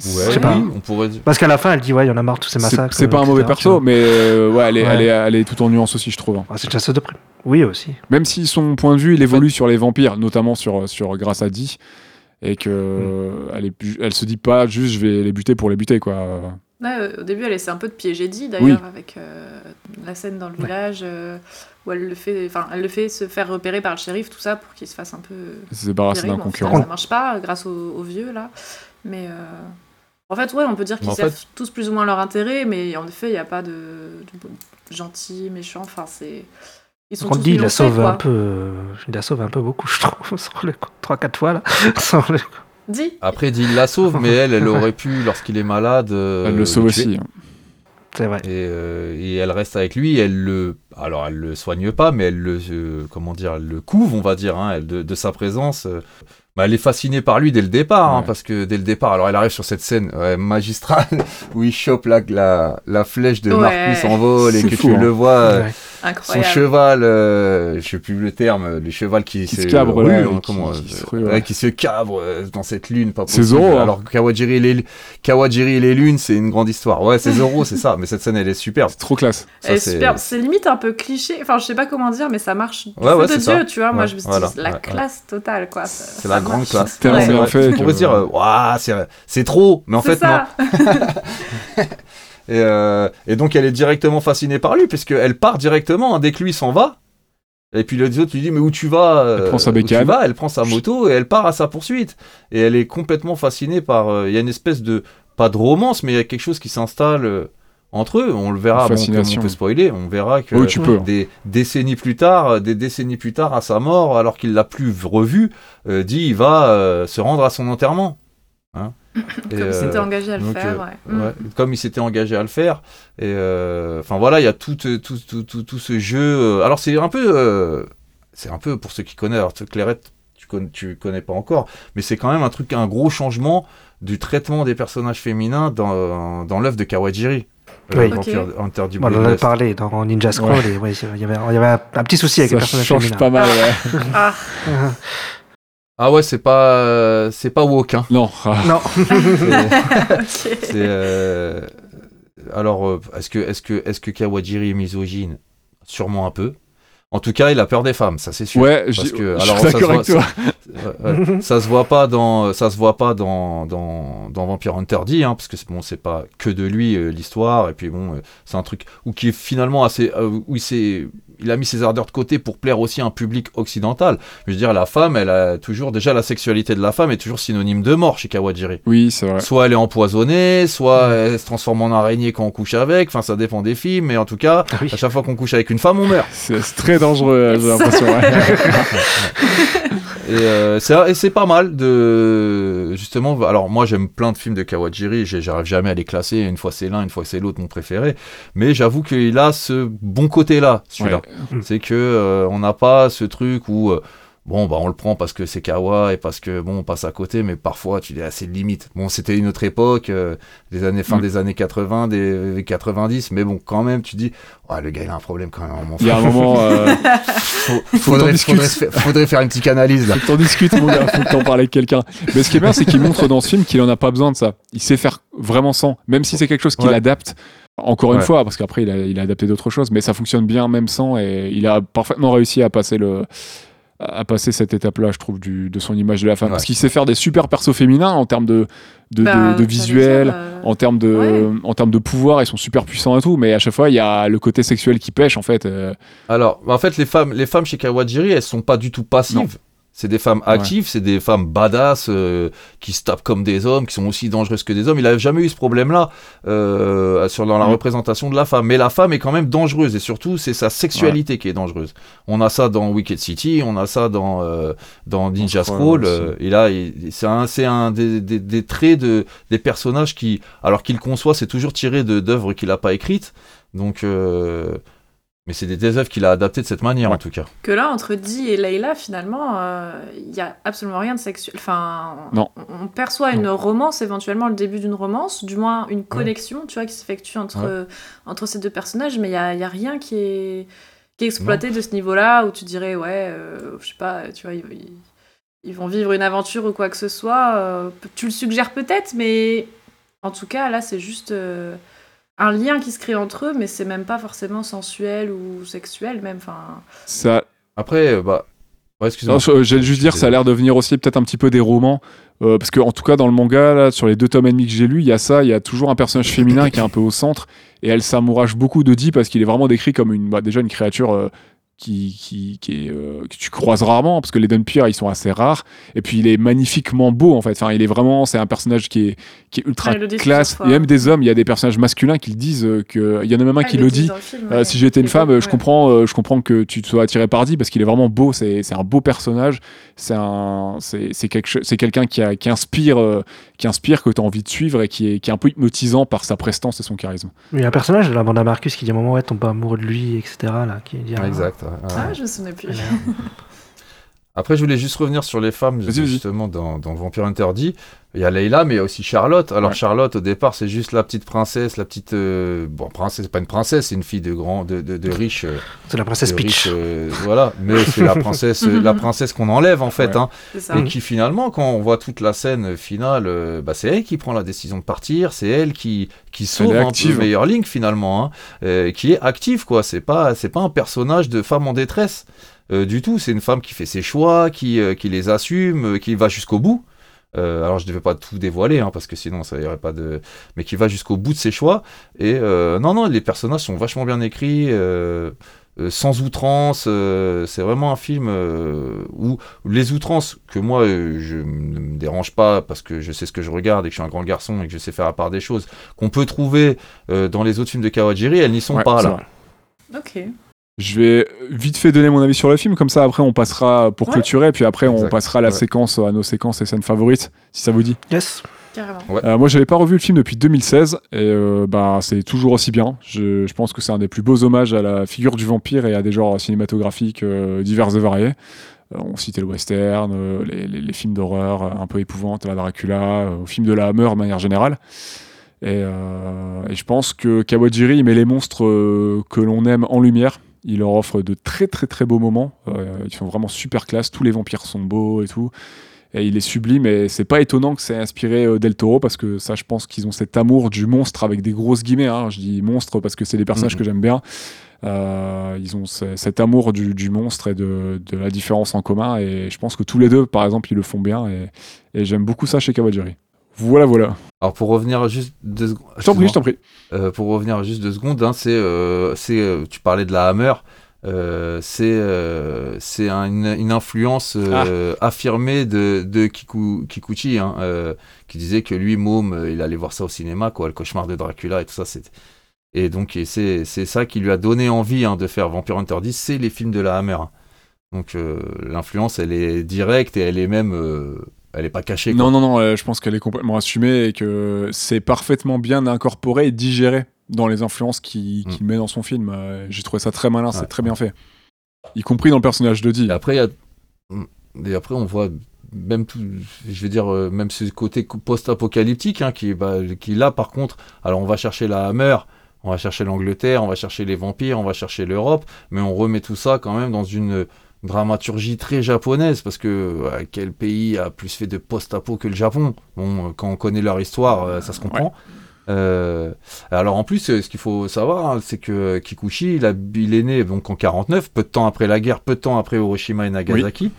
Je sais pas. oui, on pourrait dire. Parce qu'à la fin, elle dit ouais, il y en a marre de tous ces massacres. c'est pas un etc., mauvais perso, mais euh, ouais, elle est, Ouais. Elle, est, elle est tout en nuance aussi, je trouve. hein. Ah, c'est une chasseuse de prime. Oui aussi. Même si son point de vue, il évolue sur les vampires, notamment sur, sur grâce à Di, et que Mm. elle, est, plus- elle se dit pas juste je vais les buter pour les buter, quoi. Ouais, euh, au début, elle essaie un peu de piéger Dee, Oui. d'ailleurs, avec euh, la scène dans le village euh, où elle le fait, enfin, elle le fait se faire repérer par le shérif, tout ça, pour qu'il se fasse un peu. Se débarrasser d'un concurrent. final, ça marche pas grâce au, au vieux là, mais euh, en fait, ouais, on peut dire qu'ils servent tous plus ou moins leur intérêt, mais en effet, il n'y a pas de, de gentil, méchant. Enfin, c'est ils sont Quand tous dit, il la sauve quoi. un peu. euh, Il la sauve un peu beaucoup, je trouve. [LAUGHS] Sur les 3-4 fois là. [LAUGHS] Sur les- Dis. Après, dit il la sauve, mais elle, elle aurait pu, [LAUGHS] lorsqu'il est malade. euh, Elle le sauve aussi. hein. C'est vrai. Et, euh, et elle reste avec lui, elle le, alors elle le soigne pas, mais elle le, euh, comment dire, elle le couve, on va dire, hein, elle, de, de sa présence. Bah, elle est fascinée par lui dès le départ, hein, parce que dès le départ, alors elle arrive sur cette scène ouais, magistrale [LAUGHS] où il chope la, la, la flèche de Ouais. Marcus en vol et que fou, tu hein. le vois, euh, Ouais. son cheval, euh, je sais plus le terme, le cheval qui, Qui se cabre, lui, qui- comment, qui se qui cabre euh, dans cette lune, pas C'est possible. Zoro, hein. Alors Kawajiri et les, Kawajiri et les lunes, c'est une grande histoire. Ouais, c'est Zoro, c'est ça. Mais cette scène, elle est superbe. C'est trop classe. Ça, Elle est c'est- superbe. C'est limite un peu cliché. Enfin, je sais pas comment dire, mais ça marche. Du Ouais, feu ouais, de c'est Dieu, ça. tu vois. Moi, je me suis voilà. la classe totale, quoi. C'est la grande classe. Tellement Ouais. bien Ouais, fait On pourrait se dire, euh, c'est c'est trop. Mais en fait, non. [LAUGHS] Et, euh, et donc, elle est directement fascinée par lui, puisqu'elle part directement. hein, dès que lui s'en va, Et puis les autres lui disent mais où tu vas euh, Elle prend sa où tu bécane. vas? Elle prend sa moto et elle part à sa poursuite. Et elle est complètement fascinée par. euh, Il y a une espèce de pas de romance, mais il y a quelque chose qui s'installe euh, entre eux. On le verra. Bon, on peut spoiler. On verra que Oui, tu peux. des décennies plus tard, des décennies plus tard, à sa mort, alors qu'il l'a plus revu, euh, dit il va euh, se rendre à son enterrement. Hein [LAUGHS] Et, Comme euh, s'était engagé à le donc, faire, euh, ouais. Mm. comme il s'était engagé à le faire. Et euh, enfin voilà, il y a tout, tout, tout, tout, tout ce jeu. Alors c'est un peu, euh, c'est un peu pour ceux qui connaissent. Alors Clairette, tu connais, tu connais pas encore, mais c'est quand même un truc, un gros changement du traitement des personnages féminins dans, dans l'œuvre de Kawajiri. Oui. Bon, on en a parlé dans Ninja Scroll et ouais, il y avait, il y avait un, un petit souci avec Ça les personnages change féminins. pas mal, ouais. [LAUGHS] Ah, Ah ouais, c'est pas, euh, c'est pas woke. Hein. Non, ah, Non, [LAUGHS] [LAUGHS] C'est- euh, alors euh, est-ce que est-ce que est-ce que Kawajiri est misogyne? Sûrement un peu. En tout cas, il a peur des femmes, ça c'est sûr. ouais, Parce que- je alors, suis ça se d'accord voit- [LAUGHS] ça se voit pas dans ça se voit pas dans dans, dans Vampire Hunter D hein, parce que c'est bon c'est pas que de lui euh, l'histoire et puis bon euh, c'est un truc où qui est finalement assez euh, où il s'est il a mis ses ardeurs de côté pour plaire aussi à un public occidental. Je veux dire la femme elle a toujours déjà la sexualité de la femme est toujours synonyme de mort chez Kawajiri. Oui, c'est vrai. Soit elle est empoisonnée, soit elle se transforme en araignée quand on couche avec. Enfin, ça dépend des films, mais en tout cas, oui. à chaque fois qu'on couche avec une femme, on meurt. C'est c'est très dangereux, j'ai l'impression. ouais. [LAUGHS] Et euh, c'est pas mal de justement. Alors moi, j'aime plein de films de Kawajiri. J'arrive jamais à les classer. Une fois c'est l'un, une fois c'est l'autre, mon préféré. Mais j'avoue qu'il a ce bon côté-là, celui-là. Ouais. C'est que euh, on n'a pas ce truc où euh, bon bah on le prend parce que c'est Kawa et parce que bon on passe à côté, mais parfois tu dis ah, c'est limite. Bon c'était une autre époque, euh, des années fin Mm. des années 80, des 90, mais bon quand même tu dis ouais le gars il a un problème quand même. mon Il y a un moment, euh, [LAUGHS] Faut- faudrait, faudrait, faire- faudrait faire une petite analyse là. faut que t'en discutes, mon gars, faut que t'en parles avec quelqu'un. Mais ce qui est bien, c'est qu'il [LAUGHS] montre dans ce film qu'il en a pas besoin de ça. Il sait faire vraiment sans, même si c'est quelque chose qu'il Ouais. adapte. Encore une fois, parce qu'après il a, il a adapté d'autres choses, mais ça fonctionne bien même sans, et il a parfaitement réussi à passer le à passer cette étape-là, je trouve, du, de son image de la femme. Ouais. Parce qu'il sait faire des super persos féminins en termes de, de, Bah, j'allais visuel, euh, en termes de, Ouais. en termes de pouvoir, ils sont super puissants et tout, mais à chaque fois, il y a le côté sexuel qui pêche, en fait. euh, Alors, en fait, les femmes, les femmes chez Kawajiri, elles sont pas du tout passives. C'est des femmes actives, c'est des femmes badass euh, qui se tapent comme des hommes, qui sont aussi dangereuses que des hommes. Il a jamais eu ce problème-là euh, sur dans la Mm. représentation de la femme. Mais la femme est quand même dangereuse et surtout c'est sa sexualité qui est dangereuse. On a ça dans Wicked City, on a ça dans euh, dans Ninja Scroll euh, et là, c'est un c'est un des, des, des traits de des personnages qui, alors qu'il conçoit, c'est toujours tiré de d'œuvres qu'il a pas écrites. Donc euh, mais c'est des, des œuvres qu'il a adaptées de cette manière Ouais. en tout cas. Que là, entre Dee et Layla, finalement, euh, il y a absolument rien de sexuel. Enfin, Non. on, on perçoit une romance, éventuellement le début d'une romance, du moins une connexion, tu vois, qui s'effectue entre, entre ces deux personnages, mais il y a, y a rien qui est, qui est exploité de ce niveau-là, où tu dirais, ouais, euh, je sais pas, tu vois, ils, vont vivre une aventure ou quoi que ce soit. euh, tu le suggères peut-être, mais en tout cas, là, c'est juste... euh, un lien qui se crée entre eux, mais c'est même pas forcément sensuel ou sexuel, même. Enfin, ça, Après, euh, bah, ouais, excuse-moi. Je- J'allais juste dire, ça a l'air de venir aussi peut-être un petit peu des romans. euh, parce que, en tout cas, dans le manga, là, sur les deux tomes et demi que j'ai lus, il y a ça, il y a toujours un personnage féminin qui est un peu au centre. Et elle s'amourage beaucoup de Dee parce qu'il est vraiment décrit comme une, bah, déjà une créature euh, qui, qui, qui est, euh, que tu croises rarement, parce que les Dunpire, ils sont assez rares. Et puis, il est magnifiquement beau, en fait. Enfin, il est vraiment, c'est un personnage qui est, qui est ultra Ah, classe. Et même des hommes, il y a des personnages masculins qui le disent, euh, que, il y en a même un ah, qui le dit. film, Euh, ouais. si j'étais une femme, beau, je ouais. comprends, euh, je comprends que tu te sois attiré par Dee parce qu'il est vraiment beau. C'est c'est un beau personnage. C'est un, c'est c'est quelque, quelqu'un qui, a- qui inspire, euh, qui inspire que tu as envie de suivre et qui est, qui est un peu hypnotisant par sa prestance et son charisme. Il y a un personnage de la bande à Marcus qui dit à un moment, ouais, tombe pas amoureux de lui, etc. Là, qui dit, ah, Exact. Ah, je me souvenais plus. [LAUGHS] Après, je voulais juste revenir sur les femmes, justement, dans, dans Vampire Interdit. Il y a Leila, mais il y a aussi Charlotte. Alors, Ouais. Charlotte, au départ, c'est juste la petite princesse, la petite. euh, Bon, princesse, c'est pas une princesse, c'est une fille de grand, de, de, de riche. euh, C'est la princesse Peach. riche, euh, voilà, mais c'est la [LAUGHS] princesse, la princesse qu'on enlève, en fait. Ouais. Hein, C'est ça. et qui, finalement, quand on voit toute la scène finale, euh, bah, c'est elle qui prend la décision de partir, c'est elle qui, qui sauve un peu active. Meilleur Link, finalement, hein, euh, qui est active, quoi. C'est pas, c'est pas un personnage de femme en détresse. Euh, du tout, c'est une femme qui fait ses choix, qui, euh, qui les assume, euh, qui va jusqu'au bout. Euh, alors je ne devais pas tout dévoiler hein, parce que sinon ça y aurait pas de mais qui va jusqu'au bout de ses choix et euh, non non les personnages sont vachement bien écrits euh, euh, sans outrance euh, c'est vraiment un film euh, où les outrances que moi euh, je ne me dérange pas parce que je sais ce que je regarde et que je suis un grand garçon et que je sais faire la part des choses qu'on peut trouver euh, dans les autres films de Kawajiri elles n'y sont Ouais, pas là vrai. Ok. Je vais vite fait donner mon avis sur le film, comme ça après on passera pour Ouais. clôturer, puis après on passera à la Ouais. séquence, à nos séquences et scènes favorites, si ça vous dit. Yes. Carrément. Euh, moi j'avais pas revu le film depuis 2016, et euh, bah, c'est toujours aussi bien. Je, je pense que c'est un des plus beaux hommages à la figure du vampire et à des genres cinématographiques euh, divers et variés. Euh, on citait le western, euh, les, les- les films d'horreur euh, un peu épouvantes, la Dracula, euh, au film de la Hammer de manière générale. Et, euh, et je pense que Kawajiri il met les monstres euh, que l'on aime en lumière. Il leur offre de très très très beaux moments. Euh, ils sont vraiment super classe. Tous les vampires sont beaux et tout. Et il est sublime. Et c'est pas étonnant que c'est inspiré euh, Del Toro parce que ça, je pense qu'ils ont cet amour du monstre avec des grosses guillemets. hein. Je dis monstre parce que c'est des personnages Mhm. que j'aime bien. Euh, ils ont ce- cet amour du, du monstre et de, de la différence en commun. Et je pense que tous les deux, par exemple, ils le font bien. Et, et j'aime beaucoup ça chez Kawajiri. Voilà, voilà. Alors pour revenir juste deux secondes Je t'en prie, je t'en prie. Euh, pour revenir juste deux secondes, hein, c'est, euh, c'est, euh, tu parlais de la Hammer, euh, c'est, c'est un- une, une influence euh, affirmée de, de Kiku, Kikuchi, hein, qui disait que lui, Môme, il allait voir ça au cinéma, quoi, le cauchemar de Dracula et tout ça. C'est... Et donc et c'est, c'est ça qui lui a donné envie hein, de faire Vampire Hunter 10, c'est les films de la Hammer. Donc l'influence, elle est directe et elle est même, elle est pas cachée. quoi. Non, non, non, euh, je pense qu'elle est complètement assumée et que c'est parfaitement bien incorporé et digéré dans les influences qu'il Mm. qu'il met dans son film. Euh, J'ai trouvé ça très malin, c'est très bien fait. Y compris dans le personnage de Dee. Et après, y a- et après, on voit même tout, je veux dire, euh, même ce côté post-apocalyptique, hein, qui, bah, qui là, par contre, alors on va chercher la Hammer, on va chercher l'Angleterre, on va chercher les vampires, on va chercher l'Europe, mais on remet tout ça quand même dans une dramaturgie très japonaise, parce que euh, quel pays a plus fait de post-apo que le Japon? Bon, euh, quand on connaît leur histoire, euh, ça se comprend. Euh, alors en plus, ce qu'il faut savoir, hein, c'est que Kikuchi, il, a- il est né donc en 49, peu de temps après la guerre, peu de temps après Hiroshima et Nagasaki.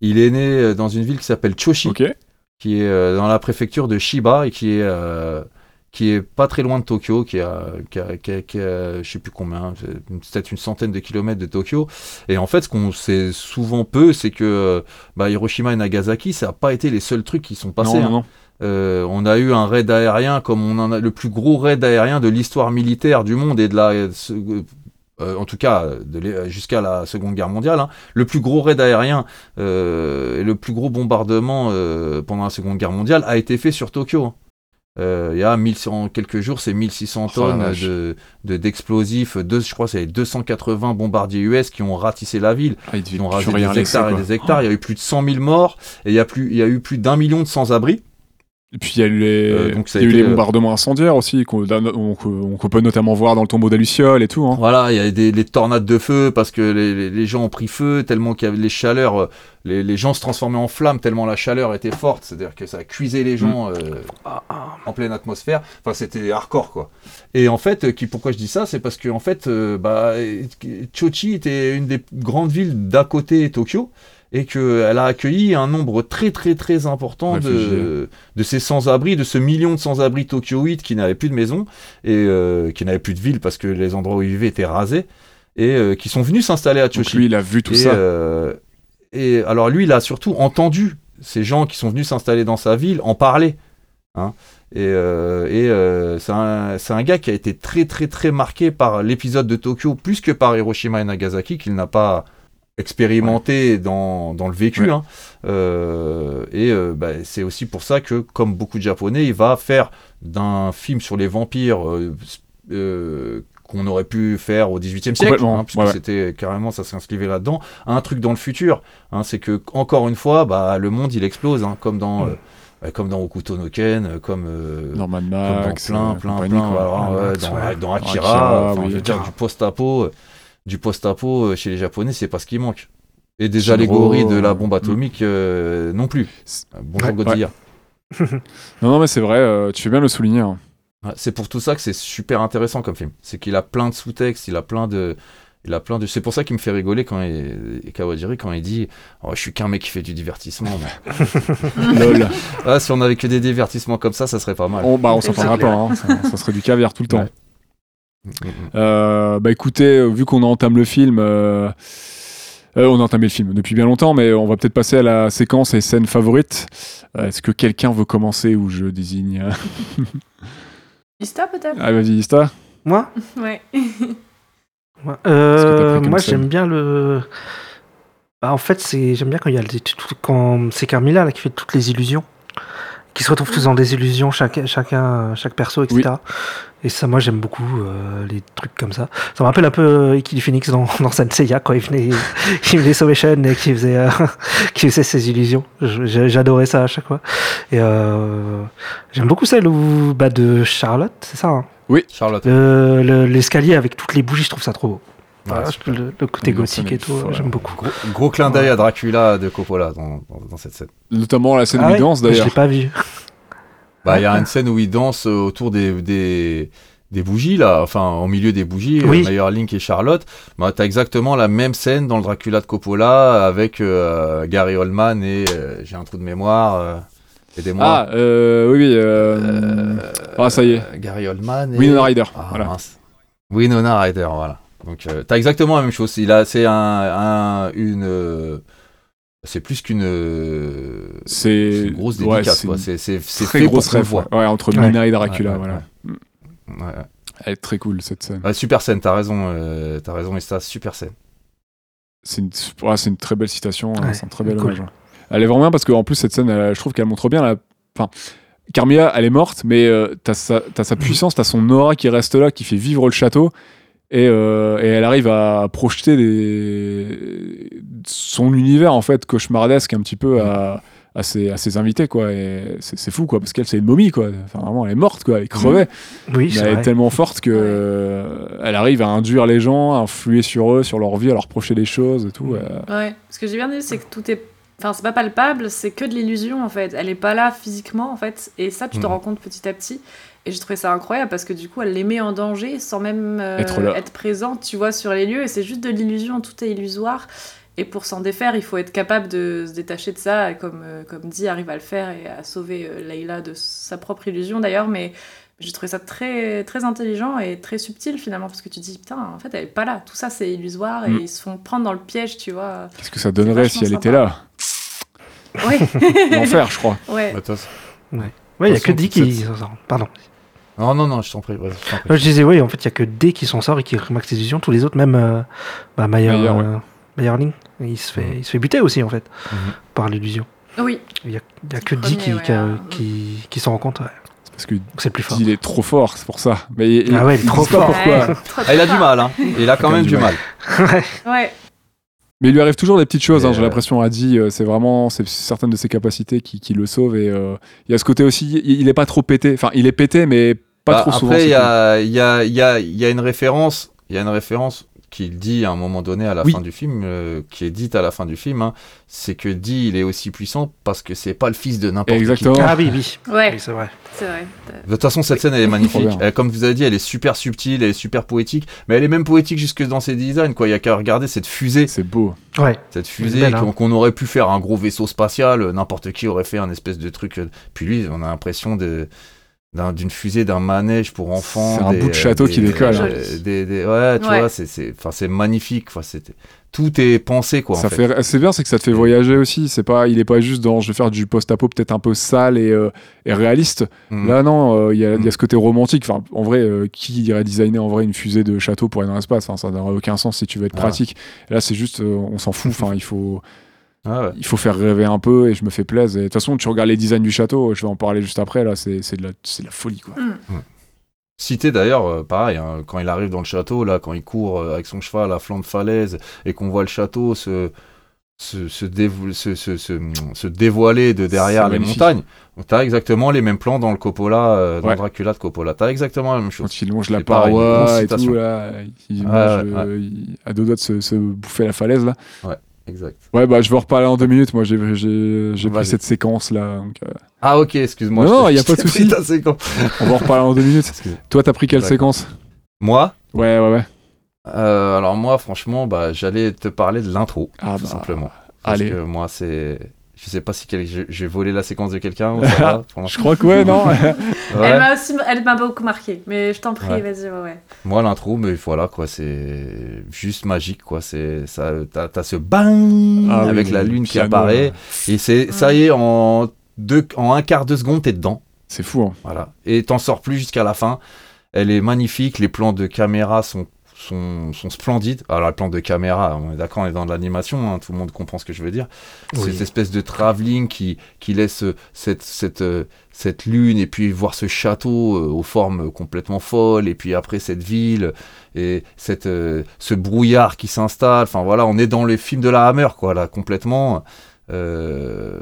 Il est né dans une ville qui s'appelle Choshi, qui est dans la préfecture de Shiba et qui est euh, qui est pas très loin de Tokyo, qui a- qui a- qui a- je sais plus combien, peut-être une centaine de kilomètres de Tokyo. Et en fait, ce qu'on sait souvent peu, c'est que bah, Hiroshima et Nagasaki, ça n'a pas été les seuls trucs qui sont passés. non, hein. non. Euh, on a eu un raid aérien comme on en a le plus gros raid aérien de l'histoire militaire du monde et de la euh, en tout cas jusqu'à la Seconde Guerre mondiale, hein. le plus gros raid aérien euh, et le plus gros bombardement euh, pendant la Seconde Guerre mondiale a été fait sur Tokyo. Euh, Il y a 1000 en quelques jours, c'est 1600 Oh, tonnes de de- d'explosifs, deux- je crois c'est 280 bombardiers US qui ont ratissé la ville. Ah, Ils ont rasé des laisser, hectares et des hectares. Il y a eu plus de 100 000 morts et il y a, plus, il y a eu plus d'un million de sans-abri. Et puis il y a eu les, Euh, donc a il y a eu les euh, bombardements incendiaires aussi, qu'on on- on- qu'on peut notamment voir dans le tombeau d'Aluciole et tout. hein. Voilà, il y a des, des tornades de feu parce que les, gens ont pris feu tellement qu'il y avait les chaleurs, euh, les, les gens se transformaient en flammes tellement la chaleur était forte, c'est-à-dire que ça a cuisé les gens euh, en pleine atmosphère. Enfin, c'était hardcore quoi. Et en fait, euh, qui, pourquoi je dis ça, c'est parce que en fait, euh, bah, Chochi était une des grandes villes d'à côté Tokyo et qu'elle a accueilli un nombre très très très important de, de ces sans-abri, de ce million de sans-abri tokyoïdes qui n'avaient plus de maison et euh, qui n'avaient plus de ville parce que les endroits où ils vivaient étaient rasés et euh, qui sont venus s'installer à Donc Choshi. lui, il a vu tout et, ça. euh, et alors lui, il a surtout entendu ces gens qui sont venus s'installer dans sa ville en parler. hein. Et, et c'est un, c'est un gars qui a été très très très marqué par l'épisode de Tokyo plus que par Hiroshima et Nagasaki qu'il n'a pas expérimenté dans, dans le vécu. Ouais. hein. Euh, et euh, bah, c'est aussi pour ça que, comme beaucoup de Japonais, il va faire d'un film sur les vampires euh, euh, qu'on aurait pu faire au XVIIIe siècle, hein, puisque ouais, c'était carrément ça s'inscrivait là-dedans, un truc dans le futur. hein, c'est que encore une fois, bah, le monde il explose, hein, comme dans euh, comme dans Hokuto no Ken, comme euh, Dans Mad comme dans Max, plein, plein, compagnie, plein, quoi. voilà, Mad ouais, Max, dans, ouais. dans Akira, Akira, enfin, oui, je veux dire, Akira. du post-apo, du post-apo euh, chez les Japonais, c'est pas ce qui manque. Et des Shinro, allégories de la euh, bombe atomique euh, non plus. Bonjour Ouais, Godzilla. [LAUGHS] Non, non, mais c'est vrai, euh, tu fais bien le souligner. hein. C'est pour tout ça que c'est super intéressant comme film. C'est qu'il a plein de sous-textes, il a plein de. Il a plein de. C'est pour ça qu'il me fait rigoler quand il... Kawajiri quand il dit oh, Je suis qu'un mec qui fait du divertissement. mais- [LAUGHS] Lol. ah, si on avait que des divertissements comme ça, ça serait pas mal. On, bah, on s'en clair. pas, hein. ça, ça serait du caviar tout le temps. Ouais. Euh, bah écoutez, euh, vu qu'on entame le film, euh, euh, on a entamé le film depuis bien longtemps, mais on va peut-être passer à la séquence et scène favorite. Euh, Est-ce que quelqu'un veut commencer ou je désigne euh, [LAUGHS] Ista peut-être? Ah vas-y, Ista. Moi? [LAUGHS] Ouais. Euh, moi, j'aime bien le. Bah, en fait, c'est j'aime bien quand il y a les- tout- quand c'est Carmilla là qui fait toutes les illusions, qui se retrouvent tous dans des illusions, chaque, chacun, chaque perso, etc. Et ça, moi, j'aime beaucoup euh, les trucs comme ça. Ça me rappelle un peu euh, du Phoenix dans, [LAUGHS] dans Senseiya quand il venait, [LAUGHS] il venait sauver Shen et qui faisait, euh, [LAUGHS] qui faisait ses illusions. J'adorais ça à chaque fois. Et euh, j'aime beaucoup celle où, bah, de Charlotte, c'est ça. hein? Charlotte. Le- le- L'escalier avec toutes les bougies, je trouve ça trop beau. Voilà, le, le côté gothique et tout, m'est- j'aime beaucoup. Gros, gros clin d'œil à Dracula de Coppola dans, dans, dans cette scène. Notamment la scène Ah où il ouais danse Je d'ailleurs. l'ai pas vu. Bah, il y a une scène où il danse euh, autour des, des, des bougies, là, enfin, au milieu des bougies, Oui. euh, Meyer Link et Charlotte. Bah, t'as exactement la même scène dans le Dracula de Coppola avec euh, Gary Oldman et euh, j'ai un trou de mémoire. Euh, Aidez-moi. Ah, euh, oui, oui. euh, Euh, ah, ça y est. euh, Gary Oldman et. Winona Ryder. Ah, voilà. mince. Winona Ryder, voilà. Donc, euh, t'as exactement la même chose. Il a, c'est un, un- une. euh, c'est plus qu'une. euh, C'est une grosse ouais, dédicace, c'est quoi. une C'est, c'est, c'est très fait grosse pour voit. Ouais, entre Ouais. Mina et Dracula, Ouais, ouais, voilà. ouais. Ouais. Elle est très cool cette scène. Ouais, super scène, t'as raison, euh, t'as raison, Esta, super scène. C'est une, ouais, c'est une très belle citation, hein, Ouais, c'est un très bel cool. hommage. ouais. Elle est vraiment bien parce qu'en plus, cette scène, elle- je trouve qu'elle montre bien la. Enfin, Carmilla, elle est morte, mais euh, t'as sa, t'as sa puissance, t'as son aura qui reste là, qui fait vivre le château. Et, euh, et elle arrive à projeter des... son univers, en fait, cauchemardesque un petit peu à, à, ses, à ses invités, quoi. Et c'est, c'est fou, quoi, parce qu'elle, c'est une momie, quoi. Enfin, vraiment, elle est morte, quoi. Elle est crevée. Oui, Mais c'est elle est tellement forte que euh, elle arrive à induire les gens, à influer sur eux, sur leur vie, à leur projeter des choses et tout. euh. Ouais. Ce que j'ai bien dit, c'est que tout est. Enfin, c'est pas palpable, c'est que de l'illusion en fait. Elle est pas là physiquement en fait. Et ça, tu te Mhm. rends compte petit à petit. Et j'ai trouvé ça incroyable parce que du coup, elle les met en danger sans même euh, Être présente, tu vois, sur les lieux. Et c'est juste de l'illusion, tout est illusoire. Et pour s'en défaire, il faut être capable de se détacher de ça. Et comme, euh, comme dit, arrive à le faire et à sauver euh, Leila de sa propre illusion d'ailleurs. Mais j'ai trouvé ça très, très intelligent et très subtil finalement. Parce que tu te dis, putain, en fait, elle est pas là. Tout ça, c'est illusoire. Mm. Et ils se font prendre dans le piège, tu vois. Qu'est-ce que ça donnerait si elle était là Ouais. [LAUGHS] L'enfer, je crois. ouais. Bah, Ouais, il y a que D façon, qui cette- s'en sort. Pardon. Non, non, non, je t'en prie. je t'en prie. Je disais, oui, en fait, il y a que D qui s'en sort et qui remarque ses illusions. Tous les autres, même euh, bah, Mayer, Mayer, ouais. euh, il se, fait, Mhm. il se fait buter aussi, en fait, Mhm. par l'illusion. Oui. Il y a, il y a que D qui, qui, ouais, qui, qui s'en rend compte. ouais. C'est parce que C'est plus fort. il est trop fort, c'est pour ça. Mais il- Ah ouais, il est trop fort. pourquoi. Ouais, trop, Ah, il a du mal, hein. Il a quand même du mal. [LAUGHS] Ouais. Mais il lui arrive toujours des petites choses, hein, j'ai euh, l'impression, a dit, euh, c'est vraiment c'est certaines de ses capacités qui, qui le sauvent. Et euh, il y a ce côté aussi, il, il est pas trop pété. Enfin, il est pété, mais pas Bah, trop souvent. Après, il y a, il y, a, il y, a, il y a une référence, il y a une référence qu'il dit à un moment donné à la Oui. fin du film, euh, qui est dite à la fin du film, hein, c'est que dit il est aussi puissant parce que c'est pas le fils de n'importe qui. Exactement. Ah oui, oui. Ouais, Oui, c'est vrai. c'est vrai. De toute façon, cette scène, elle est [LAUGHS] magnifique. Elle- comme vous avez dit, elle est super subtile, elle est super poétique, mais elle est même poétique jusque dans ses designs. Quoi. Il y a qu'à regarder cette fusée, C'est beau. Ouais. cette fusée belle, hein. qu'on aurait pu faire un gros vaisseau spatial. euh, N'importe qui aurait fait un espèce de truc. euh, Puis lui, on a l'impression de d'une fusée, d'un manège pour enfants. C'est un des- bout de château des- qui décolle, des- des- des- ouais, tu Ouais. vois, c'est c'est enfin, c'est magnifique. Enfin, c'est- tout est pensé quoi. en ça fait. fait, c'est bien, c'est que ça te fait voyager aussi. C'est pas, il est pas juste dans, je vais faire du post-apo peut-être un peu sale et, euh, et réaliste. Mhm. Là, non, euh, il y, a- y Mm. a ce côté romantique. Enfin, en vrai, euh, qui irait designer en vrai une fusée de château pour aller dans l'espace Enfin, Ça n'aurait aucun sens si tu veux être Ah. pratique. Là, c'est juste, euh, on s'en fout. [LAUGHS] Enfin, il faut, Ah ouais. il faut faire rêver un peu et je me fais plaisir. Et De toute façon, tu regardes les designs du château. Je vais en parler juste après. Là, c'est c'est de la, c'est de la folie, quoi. Cité d'ailleurs, euh, pareil, hein, quand il arrive dans le château, là, quand il court euh, avec son cheval à flanc de falaise et qu'on voit le château se, se, se, dévo- se, se- se- se dévoiler de derrière les magnifique. montagnes, t'as exactement les mêmes plans dans le Coppola, euh, dans Ouais. Dracula de Coppola. T'as exactement la même chose. Quand il longe la paroi et tout, là, il Ouais, mange, ouais, euh, il- à deux doigts de se, se bouffer la falaise, là. Exact. Ouais, bah, je vais en reparler en deux minutes. Moi, j'ai pris cette séquence-là. donc, euh, Ah ok, excuse-moi. Non, je t'ai- non, y a [LAUGHS] pas de souci. on va en reparler en deux minutes. Excuse- Toi, t'as pris quelle séquence? Moi, Ouais, ouais, ouais. Euh, alors moi, franchement, bah, j'allais te parler de l'intro, Ah tout bah, simplement. Parce allez. que moi, c'est... Je sais pas si quel- j'ai- volé la séquence de quelqu'un ou [LAUGHS] ça va, pour Je crois que ouais, non [LAUGHS] Ouais. Elle m'a aussi, elle m'a beaucoup marqué. Mais je t'en prie, Ouais. vas-y, ouais. Moi, l'intro, mais voilà, quoi, c'est juste magique, quoi. C'est ça, t'as, t'as ce bang Ah avec oui, la lune qui apparaît, et c'est ça y est en deux, en un quart de seconde, t'es dedans, C'est fou. hein. voilà. Et t'en sors plus jusqu'à la fin. Elle est magnifique, les plans de caméra sont sont, sont splendides. Alors, les plans de caméra, on est d'accord, on est dans de l'animation, hein, tout le monde comprend ce que je veux dire. Oui. Cette espèce de travelling qui, qui laisse euh, cette, cette, euh, cette lune et puis voir ce château euh, aux formes complètement folles et puis après cette ville et cette, ce brouillard qui s'installe. Enfin voilà, on est dans les films de la Hammer, quoi, là, complètement. Euh,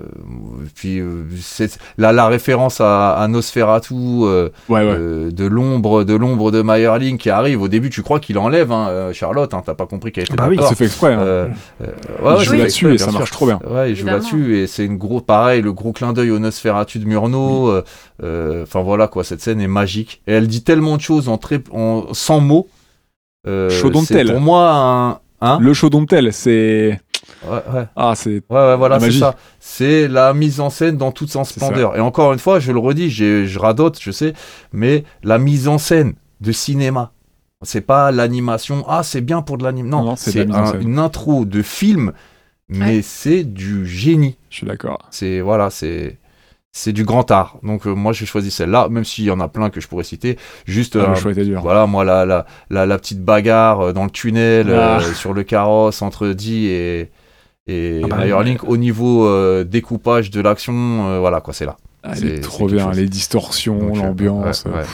puis euh, c'est là la référence à, à Nosferatu euh, Ouais, ouais. euh, de l'ombre de l'ombre de Meyerling qui arrive au début tu crois qu'il enlève hein, euh, Charlotte hein, t'as pas compris qu'elle était Bah oui, tort. c'est fait exprès. hein. Euh, euh, ouais, Il joue là-dessus et ça marche trop bien. Ouais, il joue là-dessus et c'est une gros pareil le gros clin d'œil au Nosferatu de Murnau. euh, euh, Enfin voilà quoi, cette scène est magique et elle dit tellement de choses en très en 100 mots. Euh, Chaudon de c'est tel. Pour moi un hein? Le chaudon de tel, c'est. Ouais, ouais. Ah, c'est. Ouais, ouais, voilà, La c'est ça. C'est la mise en scène dans toute sa splendeur. Et encore une fois, je le redis, je radote, je sais, mais la mise en scène de cinéma, c'est pas l'animation. Ah, c'est bien pour de l'animation. Non, Non, c'est un- une intro de film, mais Ouais. c'est du génie. Je suis d'accord. C'est voilà, c'est c'est du grand art. Donc euh, moi, j'ai choisi celle-là, même s'il y en a plein que je pourrais citer. Juste Ah, euh, le choix était dur. voilà, moi, la, la, la, la petite bagarre euh, dans le tunnel, Ah. euh, sur le carrosse entre Dee et, et Ah bah, Meyerling, au niveau euh, découpage de l'action, euh, voilà, quoi, c'est là. Ah, elle est trop bien. chose. Les distorsions, euh, l'ambiance. ouais, ouais.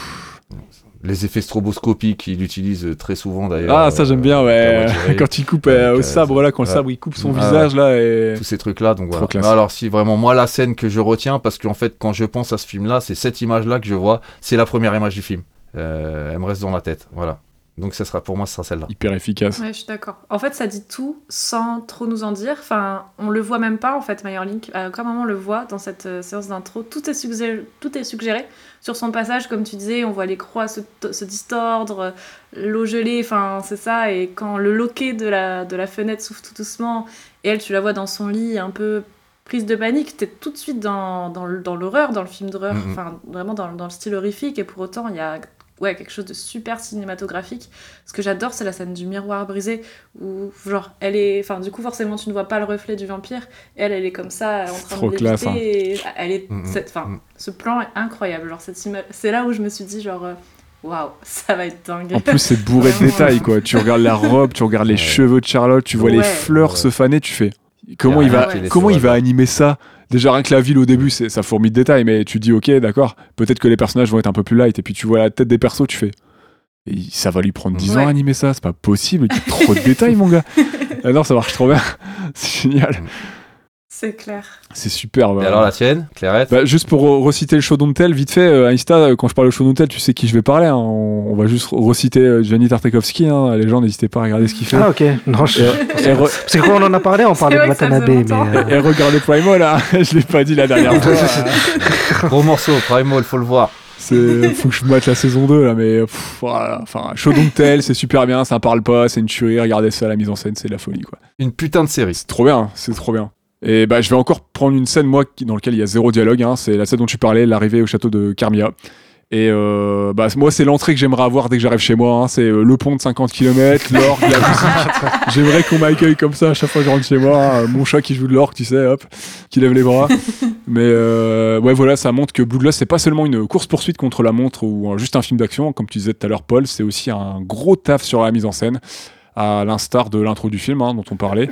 Les effets stroboscopiques, il utilise très souvent d'ailleurs. Ah, ça j'aime bien, ouais. [LAUGHS] Quand il coupe Avec, au sabre, voilà, quand le sabre il coupe son Ah, visage là et. tous ces trucs là donc voilà. Non, alors si vraiment moi la scène que je retiens parce qu'en fait quand je pense à ce film là c'est cette image là que je vois c'est la première image du film elle me reste dans la tête voilà donc ça sera pour moi ce sera celle là Hyper efficace. Ouais, je suis d'accord. En fait, ça dit tout sans trop nous en dire. Enfin, on le voit même pas, en fait, Meyerlink. À aucun moment on le voit dans cette euh, séance d'intro. Tout est, suggéré, tout est suggéré. Sur son passage, comme tu disais, on voit les croix se, se distordre, euh, l'eau gelée, enfin, c'est ça. Et quand le loquet de la, de la fenêtre s'ouvre tout doucement, et elle, tu la vois dans son lit, un peu prise de panique, t'es tout de suite dans, dans, le- dans l'horreur, dans le film d'horreur, Mhm. enfin, vraiment dans, dans le style horrifique. Et pour autant, il y a ouais, quelque chose de super cinématographique. Ce que j'adore, c'est la scène du miroir brisé où, genre, elle est. Enfin, du coup, forcément, tu ne vois pas le reflet du vampire. Et elle, elle est comme ça, en train trop de classe, hein. et Elle est. Mhm, cette- Enfin, mhm. ce plan est incroyable. Genre, cette ima- C'est là où je me suis dit, genre, euh, waouh, [LAUGHS] ça va être dingue. En plus, c'est bourré de détails, quoi. Tu regardes la robe, tu regardes les Ouais. cheveux de Charlotte, tu vois les fleurs Ouais. se faner, tu fais. Comment Y a il va, comment il va animer ça? Déjà rien que la ville au début, c'est ça fourmille de détails, mais tu dis ok, d'accord. Peut-être que les personnages vont être un peu plus light, et puis tu vois la tête des persos, tu fais. Et ça va lui prendre 10 ans à animer ça, c'est pas possible. Il y a trop de détails, mon gars. [LAUGHS] Ah non, ça marche trop bien. [LAUGHS] C'est génial. C'est clair. C'est super. et bah. alors la tienne Clairette Bah, juste pour re- reciter le show tel, vite fait, euh, Insta, euh, quand je parle de show tel, tu sais qui je vais parler. hein. On, on va juste re- reciter euh, Gianni Tartakovsky. Hein. Les gens, n'hésitez pas à regarder ce qu'il fait. Ah, ok. Non, je... Et, et que quand on en a parlé, on parlait de Watanabe, mais. euh, et regardez Primo là, [LAUGHS] je l'ai pas dit la dernière fois. [LAUGHS] gros morceau Primal faut le voir C'est, faut que je mette la saison 2 là, mais pff, voilà. Enfin, show tel, c'est super bien, ça parle pas, c'est une tuerie. Regardez ça, la mise en scène, c'est de la folie quoi. une putain de série C'est trop bien, c'est trop bien. Et bah, je vais encore prendre une scène, moi, qui- dans laquelle il y a zéro dialogue. hein. C'est la scène dont tu parlais, l'arrivée au château de Carmia. Et euh, bah, moi, c'est l'entrée que j'aimerais avoir dès que j'arrive chez moi. hein. C'est euh, le pont de 50 km, l'orgue, la musique. J'aimerais qu'on m'accueille comme ça à chaque fois que je rentre chez moi. hein. Mon chat qui joue de l'orgue, tu sais, hop, qui lève les bras. [LAUGHS] Mais euh, ouais, voilà, ça montre que Bloodlust, c'est pas seulement une course-poursuite contre la montre ou juste un film d'action, comme tu disais tout à l'heure, Paul. C'est aussi un gros taf sur la mise en scène, à l'instar de l'intro du film hein, dont on parlait.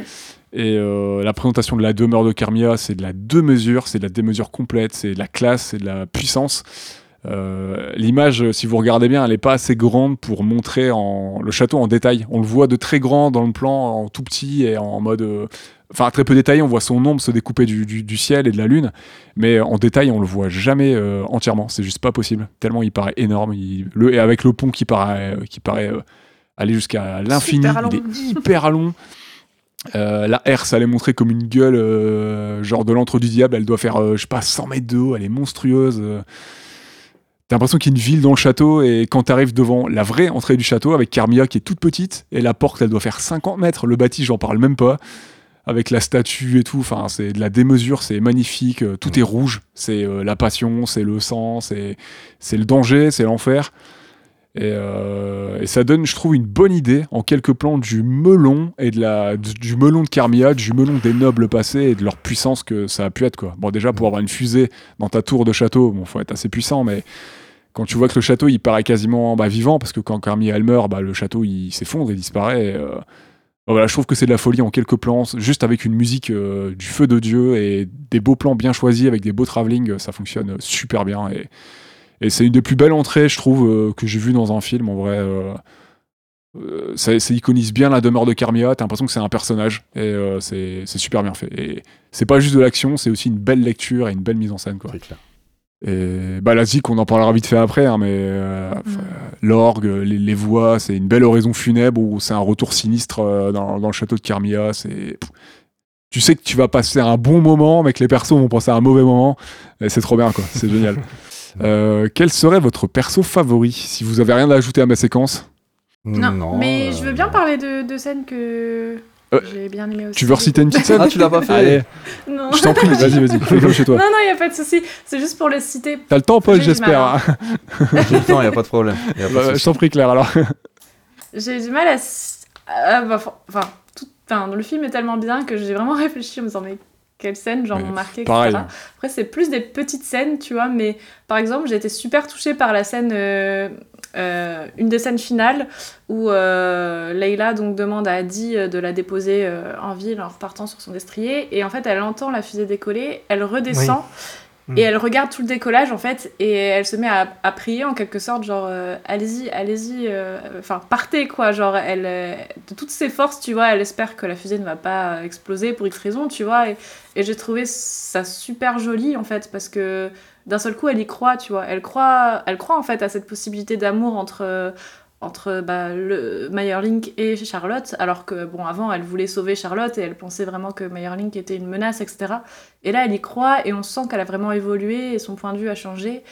Et euh, la présentation de la demeure de Carmia, c'est de la deux mesures, c'est de la démesure complète, c'est de la classe, c'est de la puissance. Euh, L'image, euh, si vous regardez bien, elle n'est pas assez grande pour montrer en, le château en détail. On le voit de très grand dans le plan, en tout petit et en mode. euh, Enfin, très peu détaillé, on voit son ombre se découper du, du- du ciel et de la lune, mais en détail, on le voit jamais euh, entièrement. C'est juste pas possible. Tellement il paraît énorme. il- le, et avec le pont qui paraît, qui paraît aller jusqu'à l'infini, il est hyper long. [LAUGHS] Euh, la R, ça allait montrer comme une gueule, euh, genre de l'antre du diable. Elle doit faire, euh, je sais pas, 100 mètres de haut. Elle est monstrueuse. T'as l'impression qu'il y a une ville dans le château. Et quand t'arrives devant la vraie entrée du château avec Carmilla qui est toute petite et la porte elle doit faire 50 mètres, le bâti j'en parle même pas, avec la statue et tout, enfin c'est de la démesure, c'est magnifique, tout est rouge, c'est la passion, c'est le sang, c'est c'est le danger, c'est l'enfer. Et, euh, et ça donne, je trouve, une bonne idée en quelques plans du melon et de la, du, du melon de Carmilla, du melon des nobles passés et de leur puissance que ça a pu être. Quoi. Bon, déjà, pour avoir une fusée dans ta tour de château, bon, faut être assez puissant, mais quand tu vois que le château il paraît quasiment bah, vivant, parce que quand Carmilla elle meurt, bah, le château il s'effondre, il disparaît. et, euh, voilà, je trouve que c'est de la folie en quelques plans, juste avec une musique euh, du feu de Dieu et des beaux plans bien choisis avec des beaux travelling, ça fonctionne super bien. Et, et c'est une des plus belles entrées, je trouve, euh, que j'ai vues dans un film. En vrai, euh, euh, ça, ça iconise bien la demeure de Carmilla. T'as l'impression que c'est un personnage et euh, c'est super bien fait. Et c'est pas juste de l'action, c'est aussi une belle lecture et une belle mise en scène. Quoi. C'est clair. Et bah, la zik, on en parlera vite fait après, hein, mais euh, enfin, l'orgue, les, les voix, c'est une belle oraison funèbre où c'est un retour sinistre euh, dans, dans le château de Carmilla. C'est tu sais que tu vas passer un bon moment, mais que les persos vont passer un mauvais moment. Et c'est trop bien, quoi. C'est génial. [LAUGHS] Euh, quel serait votre perso favori si vous avez rien à ajouter à ma séquence? Non, mais euh, je veux bien parler de, de scènes que Euh, j'ai bien aimé aussi. Tu veux reciter une petite scène? Ah, tu l'as pas fait Allez, Non. je t'en prie, vas-y, vas-y, fais comme chez toi. Non, non, il n'y a pas de souci. C'est juste pour le citer. T'as le temps, Paul, j'espère. hein. J'ai le temps, y a pas de problème. A Bah, je t'en prie, Claire, alors. J'ai du mal à. bah, Enfin, tout... enfin, le film est tellement bien que j'ai vraiment [LAUGHS] réfléchi en me disant, mais quelle scène, genre, m'ont marqué, etc. pareil. Après, c'est plus des petites scènes, tu vois, mais par exemple, j'ai été super touchée par la scène. euh, euh, une des scènes finales où euh, Leila donc demande à Adi euh, de la déposer euh, en ville en repartant sur son destrier et en fait elle entend la fusée décoller, elle redescend Mm. et elle regarde tout le décollage en fait et elle se met à, à prier en quelque sorte genre euh, allez-y allez-y euh, enfin partez quoi genre elle euh, de toutes ses forces tu vois elle espère que la fusée ne va pas exploser pour X raison tu vois et, et j'ai trouvé ça super joli en fait parce que d'un seul coup elle y croit tu vois elle croit elle croit en fait à cette possibilité d'amour entre euh, entre bah, le Meyerlink et Charlotte, alors que bon avant elle voulait sauver Charlotte et elle pensait vraiment que Meyerlink était une menace, etc. Et là elle y croit et on sent qu'elle a vraiment évolué et son point de vue a changé,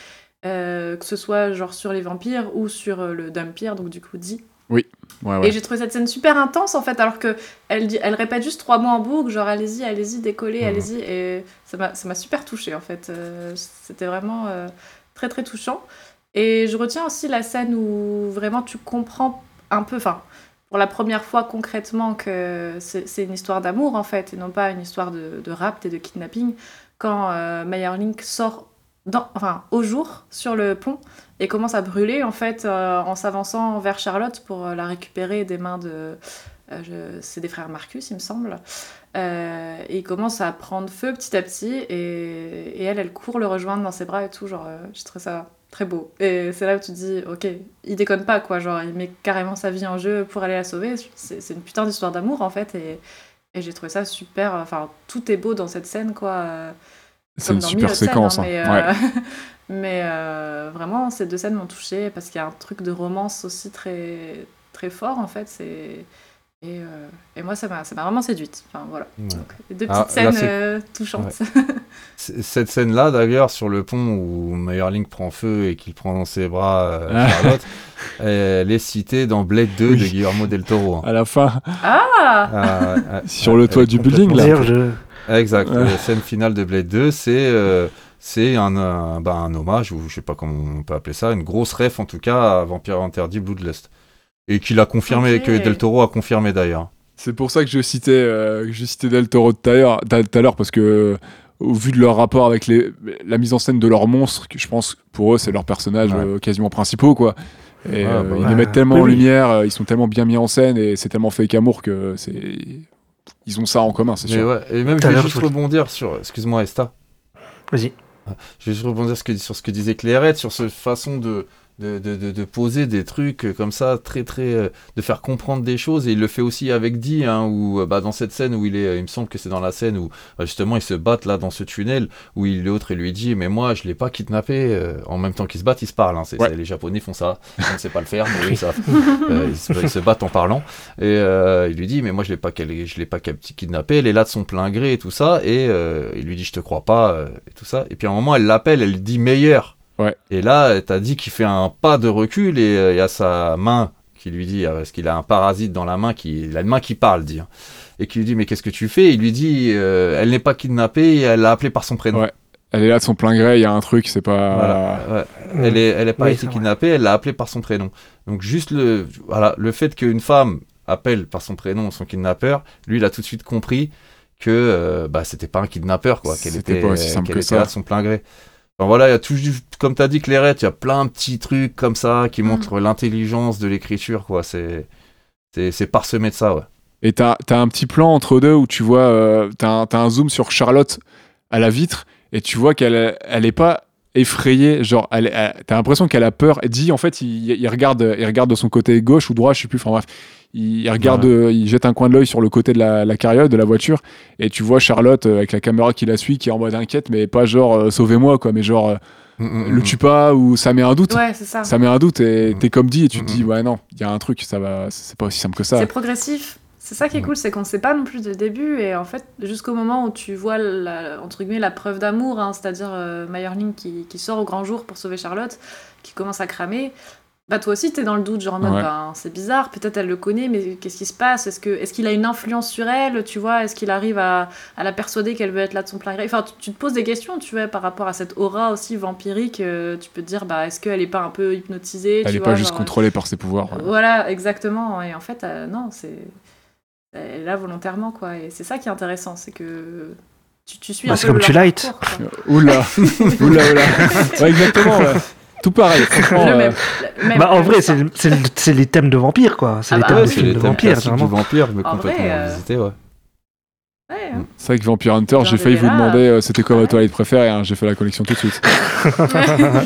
euh, que ce soit genre sur les vampires ou sur euh, le Dampire, donc du coup dit. Ouais, ouais. Et j'ai trouvé cette scène super intense en fait, alors que elle, dit, elle répète juste trois mots en boucle, genre allez-y, allez-y, décollez, Mhm. allez-y, et ça m'a ça m'a super touchée en fait. Euh, C'était vraiment euh, très très touchant. Et je retiens aussi la scène où vraiment tu comprends un peu, enfin, pour la première fois concrètement que c'est une histoire d'amour en fait, et non pas une histoire de, de rapt et de kidnapping, quand euh, Meyerlink sort enfin, au jour sur le pont et commence à brûler en fait euh, en s'avançant vers Charlotte pour euh, la récupérer des mains de. euh, c'est des frères Marcus, il me semble. Et il commence à prendre feu petit à petit et, et elle, elle court le rejoindre dans ses bras et tout. Genre, euh, je trouve ça très beau. Et c'est là où tu te dis, ok, il déconne pas quoi. Genre, il met carrément sa vie en jeu pour aller la sauver. C'est c'est une putain d'histoire d'amour en fait. Et, et j'ai trouvé ça super. Enfin, tout est beau dans cette scène quoi. C'est une super scènes, séquence. hein, hein. mais Ouais. euh, [LAUGHS] mais, euh, vraiment, ces deux scènes m'ont touchée parce qu'il y a un truc de romance aussi très, très fort en fait. C'est et, euh, et moi, ça m'a vraiment séduite. Enfin voilà. Ouais. Donc, les deux petites scènes euh, touchantes. [LAUGHS] Cette scène-là, d'ailleurs, sur le pont où Meyerling prend feu et qu'il prend dans ses bras euh. [LAUGHS] Charlotte, elle est citée dans Blade 2 Oui. de Guillermo del Toro. hein. À la fin, Ah Ah, [LAUGHS] sur le toit du building, là. D'ailleurs, je... Exact. Ouais. La scène finale de Blade 2, c'est euh, c'est un, un, bah, un hommage, ou je sais pas comment on peut appeler ça, une grosse ref en tout cas à Vampire Interdit Bloodlust. Et qu'il a confirmé, que Del Toro a confirmé d'ailleurs. C'est pour ça que je citais, euh, que je citais Del Toro tout à l'heure, parce que euh, au vu de leur rapport avec les, la mise en scène de leurs monstres, que je pense pour eux c'est leurs personnages Ouais. euh, quasiment principaux quoi. Et Ouais, euh, bah ils les mettent tellement Oui, en oui. lumière, euh, ils sont tellement bien mis en scène et c'est tellement fait qu'amour que c'est, ils ont ça en commun, c'est sûr. ouais, et même je vais juste rebondir sur, excuse-moi Esta, Vas-y. je vais juste rebondir sur ce que disait Clairette, sur cette façon de, de, de, de- de poser des trucs comme ça, très très, euh, de faire comprendre des choses, et il le fait aussi avec Dee, hein, où, euh, bah, dans cette scène où il est, il me semble que c'est dans la scène où bah, justement ils se battent là dans ce tunnel, où il l'autre et lui dit, mais moi je l'ai pas kidnappé, euh, en même temps qu'ils se battent, ils se parlent, hein, Ouais. les Japonais font ça, on ne sait pas le faire, mais [LAUGHS] oui, ça, euh, ils, se, ils se battent en parlant, et euh, il lui dit, mais moi je l'ai pas, je l'ai pas kidnappé, elle est là de son plein gré et tout ça, et euh, il lui dit, je te crois pas, euh, et tout ça, et puis à un moment elle l'appelle, elle dit meilleur. Ouais. Et là, t'as dit qu'il fait un pas de recul et euh, il y a sa main qui lui dit, euh, parce qu'il a un parasite dans la main, qui, il a une main qui parle, dit. hein, et qui lui dit, mais qu'est-ce que tu fais? Il lui dit, euh, elle n'est pas kidnappée, et elle l'a appelé par son prénom. Ouais. Elle est là de son plein gré, il y a un truc, c'est pas. Voilà, ouais. Elle est, elle est pas Oui, été kidnappée, elle l'a appelé par son prénom. Donc juste le, voilà, le fait qu'une femme appelle par son prénom son kidnappeur, lui, il a tout de suite compris que euh, bah c'était pas un kidnappeur quoi, qu'elle C'était était, pas aussi simple que était ça. là de son plein gré. Enfin voilà, il y a tout, comme t'as dit Clairette, il y a plein de petits trucs comme ça qui montrent l'intelligence de l'écriture quoi. C'est, c'est, parsemé de ça ouais. Et t'as as un petit plan entre deux où tu vois, euh, t'as un, t'as un zoom sur Charlotte à la vitre et tu vois qu'elle elle est pas effrayée, genre elle, elle- t'as l'impression qu'elle a peur. Elle dit en fait, il, il regarde, il regarde de son côté gauche ou droit, je sais plus. Enfin bref, il, il regarde, euh, il jette un coin de l'œil sur le côté de la, la carriole de la voiture et tu vois Charlotte euh, avec la caméra qui la suit, qui est en mode inquiète, mais pas genre euh, sauvez-moi quoi, mais genre euh, Mm, le tue pas ou ça met un doute. Ouais, c'est ça. Ça met un doute et Mm. t'es comme dit et tu te Mm, dis mm. ouais non, il y a un truc, ça va, c'est pas aussi simple que ça. C'est progressif. C'est ça qui est cool, c'est qu'on ne sait pas non plus dès le début, et en fait, jusqu'au moment où tu vois, la, entre guillemets, la preuve d'amour, hein, c'est-à-dire euh, Meyerling qui, qui sort au grand jour pour sauver Charlotte, qui commence à cramer, bah toi aussi t'es dans le doute, genre en mode, Ouais. ben, c'est bizarre, peut-être elle le connaît, mais qu'est-ce qui se passe? Est-ce que- est-ce qu'il a une influence sur elle, tu vois? Est-ce qu'il arrive à, à la persuader qu'elle veut être là de son plein gré? Enfin, tu, tu te poses des questions, tu vois, par rapport à cette aura aussi vampirique, euh, tu peux te dire, bah, est-ce qu'elle est pas un peu hypnotisée Elle tu est vois, pas juste genre, contrôlée par ses pouvoirs. ouais. voilà, exactement. Et en fait, euh, non, c'est. Elle est là volontairement, quoi. Et c'est ça qui est intéressant, c'est que tu, tu suis Bah, un c'est peu comme leur Twilight. parcours, quoi. Oula, [LAUGHS] oula, oula. [LAUGHS] Ouais, exactement, ouais. Tout pareil. [LAUGHS] Le euh, même- le même- Bah, en vrai, c'est c'est le- c'est les thèmes de vampires, quoi. C'est Ah les bah thèmes ouais, de c'est films les de thèmes vampires, vraiment. vampire mais En complètement vrai, euh, ouais. Ouais, hein. C'est vrai que Vampire Hunter, j'ai failli vous demander euh, c'était quoi ouais. votre toilette préférée, hein, j'ai fait la connexion tout de suite. [LAUGHS]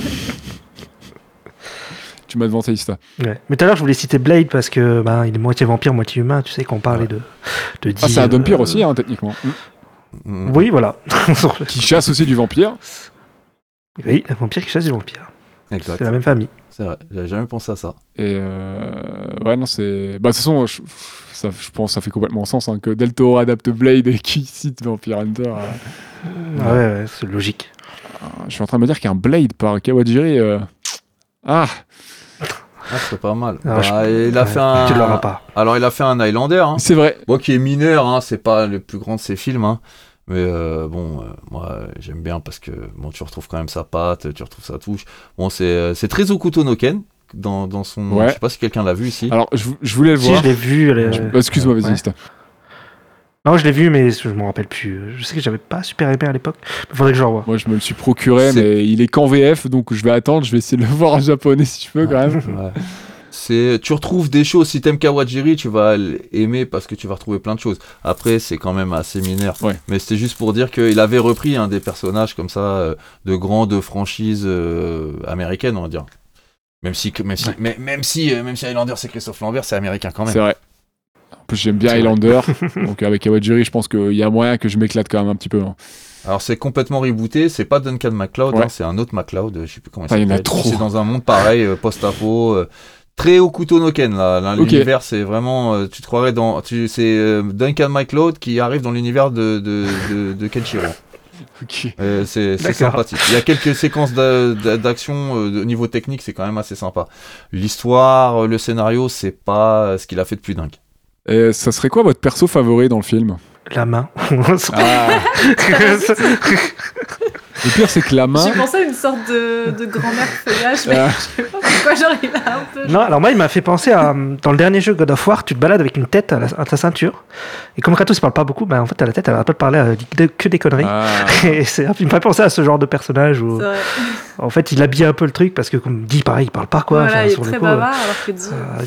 tu m'as devancé, Ista. Ouais. Mais tout à l'heure, je voulais citer Blade parce que bah, il est moitié vampire, moitié humain. Tu sais qu'on parlait de, de Ah, c'est un vampire euh, aussi, hein, techniquement. Mm. Oui, voilà. Qui chasse aussi du vampire. oui, un vampire qui chasse du vampire. Exact. C'est la même famille. C'est vrai, j'avais jamais pensé à ça. Et euh, ouais, non, c'est. Bah, de toute façon, je, ça, je pense que ça fait complètement sens hein, que Del Toro adapte Blade et qui cite Vampire Hunter. euh, Ah ouais, ouais, c'est logique. je suis en train de me dire qu'il y a un Blade par Kawajiri. euh, Ah, Ah, c'est pas mal. Ah, Bah, je- il a ouais, fait un. Tu l'auras pas. Alors, il a fait un Highlander, hein. c'est vrai. Bon, qui est mineur, hein, c'est pas le plus grand de ses films, hein. Mais euh, bon, euh, moi j'aime bien parce que bon, tu retrouves quand même sa patte, tu retrouves sa touche. Bon, c'est euh, c'est très Okuto no Ken dans, dans son. Ouais. Je sais pas si quelqu'un l'a vu ici. Alors, je, je voulais le Si, voir. je l'ai vu. Je- Excuse-moi, vas-y, Ouais. Non, je l'ai vu, mais je me rappelle plus. Je sais que j'avais pas super aimé à l'époque. Il faudrait que je le revoie. Moi, je me le suis procuré, mais il est qu'en VF, donc je vais attendre. Je vais essayer de le [LAUGHS] voir en japonais si je peux, quand même. C'est, tu retrouves des choses. Si t'aimes Kawajiri, tu vas l'aimer parce que tu vas retrouver plein de choses. Après, c'est quand même assez mineur. Ouais. Mais c'était juste pour dire qu'il avait repris un des personnages comme ça euh, de grandes franchises euh, américaines, on va dire. Même si, même si, mais- même si, euh, même si Highlander c'est Christophe Lambert, c'est américain quand même. C'est vrai. En plus, j'aime bien. Highlander. [LAUGHS] donc, avec Kawajiri, je pense qu'il y a moyen que je m'éclate quand même un petit peu. hein. Alors c'est complètement rebooté, c'est pas Duncan MacLeod, Ouais. hein, c'est un autre MacLeod, je sais plus comment il Ah, s'appelle. trop. C'est dans un monde pareil, post-apo, très au couteau no Ken là. L'univers c'est vraiment, euh, tu te croirais dans, tu, c'est euh, Duncan MacLeod qui arrive dans l'univers de, de, de, de Kenshiro. [LAUGHS] Ok. Euh, c'est sympathique. Il y a quelques séquences d'a- d'a- d'action euh, au niveau technique, c'est quand même assez sympa. L'histoire, le scénario, c'est pas ce qu'il a fait de plus dingue. Et ça serait quoi votre perso favori dans le film? La main. [LAUGHS] ah. [LAUGHS] Le pire, c'est que la main. J'ai pensé à une sorte de, de grand-mère feuillage, mais Ah. je sais pas pourquoi, genre il a un peu. non, alors moi, il m'a fait penser à. Dans le dernier jeu God of War, tu te balades avec une tête à, la- à ta ceinture. Et comme Kratos, il parle pas beaucoup, bah, en fait, à la tête, elle arrête pas de parler euh, de- que des conneries. Ah. [LAUGHS] Et c'est, il m'a fait penser à ce genre de personnage où, C'est vrai. en fait, il habille un peu le truc parce que, comme dit, pareil, il parle pas quoi. voilà, il est sur très coup, bavard alors que dit. [LAUGHS] euh,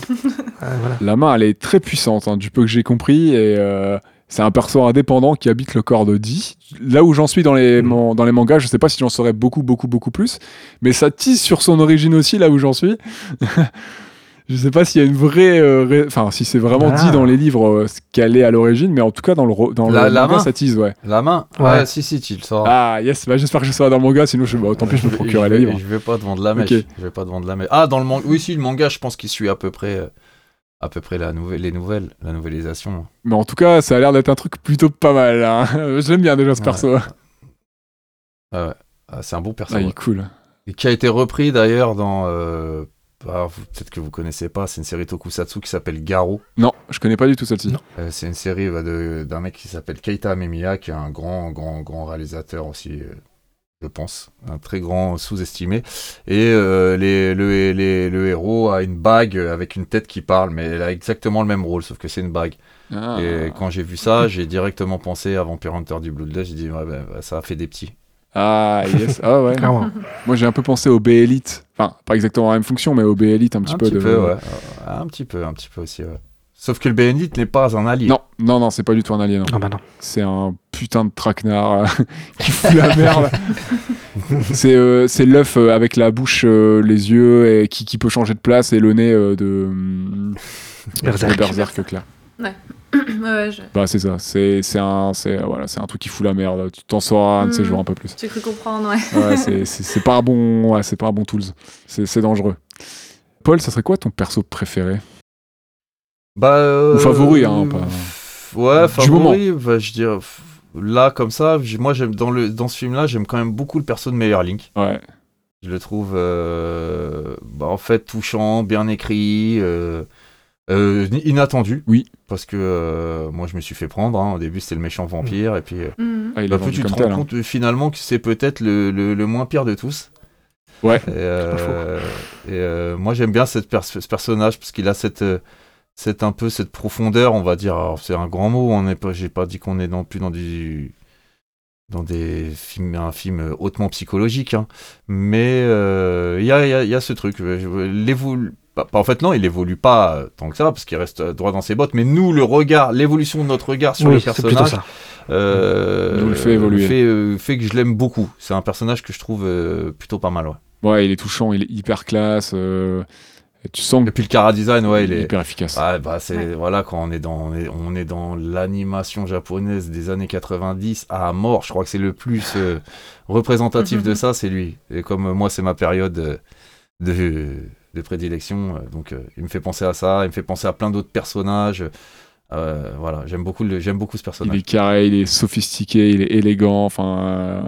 euh, voilà. La main, elle est très puissante, hein, du peu que j'ai compris. Et euh, c'est un perso indépendant qui habite le corps de Dee. Là où j'en suis dans les, man- dans les mangas, je sais pas si j'en saurais beaucoup, beaucoup, beaucoup plus. Mais ça tease sur son origine aussi, là où j'en suis. [LAUGHS] je sais pas s'il y a une vraie. euh, ré- Enfin, si c'est vraiment Ah. dit dans les livres euh, ce qu'elle est à l'origine, mais en tout cas, dans le, dans La- le la manga, main ça tease, ouais. La main Ouais. Ouais, si, si, tu le sors. Ah, yes, bah, j'espère que je serai dans le manga, sinon je, bah, tant pis, je me procurerai les livres. Je vais pas te vendre la mèche. Je vais pas te vendre la mèche. Ah, dans le manga. Oui, si, le manga, je pense qu'il suit à peu près, euh, à peu près la nouvelle, les nouvelles, la novélisation. Mais en tout cas, ça a l'air d'être un truc plutôt pas mal. hein. [LAUGHS] J'aime bien déjà ce Ouais. perso. Ah ouais. Ah, c'est un bon perso. Ah, il est cool. Et qui a été repris d'ailleurs dans. euh, bah, Peut-être que vous connaissez pas, c'est une série tokusatsu qui s'appelle Garo. Non, je connais pas du tout celle-ci. Euh, c'est une série bah, d'un mec qui s'appelle Keita Amemiya, qui est un grand, grand, grand réalisateur aussi, euh, je pense. Un très grand sous-estimé. Et euh, les- le, les- le héros a une bague avec une tête qui parle, mais elle a exactement le même rôle, sauf que c'est une bague. Ah. Et quand j'ai vu ça, j'ai directement pensé à Vampire Hunter du Bloodlust. J'ai dit, ouais, bah, bah, ça a fait des petits. Ah, yes. Ah ouais. Clairement. Moi, j'ai un peu pensé au B-Elite. Enfin, pas exactement la même fonction, mais au B-Elite un petit un peu. petit de... peu, ouais. Un petit peu, un petit peu aussi, ouais. Sauf que le BNIT n'est pas un allié. Non, non, non, c'est pas du tout un alien. non. Ah bah non. C'est un putain de traquenard euh, [LAUGHS] qui fout la merde. [LAUGHS] c'est euh, c'est l'œuf euh, avec la bouche, euh, les yeux, et qui, qui peut changer de place, et le nez euh, de. Berserk. Berserk, clair. [CLEARS THROAT] ouais, ouais, je- Bah, c'est ça. C'est c'est un, c'est- voilà, c'est un truc qui fout la merde. Tu t'en sauras un de ces jours un peu plus. j'ai cru comprendre, ouais. Ouais, c'est- pas un bon, ouais, c'est pas un bon tools. C'est c'est dangereux. Paul, ça serait quoi ton perso préféré? Bah, euh, Ou favori, hein, pas- Ouais, favori, bah, je dirais. Là, comme ça, moi, j'aime dans, le, dans ce film-là, j'aime quand même beaucoup le perso de Meyerlink. Ouais. Je le trouve, euh, bah, en fait, touchant, bien écrit, euh, euh, inattendu. Oui. Parce que euh, moi, je me suis fait prendre. hein. Au début, c'était le méchant vampire, et puis. Mhm. Ah, il bah, plus tu te rends tel. hein. compte finalement que c'est peut-être le, le- le moins pire de tous. Ouais. Et, euh, et, euh, moi j'aime bien cette pers- ce personnage parce qu'il a cette, euh, cette un peu cette profondeur, on va dire. Alors c'est un grand mot. On n'est pas, j'ai pas dit qu'on est non plus dans du dans des films, un film hautement psychologique, hein. mais euh, il y, a, y a- y a ce truc. l'évolu- bah, en fait, non, il évolue pas tant que ça, parce qu'il reste droit dans ses bottes. Mais nous, le regard, l'évolution de notre regard sur oui, le personnage, ça. euh, le fait évoluer. Fait, euh, fait que je l'aime beaucoup. C'est un personnage que je trouve plutôt pas mal. Ouais. Ouais, il est touchant, il est hyper classe. Et tu sens Et puis le cara design, ouais, il est hyper efficace. Ouais, bah c'est voilà quand on est dans on est, on est dans l'animation japonaise des années 90 à mort. Je crois que c'est le plus euh, représentatif de [LAUGHS] ça, c'est lui. Et comme euh, moi, c'est ma période euh, de, de prédilection, donc euh, il me fait penser à ça. Il me fait penser à plein d'autres personnages. Euh, voilà, j'aime beaucoup le, j'aime beaucoup ce Il personnage. est carré, il est sophistiqué, il est élégant. Enfin, euh,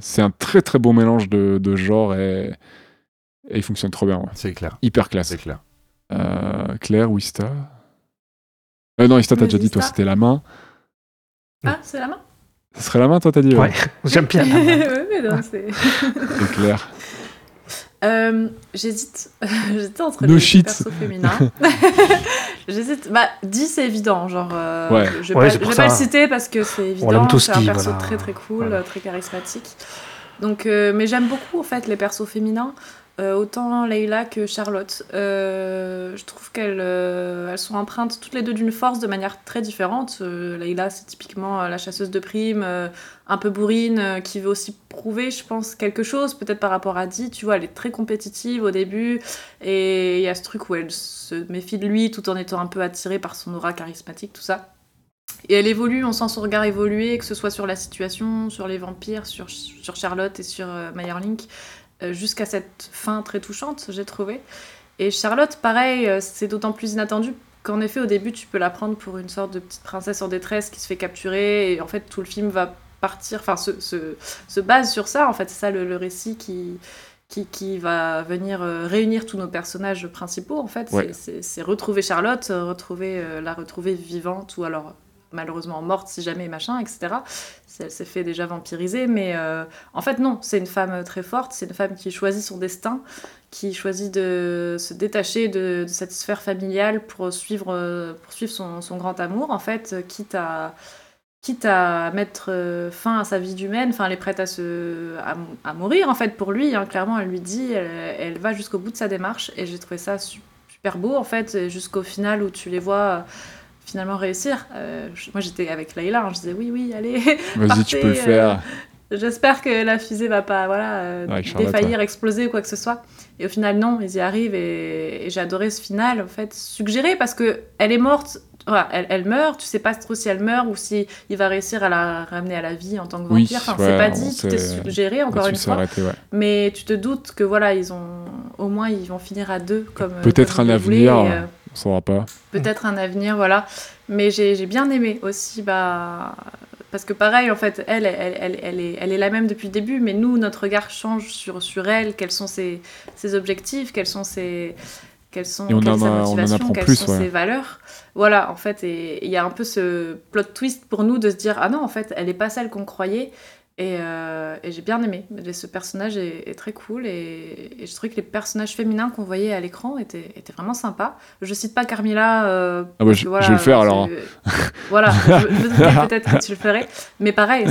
c'est un très très beau mélange de, de genres et, et il fonctionne trop bien. ouais. C'est clair, Hyper classe. c'est clair. Euh, Claire ou Ista euh, Non, Ista, t'as déjà dit, toi, c'était la main. Ah, c'est la main? Ce serait la main, toi, t'as dit Ouais, [LAUGHS] j'aime bien. [LAUGHS] Ouais, [LAUGHS] c'est- clair. Euh, J'hésite. J'hésite entre No les shit. persos féminins. J'hésite. Bah, 10 c'est évident. Genre, euh, Ouais. je vais Ouais, pas, le citer parce que c'est évident. C'est un perso voilà. très très cool, Voilà. très charismatique. Donc, euh, mais j'aime beaucoup en fait les persos féminins. Euh, autant Leila que Charlotte. Euh, je trouve qu'elles euh, elles sont empreintes toutes les deux d'une force de manière très différente. Leila, c'est typiquement la chasseuse de primes, un peu bourrine, qui veut aussi prouver, je pense, quelque chose, peut-être par rapport à Dee. Tu vois, elle est très compétitive au début, et il y a ce truc où elle se méfie de lui tout en étant un peu attirée par son aura charismatique, tout ça. Et elle évolue, on sent son regard évoluer, que ce soit sur la situation, sur les vampires, sur, sur Charlotte et sur Meyerlink, jusqu'à cette fin très touchante, j'ai trouvé. Et Charlotte, pareil, euh, c'est d'autant plus inattendu qu'en effet, au début, tu peux la prendre pour une sorte de petite princesse en détresse qui se fait capturer, et en fait, tout le film va partir, enfin, se, se, se base sur ça, en fait, c'est ça le, le récit qui, qui, qui va venir euh, réunir tous nos personnages principaux, en fait. Ouais. C'est- retrouver Charlotte, euh, retrouver, euh, la retrouver vivante, ou alors malheureusement morte si jamais, machin, etc. Elle s'est fait déjà vampiriser, mais euh, en fait non, c'est une femme très forte, c'est une femme qui choisit son destin, qui choisit de se détacher de, cette sphère familiale pour suivre, euh, pour son, son grand amour, en fait, euh, quitte à quitte à mettre euh, fin à sa vie humaine, enfin elle est prête à se à, mourir en fait pour lui, hein, clairement elle lui dit, elle, elle va jusqu'au bout de sa démarche et j'ai trouvé ça su- super beau en fait, jusqu'au final où tu les vois euh, finalement réussir. Euh, je- moi j'étais avec Layla, hein, je disais oui oui allez, Vas-y, tu peux le faire. J'espère que la fusée va pas voilà, euh, Ouais, défaillir, exploser ou quoi que ce soit. Et au final, non, ils y arrivent et, et j'ai adoré ce final, en fait, suggéré parce que elle est morte, voilà, elle, elle meurt, tu sais pas trop si elle meurt ou si il va réussir à la ramener à la vie en tant que Oui, vampire. Enfin, ouais, c'est pas dit, tout est suggéré encore une fois. arrêté. Mais tu te doutes que voilà, ils ont au moins ils vont finir à deux comme Peut-être un avenir. et, euh, On saura pas. peut-être un avenir, voilà. Mais j'ai j'ai bien aimé aussi bah, parce que pareil, en fait, elle, elle, elle, elle est, elle est la même depuis le début, mais nous, notre regard change sur, sur elle, quels sont ses, ses objectifs, quels sont ses, quelles sont on quelle en est sa a- on en quelles plus, sont ouais. ses valeurs. Voilà, en fait, et il y a un peu ce plot twist pour nous de se dire, ah non, en fait, elle n'est pas celle qu'on croyait. Et, euh, et j'ai bien aimé. Ce personnage est, est très cool et, et je trouvais que les personnages féminins qu'on voyait à l'écran étaient, étaient vraiment sympas. Je cite pas Carmilla. euh, Ah bah, je- voilà, je vais le faire, alors. c'est- [LAUGHS] voilà, je, je me [LAUGHS] peut-être que tu le ferais. Mais pareil,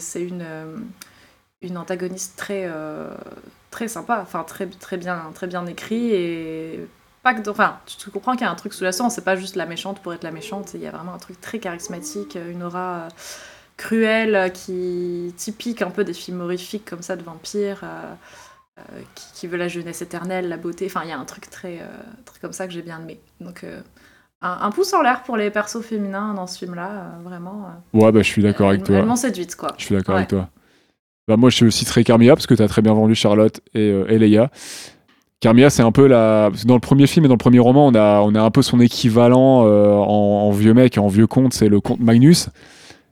c'est une, euh, une antagoniste très, euh, très sympa, enfin très, très, bien, très bien écrit et pas que. Enfin, tu comprends qu'il y a un truc sous la sang, c'est pas juste la méchante pour être la méchante, il y a vraiment un truc très charismatique, une aura cruelle euh, qui typique un peu des films horrifiques comme ça de vampires. euh, euh, qui, qui veut la jeunesse éternelle, la beauté. Enfin, il y a un truc très, très comme ça que j'ai bien aimé. Donc, un, un pouce en l'air pour les persos féminins dans ce film-là, vraiment. Ouais, bah, je suis d'accord avec toi. M'ont séduite, quoi. Je suis d'accord Ouais. avec toi. Bah, moi, je citerai Carmilla parce que tu as très bien vendu Charlotte et, et Leia. Carmilla, c'est un peu la. Dans le premier film et dans le premier roman, on a, on a un peu son équivalent euh, en, en vieux mec, en vieux conte, c'est le comte Magnus.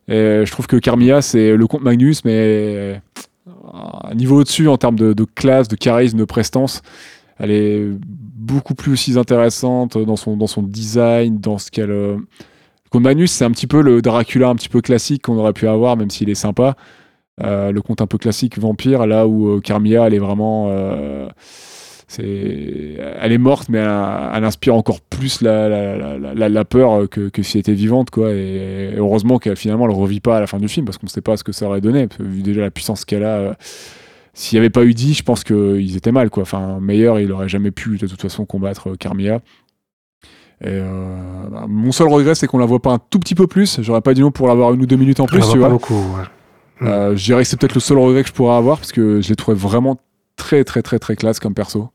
Je trouve que Carmilla, c'est le comte Magnus, mais un niveau au-dessus en termes de, classe, de charisme, de prestance. Elle est beaucoup plus aussi intéressante dans son, dans son design, dans ce qu'elle. euh, Le comte Magnus, c'est un petit peu le Dracula un petit peu classique qu'on aurait pu avoir, même s'il est sympa. Euh, le conte un peu classique vampire, là où euh, Carmilla, elle est vraiment. euh, c'est, elle est morte, mais elle, elle inspire encore plus la, la, la, peur que, que si elle était vivante, quoi. Et, heureusement qu'elle finalement elle revit pas à la fin du film, parce qu'on ne sait pas ce que ça aurait donné. parce que vu déjà la puissance qu'elle a, euh, s'il n'y avait pas eu dit, je pense qu'ils étaient mal, quoi. Enfin, meilleur, il aurait jamais pu de toute façon combattre euh, Carmilla. Et euh, bah, mon seul regret, c'est qu'on la voit pas un tout petit peu plus. J'aurais pas dit non pour l'avoir une ou deux minutes en plus, tu vois. beaucoup. ouais. Euh, je dirais que c'est peut-être le seul regret que je pourrais avoir parce que je l'ai trouvé vraiment très très très très classe comme perso.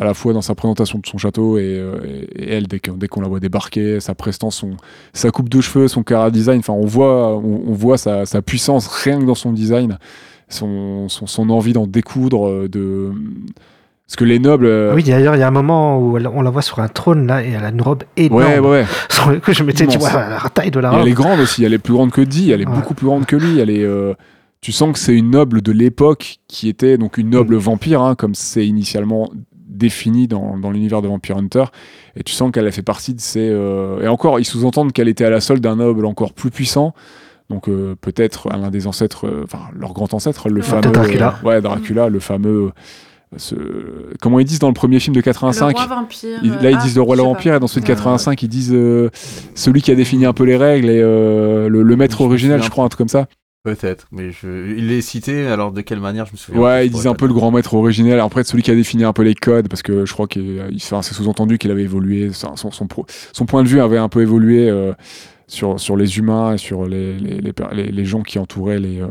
À la fois dans sa présentation de son château et, euh, et- elle dès que- dès qu'on la voit débarquer, sa prestance, son, sa coupe de cheveux, son cara design. Enfin, on voit on, on voit sa, sa puissance rien que dans son design, son, son, son envie d'en découdre, euh, de parce que les nobles. euh, Oui, d'ailleurs, il y a un moment où on la voit sur un trône là et elle a une robe énorme. ouais, ouais. [LAUGHS] Sur le coup, je m'étais dit, ouais, la taille de la Et elle robe. est grande aussi, elle est plus grande que Dee, elle est Ouais. beaucoup plus grande que lui. Elle est, euh, tu sens que c'est une noble de l'époque qui était donc une noble vampire, hein, comme c'est initialement défini dans, dans l'univers de Vampire Hunter. Et tu sens qu'elle a fait partie de ces. euh, Et encore, ils sous-entendent qu'elle était à la solde d'un noble encore plus puissant. Donc euh, peut-être l'un des ancêtres, euh, enfin leur grand ancêtre, le fameux. Dracula. euh, ouais, Dracula, le fameux. ce- Comment ils disent dans le premier film de Le 85 roi vampire. ils- là, ils ah, disent le roi le sais vampire, et dans celui de Ouais. 85, ils disent euh, celui qui a défini un peu les règles et euh, le, le maître original, je crois, un truc comme ça. Peut-être, mais je... il est cité, alors de quelle manière je me souviens Ouais, disent pourrais un peu le grand maître originel. Après, celui qui a défini un peu les codes, parce que je crois qu'il il- enfin, c'est sous-entendu qu'il avait évolué. Son, son, son pro- son point de vue avait un peu évolué euh, sur, sur les humains et sur les, les, les, per- les- les gens qui entouraient les. euh,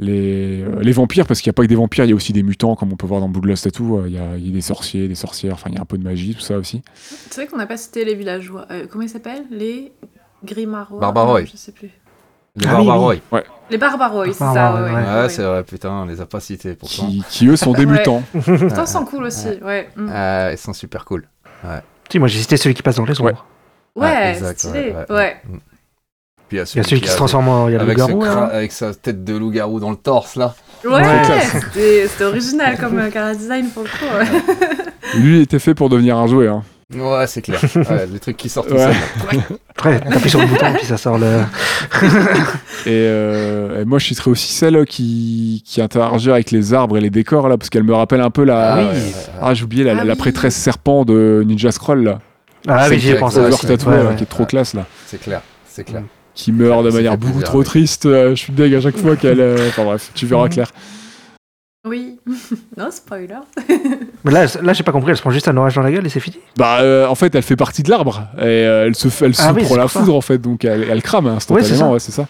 les, euh, les vampires, parce qu'il n'y a pas que des vampires, il y a aussi des mutants, comme on peut voir dans Bloodlust et tout. Il y, a, il y a des sorciers, des sorcières, enfin, il y a un peu de magie, tout ça aussi. C'est vrai qu'on n'a pas cité les villageois. Euh, comment ils s'appellent? Les Grimarois Barbarois. Non, Je sais plus. Les Ah oui, Barbarois. Les Barbarois, c'est ça. Ouais, ouais. ouais, Ouais, ouais. c'est vrai, putain, on les a pas cités pourtant. Qui, qui, eux sont Ouais. [LAUGHS] Pourtant, ils sont cool aussi. Ouais, mm. Euh, ils sont super cool. Si, moi j'ai cité celui qui passe dans les ombres. ouais, ouais, exact, stylé. ouais, Ouais, ouais, ouais. Puis il y a Il y a celui qui se transforme en. Il y a le avec, loup-garou, cra- là. avec sa tête de loup-garou dans le torse là. Ouais, c'était original comme euh, cara design pour le coup. ouais. Lui, il était fait pour devenir un jouet. Hein. Ouais, c'est clair. [LAUGHS] Ouais, les trucs qui sortent tout Ouais. Après, t'appuies sur le bouton puis ça sort le. [LAUGHS] Et, euh, et moi, je citerai aussi celle qui, qui interagit avec les arbres et les décors, là, parce qu'elle me rappelle un peu la. Ah, oui. Ah, j'ai oublié la, Ah la oui. prêtresse serpent de Ninja Scroll, là. Ah oui, j'y ai pensé c'est- Tattoo, Ouais, là, ouais. qui est trop classe, là. C'est clair, c'est clair. Qui meurt de manière beaucoup trop triste. euh, je suis deg à chaque fois qu'elle. euh, Enfin bref, tu verras Mhm. clair. Oui. [LAUGHS] non, spoiler. [LAUGHS] Mais là, là j'ai pas compris, elle se prend juste un orage dans la gueule et c'est fini? Bah, euh, en fait, elle fait partie de l'arbre. Et euh, elle se, fait- elle se Ah oui, prend c'est la ça. foudre, en fait. Donc, elle, elle crame instantanément. Ouais, Ouais, c'est ça.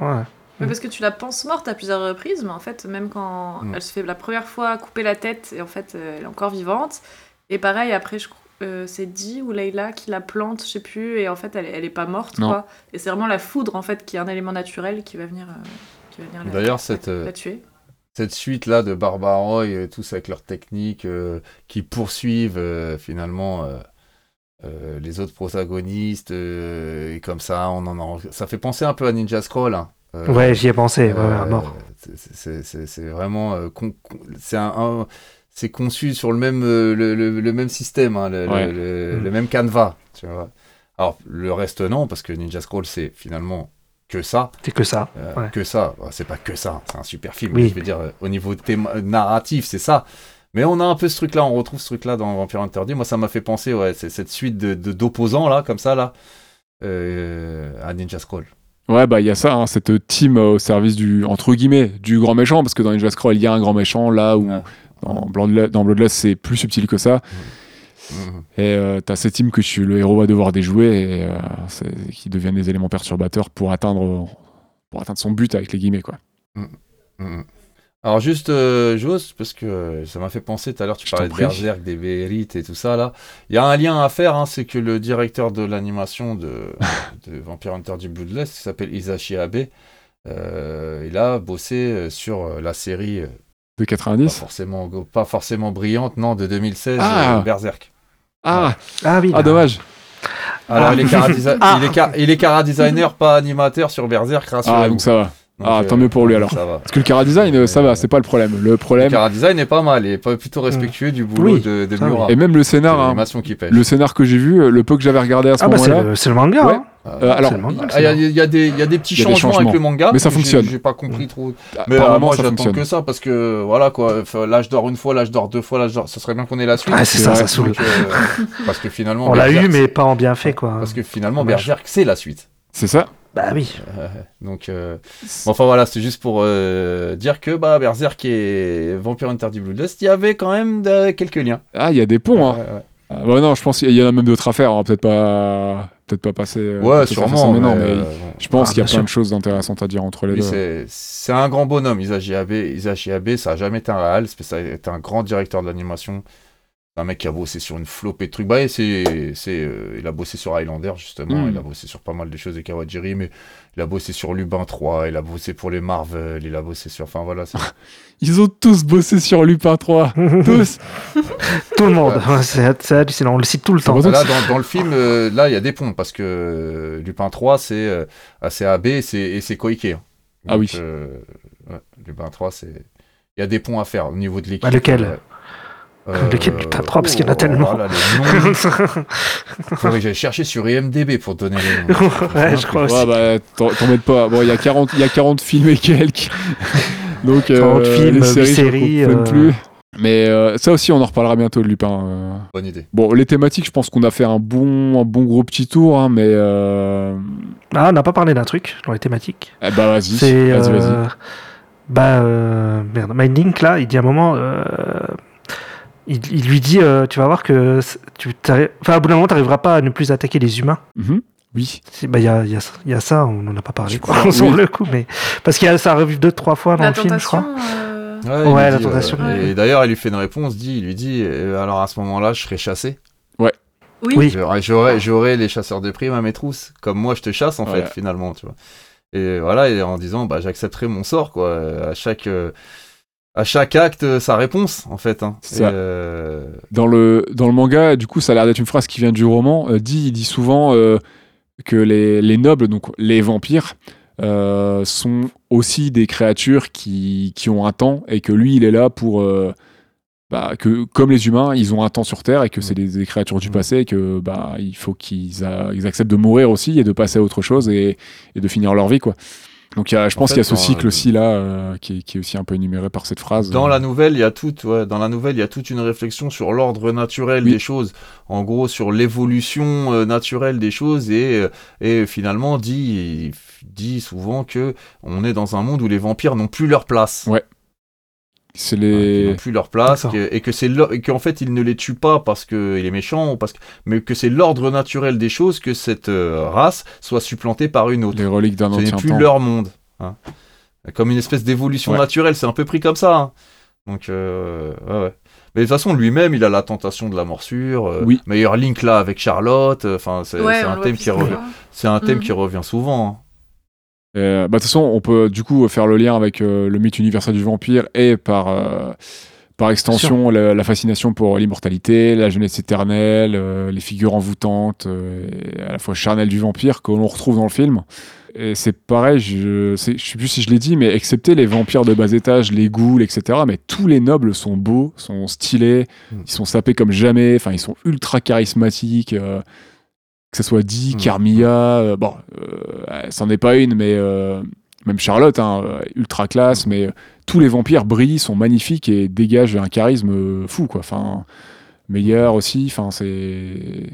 Ouais. Mais parce que tu la penses morte à plusieurs reprises, mais en fait, même quand Mm. elle se fait la première fois couper la tête, et en fait, euh, elle est encore vivante. Et pareil, après, je euh, c'est Dee ou Leila qui la plante, je sais plus, et en fait, elle, elle est pas morte, Non. quoi. Et c'est vraiment la foudre, en fait, qui est un élément naturel qui va venir, euh, qui va venir la, D'ailleurs, cette, la tuer. Cette suite là de Barbaroy, euh, tous avec leurs techniques euh, qui poursuivent euh, finalement euh, euh, les autres protagonistes, euh, et comme ça, on en a- ça fait penser un peu à Ninja Scroll. hein. Euh, Ouais, j'y ai pensé, ouais, à mort. c'est- vraiment. euh, con- c'est un, un- c'est conçu sur le même, le, le- le même système, hein, le, Ouais. le- le- Mm. le même canevas. Tu vois. Alors, le reste, non, parce que Ninja Scroll, c'est finalement que ça. C'est que ça. Euh, Ouais. Que ça. Bah, C'est pas que ça. C'est un super film. Oui. Je veux dire, euh, au niveau théma- narratif, c'est ça. Mais on a un peu ce truc-là, on retrouve ce truc-là dans Vampire Interdit. Moi, ça m'a fait penser, ouais, c'est cette suite de de- d'opposants, là, comme ça, là, euh, à Ninja Scroll. Ouais, bah il y a ça, hein, cette team euh, au service du, entre guillemets, du grand méchant, parce que dans Ninja Scroll, il y a un grand méchant, là où Ouais. dans, Bloodlust, c'est plus subtil que ça. Et euh, t'as cette team que tu, le héros va devoir déjouer et euh, c'est- qui deviennent des éléments perturbateurs pour atteindre, pour atteindre son but avec les guillemets, quoi. Mhm. Alors juste, euh, Jos, parce que euh, ça m'a fait penser tout à l'heure, tu Je parlais t'en de prie. Berserk, des Vérites et tout ça là. Il y a un lien à faire, hein, c'est que le directeur de l'animation de, de Vampire Hunter du Bloodlust, qui s'appelle Isashi Abe, euh, il a bossé euh, sur euh, la série, euh, De pas 90 forcément, pas forcément brillante, non, de 2016, Ah. euh, Berserk. Ah, Ah oui. ah dommage. Alors Ah. il, est cara desi- Ah. il, est ca- il est cara designer, pas animateur sur Berserk. Ah, donc ça va. Donc, ah, tant mieux pour lui, alors. Ça va. Parce que le Cara Design, euh, ça va, c'est pas le problème. Le Le problème, Cara Design est pas mal, il est plutôt respectueux du boulot Oui, de, de. Miura. et même le scénar, hein, l'animation qui pêche. le scénar que j'ai vu, euh, le peu que j'avais regardé à ce Ah bah c'est moment-là, le, c'est le manga. Ouais. hein. euh, alors, C'est le manga, le Ah, Il y, a- il y a des, il y a des petits Il y a des changements, avec le manga, Mais ça fonctionne. J'ai pas compris trop. Mais euh, apparemment, moi ça j'attends que ça parce que voilà quoi, enfin, l'âge d'or une fois, l'âge d'or deux fois, l'âge d'or, ça serait bien qu'on ait la suite. Ah, c'est ça, ça saoule. Euh, parce que finalement, On l'a eu, mais pas en bien fait, quoi. Parce que finalement. Berserk, c'est la suite. c'est ça. Bah oui. Euh, [LAUGHS] donc, euh, bon, enfin voilà, c'est juste pour euh, dire que bah, Berserk et Vampire Hunter du Bloodlust, il y avait quand même de- quelques liens. Ah, il y a des ponts, hein. Ouais. Ah, bah non, je pense qu'il y en a même d'autres à faire. Peut-être pas, peut-être pas passer. euh, Ouais, sûrement. mais, mais euh, bon. je pense Ah, qu'il y a plein sûr. de choses intéressantes à dire entre les deux. c'est c'est un grand bonhomme, Isashi Abe. Isashi Abe, ça a jamais été un réal, c'est- ça a été un grand directeur de l'animation. Un mec qui a bossé sur une flopée de trucs. Bah, c'est, c'est, euh, il a bossé sur Highlander, justement. Mm. Il a bossé sur pas mal de choses de Kawajiri, mais il a bossé sur Lubin 3, il a bossé pour les Marvel, il a bossé sur. Enfin, voilà. c'est- [LAUGHS] Ils ont tous bossé sur Lupin 3. [LAUGHS] tous. Tout le monde. Ouais, [LAUGHS] c'est hallucinant. On le cite tout le temps. Là, dans, dans le film, euh, là, il y a des ponts, parce que euh, Lupin 3, c'est, euh, c'est Abe et c'est, Koike. hein. Ah oui. euh, ouais, Lupin 3, c'est. Il y a des ponts à faire au niveau de l'équipe. Bah, lequel? Euh, Lequel, Lupin 3, parce qu'il y en a oh, tellement. voilà. [LAUGHS] Faudrait que j'aille chercher sur IMDB pour te donner les noms. ouais, je crois aussi. Ouais, bah, mettes pas. Bon, il y a 40, il y a 40 films et quelques. [LAUGHS] Donc, 40 films, les séries, je euh. plus. Mais euh, ça aussi, on en reparlera bientôt de Lupin. euh. Bonne idée. Bon, les thématiques, je pense qu'on a fait un bon, un bon gros petit tour, hein, mais. Euh... Ah, on n'a pas parlé d'un truc dans les thématiques. eh bah, vas-y. C'est. Vas-y, vas-y. euh, Bah, euh, merde. Mindlink, là, il dit à un moment. Euh, il, il lui dit euh, Tu vas voir que. Tu enfin, à bout d'un moment, tu n'arriveras pas à ne plus attaquer les humains. Mhm. Oui. C'est- Bah, il y a, il y, a, il y a ça, on n'en a pas parlé, quoi, [LAUGHS] sur oui. le coup, mais. Parce qu'il y a ça revue deux, trois fois dans le film, je crois. euh, Ouais, il Ouais, la dit, tentation. euh, Et d'ailleurs, elle lui fait une réponse, dit, il lui dit, euh, alors à ce moment-là, je serai chassé. Oui. Oui. J'aurai- J'aurai j'aurai les chasseurs de primes à mes trousses, comme moi je te chasse en Ouais. fait, finalement, tu vois. Et voilà, et en disant, bah, j'accepterai mon sort, quoi. euh, À chaque, euh, à chaque acte, euh, sa réponse, en fait. Hein. Ça. Euh, Dans le, dans le manga, du coup, ça a l'air d'être une phrase qui vient du roman. euh, dit, il dit souvent euh, que les, les nobles, donc les vampires, sont aussi des créatures qui, qui ont un temps et que lui, il est là pour. bah, que comme les humains, ils ont un temps sur Terre et que c'est des, des créatures du Mm. passé et que bah il faut qu'ils a- ils acceptent de mourir aussi et de passer à autre chose et, et de finir leur vie quoi. Donc il y a, je En pense qu'il y a ce cycle aussi là euh, qui, est, qui est aussi un peu énuméré par cette phrase. Dans la nouvelle, il y a toute, ouais, dans la nouvelle, il y a toute une réflexion sur l'ordre naturel Oui. des choses. En gros, sur l'évolution euh, naturelle des choses et, euh, et finalement dit, dit souvent que on est dans un monde où les vampires n'ont plus leur place. Ouais. C'est Ils les. n'ont plus leur place que- et que c'est qu'en fait ils ne les tuent pas parce qu'il est méchant ou parce que mais que c'est l'ordre naturel des choses que cette euh, race soit supplantée par une autre. les reliques d'un Ce n'est ancien plus temps. leur monde. hein. Comme une espèce d'évolution Ouais. naturelle, c'est un peu pris comme ça. hein. Donc, euh, ouais, ouais. Mais de toute façon, lui-même, il a la tentation de la morsure. euh, Oui. Meilleur link là avec Charlotte. euh, Enfin, c'est Ouais, un thème plus qui revient. C'est un thème qui revient souvent. hein. Euh, bah, de toute façon, on peut du coup faire le lien avec euh, le mythe universel du vampire et par, euh, par extension, la, la fascination pour l'immortalité, la jeunesse éternelle, euh, les figures envoûtantes, euh, et à la fois charnelles du vampire que l'on retrouve dans le film. Et c'est pareil, je, je sais plus si je l'ai dit, mais excepté les vampires de bas étage, les ghouls, etc., mais tous les nobles sont beaux, sont stylés, Mm. ils sont sapés comme jamais, enfin, ils sont ultra charismatiques. euh, que ce soit Dee, Mm. Carmilla, euh, bon, euh, c'en est pas une, mais euh, même Charlotte, hein, euh, ultra classe, mais euh, tous les vampires brillent, sont magnifiques et dégagent un charisme euh, fou, quoi. Enfin, meilleur aussi, enfin, c'est.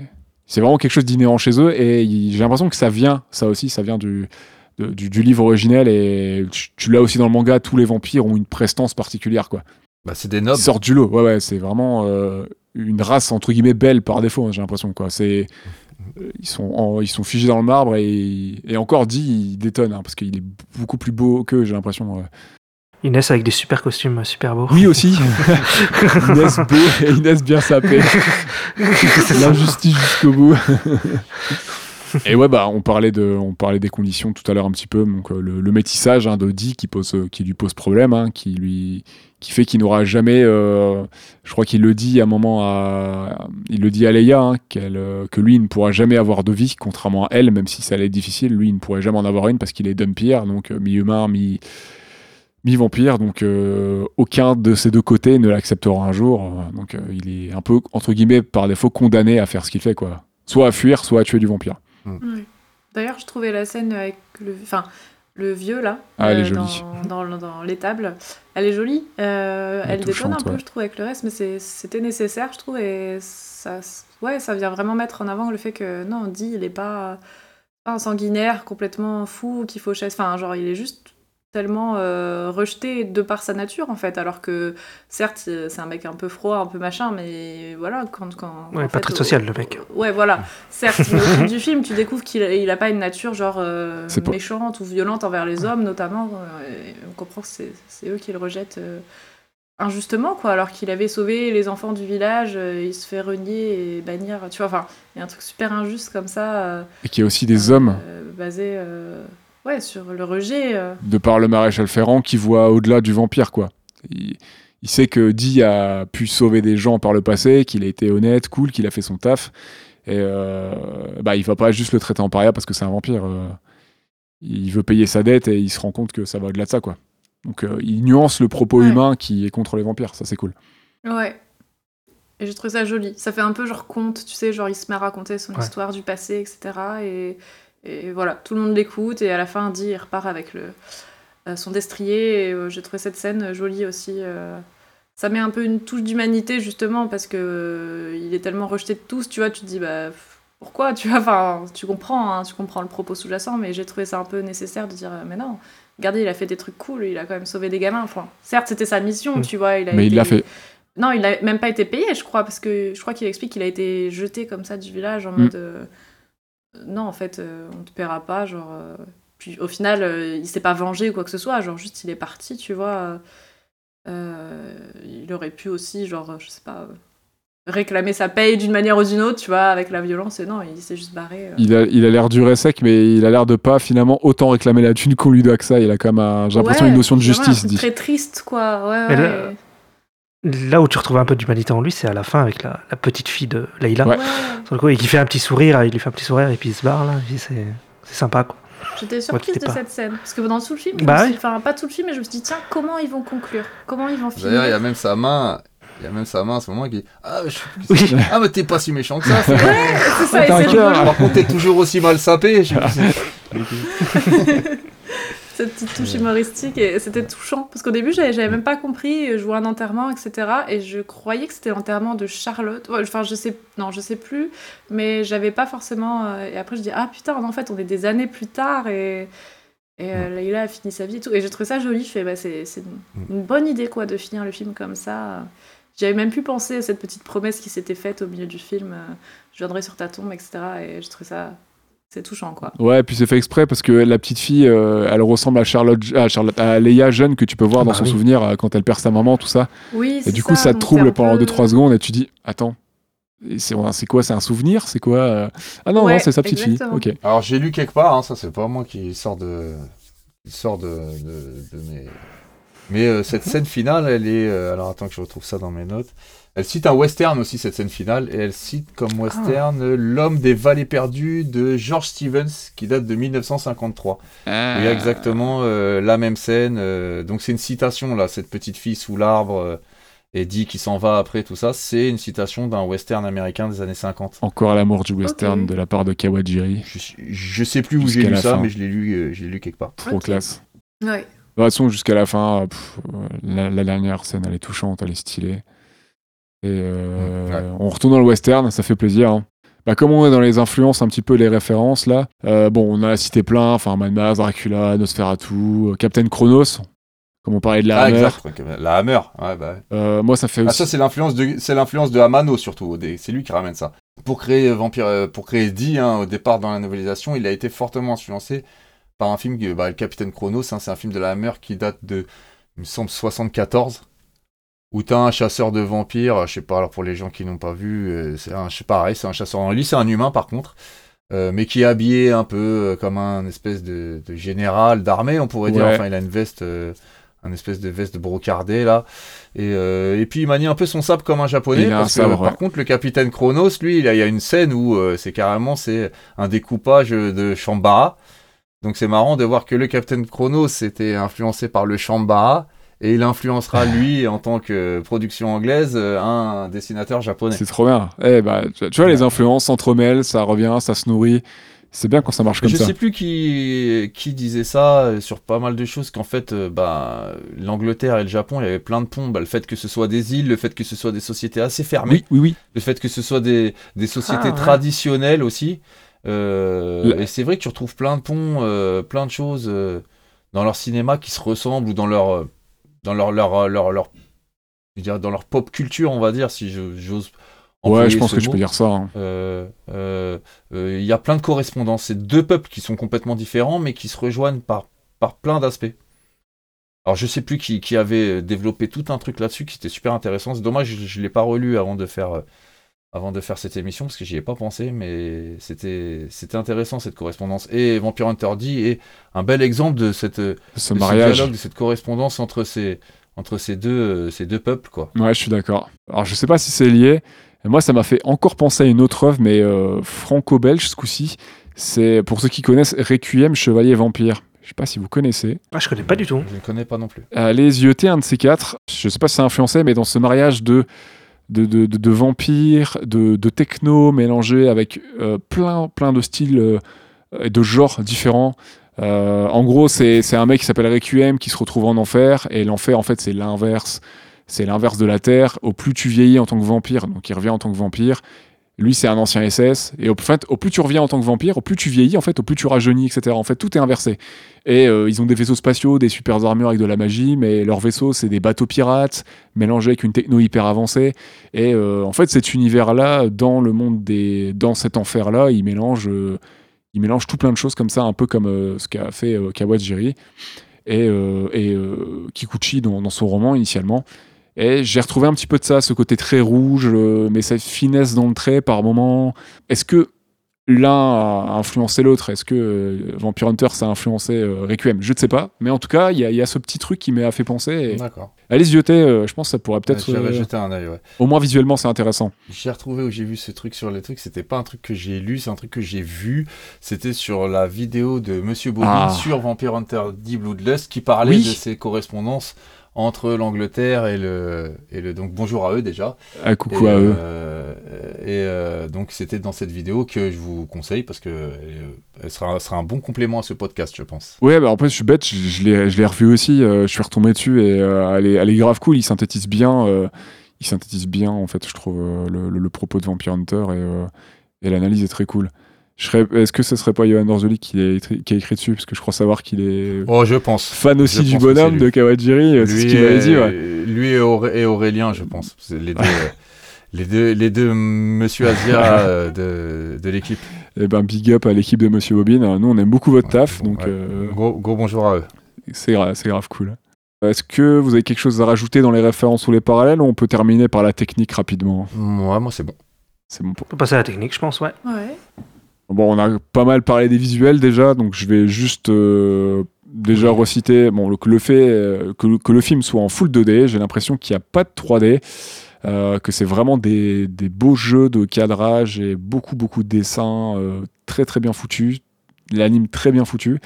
C'est vraiment quelque chose d'inhérent chez eux et j'ai l'impression que ça vient, ça aussi, ça vient du, de- du, du livre originel et tu, tu l'as aussi dans le manga, tous les vampires ont une prestance particulière, quoi. Bah, c'est des Ils nobles. sortent du lot, ouais, ouais, c'est vraiment euh, une race entre guillemets belle par défaut, hein, j'ai l'impression, quoi. C'est. Euh, Ils sont, en- ils sont figés dans le marbre et, et encore dit, il détonne hein, parce qu'il est beaucoup plus beau qu'eux, j'ai l'impression. ouais. Inès avec des super costumes super beaux. Oui aussi. [LAUGHS] [LAUGHS] Inès beau et Inès bien sapée. [LAUGHS] L'injustice jusqu'au bout. Et ouais bah on parlait de, on parlait des conditions tout à l'heure un petit peu. Donc euh, le, métissage hein, Dee qui euh, lui pose problème, hein, qui lui, qui fait qu'il n'aura jamais. euh, je crois qu'il le dit à un moment à, il le dit à Leia hein, que lui il ne pourra jamais avoir de vie, contrairement à elle, même si ça allait être difficile. Lui il ne pourrait jamais en avoir une parce qu'il est Dumpire, donc mi-humain, mi mi-vampire, donc aucun de ces deux côtés ne l'acceptera un jour. donc il est un peu, entre guillemets, par défaut, condamné à faire ce qu'il fait, quoi. Soit à fuir, soit à tuer du vampire. Ouais. D'ailleurs, je trouvais la scène avec le, enfin, le vieux là, euh, Ah, elle est dans, jolie. dans, dans l'étable, elle est jolie. Euh, Elle elle détonne un peu, ouais. je trouve, avec le reste, mais c'était nécessaire, je trouve, et ça, ouais, ça vient vraiment mettre en avant le fait que non, dit, il est pas, pas un sanguinaire complètement fou qu'il faut chasser. Enfin, genre, il est juste tellement euh, rejeté de par sa nature en fait. Alors que certes c'est un mec un peu froid un peu machin mais voilà quand quand Ouais, en pas fait, très social, le mec. ouais voilà. Certes mais au [LAUGHS] fil du film tu découvres qu'il a, il a pas une nature genre euh, méchante ou violente envers les hommes notamment euh, et on comprend que c'est c'est eux qui le rejettent euh, injustement quoi alors qu'il avait sauvé les enfants du village euh, il se fait renier et bannir tu vois enfin il y a un truc super injuste comme ça euh, Et qu'il y a aussi des euh, hommes, basé euh, ouais sur le rejet euh. de par le maréchal Ferrand, qui voient au-delà du vampire, quoi. Il, il sait que Dee a pu sauver des gens par le passé, qu'il a été honnête, cool, qu'il a fait son taf. Et euh, bah, il va pas juste le traiter en paria parce que c'est un vampire. euh. il veut payer sa dette et il se rend compte que ça va au-delà de ça, quoi. Donc euh, il nuance le propos Ouais. humain qui est contre les vampires, ça c'est cool. Ouais. Et j'ai trouvé ça joli. Ça fait un peu genre conte, tu sais, genre il se met à raconter son Ouais. histoire du passé, etc. Et, et voilà, tout le monde l'écoute et à la fin, dit, il repart avec le, euh, son destrier. Et euh, j'ai trouvé cette scène jolie aussi. euh. Ça met un peu une touche d'humanité justement parce que euh, il est tellement rejeté de tous, tu vois, tu te dis bah pourquoi, tu vois, enfin tu comprends, hein, tu comprends le propos sous-jacent, mais j'ai trouvé ça un peu nécessaire de dire euh, mais non, regardez, il a fait des trucs cool, il a quand même sauvé des gamins. Enfin, certes, c'était sa mission, Mm. tu vois, il a Mais il l'a fait. non, il a même pas été payé, je crois, parce que je crois qu'il explique qu'il a été jeté comme ça du village en Mm. mode euh, non, en fait, euh, on te paiera pas, genre. euh, puis au final, euh, il s'est pas vengé ou quoi que ce soit, genre juste il est parti, tu vois. euh, euh, il aurait pu aussi, genre, je sais pas, euh, réclamer sa paye d'une manière ou d'une autre, tu vois, avec la violence, et non, il s'est juste barré. euh. Il a il a l'air dur et sec, mais il a l'air de pas finalement autant réclamer la thune qu'on lui doit que ça. Il a quand même, un- j'ai l'impression, Ouais, une notion de un justice. dit. Très triste, quoi. Ouais. Là- où tu retrouves un peu d'humanité en lui, c'est à la fin avec la, la petite fille de Leïla. Ouais. Ouais. Sur le coup, il fait un petit sourire, il lui fait un petit sourire et puis il se barre là. et C'est sympa quoi. J'étais surprise de pas. cette scène. Parce que dans tout le film, Bah oui. enfin, pas tout le film, mais je me suis dit, tiens, comment ils vont conclure? Comment ils vont finir? D'ailleurs, il y a même sa main. Il y a même sa main à ce moment qui dit Ah, je- Oui. ah mais t'es pas si méchant que ça. Ouais, c'est ça, et. Par contre, t'es toujours aussi mal sapé. [LAUGHS] Je- cette petite touche humoristique et c'était touchant. Parce qu'au début j'avais même pas compris je vois un enterrement etc et je croyais que c'était l'enterrement de Charlotte. Enfin je sais non je sais plus mais j'avais pas forcément euh, et après je dis ah putain en fait on est des années plus tard et et euh, a fini sa vie et tout. Et j'ai trouvé ça joli. Je fais bah c'est c'est une, bonne idée quoi de finir le film comme ça. J'avais même pu penser à cette petite promesse qui s'était faite au milieu du film euh, je viendrai sur ta tombe etc et j'ai trouvé ça c'est touchant quoi Ouais, puis c'est fait exprès parce que la petite fille, euh, elle ressemble à Charlotte, à Charlotte, à Leia jeune que tu peux voir Bah dans son oui. souvenir euh, quand elle perd sa maman, tout ça. oui Et c'est du coup, ça te trouble pendant peu- 2-3 secondes et tu dis, attends, c'est c'est quoi C'est un souvenir C'est quoi euh Ah non, Ouais, non, c'est sa petite exactement. fille. Ok. Alors, j'ai lu quelque part, hein, ça c'est pas moi qui sort de. qui sort de, de, de mes. Mais euh, cette scène finale, elle est. euh, alors attends que je retrouve ça dans mes notes. Elle cite un western aussi, cette scène finale, et elle cite comme western L'homme des vallées perdues de George Stevens, qui date de 1953. Il y a exactement euh, la même scène. euh, donc c'est une citation, là, cette petite fille sous l'arbre, euh, et dit qui s'en va après, tout ça. C'est une citation d'un western américain des années 50. Encore l'amour du western de la part de Kawajiri. Je, je sais plus où j'ai lu ça, fin. mais je l'ai lu, euh, je l'ai lu quelque part. Trop classe. Ouais. De toute façon, jusqu'à la fin, pff, la, la dernière scène, elle est touchante, elle est stylée. Et euh, Mm, ouais. on retourne dans le western, ça fait plaisir. hein. Bah, comme on est dans les influences, un petit peu les références là, euh, bon, on a cité plein, enfin Mad Max, Dracula, Nosferatu, Captain Chronos, comme on parlait de la ah, Hammer. exact. La Hammer. Ouais, bah. Euh, moi, ça fait Ah, aussi. ça, c'est l'influence de, c'est l'influence de Amano surtout. C'est lui qui ramène ça. Pour créer euh, Vampire, pour créer Dee, hein, au départ dans la novélisation, il a été fortement influencé par un film, bah, le Capitaine Chronos. hein, c'est un film de la Hammer qui date de, il me semble, 74. Où t'as un chasseur de vampires, je sais pas, alors pour les gens qui n'ont pas vu, euh, c'est un, je pareil, c'est un chasseur. en Lui, c'est un humain par contre, euh, mais qui est habillé un peu euh, comme un espèce de, de général d'armée, on pourrait dire. Enfin, il a une veste, euh, un espèce de veste brocardée là. Et, euh, et puis il manie un peu son sabre comme un japonais. Il a un parce que, par contre, le capitaine Chronos, lui, il, a- il y a une scène où euh, c'est carrément c'est un découpage de Shambhala. Donc c'est marrant de voir que le capitaine Chronos était influencé par le Shambhala. Et il influencera, lui, en tant que production anglaise, euh, un dessinateur japonais. C'est trop bien. Eh bah, tu vois, les influences s'entremêlent, ça revient, ça se nourrit. C'est bien quand ça marche comme je ça. sais plus qui, qui disait ça euh, sur pas mal de choses, qu'en fait, euh, bah, l'Angleterre et le Japon, il y avait plein de ponts. Bah, le fait que ce soit des îles, le fait que ce soit des sociétés assez fermées, Oui, oui, oui. le fait que ce soit des, des sociétés Ah, ouais. traditionnelles aussi. Euh, Et c'est vrai que tu retrouves plein de ponts, euh, plein de choses euh, dans leur cinéma qui se ressemblent ou dans leur, euh, dans leur, leur, euh, leur, leur- je veux dire, dans leur pop culture, on va dire, si je- j'ose. Ouais, je pense que mot. peux dire ça. hein. Euh, euh, euh, Il y a plein de correspondances. C'est deux peuples qui sont complètement différents, mais qui se rejoignent par, par plein d'aspects. Alors, je sais plus qui, qui avait développé tout un truc là-dessus qui était super intéressant. C'est dommage, je, je l'ai pas relu avant de faire, avant de faire cette émission parce que j'y ai pas pensé, mais c'était, c'était intéressant cette correspondance. Et Vampire Hunter D est un bel exemple de cette, de Ce ce mariage. dialogue, de cette correspondance entre ces, entre ces deux, euh, ces deux peuples, quoi. Ouais, je suis d'accord. Alors, je sais pas si c'est lié. Et moi, ça m'a fait encore penser à une autre œuvre, mais euh, franco-belge ce coup-ci. C'est, pour ceux qui connaissent, Requiem, Chevalier Vampire. Je sais pas si vous connaissez. Ah, je connais pas du tout. Je ne connais pas non plus. Allez yeuter un de ces quatre. Je sais pas si ça a influencé, mais dans ce mariage de, de, de, de- vampires, de, de techno mélangé avec euh, plein, plein de styles euh, et de genres différents. Euh, en gros, c'est un mec qui s'appelle Requiem qui se retrouve en enfer. Et l'enfer, en fait, c'est l'inverse. C'est l'inverse de la Terre. Au plus tu vieillis en tant que vampire, donc il revient en tant que vampire. Lui, c'est un ancien SS. Et au, fait, au plus tu reviens en tant que vampire, au plus tu vieillis, en fait, au plus tu rajeunis, etc. En fait, tout est inversé. Et euh, ils ont des vaisseaux spatiaux, des super armures avec de la magie, mais leurs vaisseaux, c'est des bateaux pirates, mélangés avec une techno hyper avancée. Et euh, en fait, cet univers-là, dans le monde des. dans cet enfer-là, il mélange. euh, il mélange tout plein de choses comme ça, un peu comme ce qu'a fait Kawajiri et, et Kikuchi dans son roman initialement. Et j'ai retrouvé un petit peu de ça, ce côté très rouge, euh, mais cette finesse dans le trait par moment. Est-ce que l'un a influencé l'autre? Est-ce que euh, Vampire Hunter ça a influencé euh, Requiem? Je ne sais pas, mais en tout cas, il y, a- il y a ce petit truc qui m'a fait penser. D'accord. Allez y jeter, euh, je pense que ça pourrait peut-être. Jeté un œil, ouais. Au moins visuellement, c'est intéressant. J'ai retrouvé où j'ai vu ce truc sur les trucs. C'était pas un truc que j'ai lu, c'est un truc que j'ai vu. C'était sur la vidéo de Monsieur Bobby Ah. sur Vampire Hunter D Bloodlust qui parlait Oui. de ses correspondances entre l'Angleterre et le, et le. Donc bonjour à eux déjà. Ah, coucou et, à eux. euh, et euh, donc c'était dans cette vidéo que je vous conseille parce que euh, elle sera, sera un bon complément à ce podcast, je pense. Ouais, bah en fait, je suis bête, je, je l'ai revu aussi, je suis retombé dessus et elle, est, elle est grave cool, il synthétise bien, il synthétise bien, en fait, je trouve, le, le- le propos de Vampire Hunter et, et l'analyse est très cool. Est-ce que ce serait pas Johan Orzoli qui, a écrit- qui a écrit dessus? Parce que je crois savoir qu'il est Oh, je pense. fan aussi je du bonhomme de. Kawajiri, euh, c'est ce qu'il m'avait dit, ouais. Lui et, Auré- et Aurélien, je pense. C'est les deux. [LAUGHS] euh, Les deux, les deux Monsieur Asia [LAUGHS] euh, de, de l'équipe. Et ben, big up à l'équipe de Monsieur Bobine. Nous, on aime beaucoup votre taf, Bon, donc ouais. euh, Gros, gros bonjour à eux. c'est gra- c'est grave cool. Est-ce que vous avez quelque chose à rajouter dans les références ou les parallèles ou on peut terminer par la technique rapidement? Moi, moi c'est bon. C'est bon pour On peut passer à la technique, je pense, ouais. Ouais. Bon, on a pas mal parlé des visuels déjà, donc je vais juste euh, déjà recité bon, le, que, le fait, euh, que, le- que le film soit en full 2D, j'ai l'impression qu'il n'y a pas de 3D, euh, que c'est vraiment des, des beaux jeux de cadrage et beaucoup, beaucoup de dessins euh, très, très bien foutus, l'anime très bien foutu,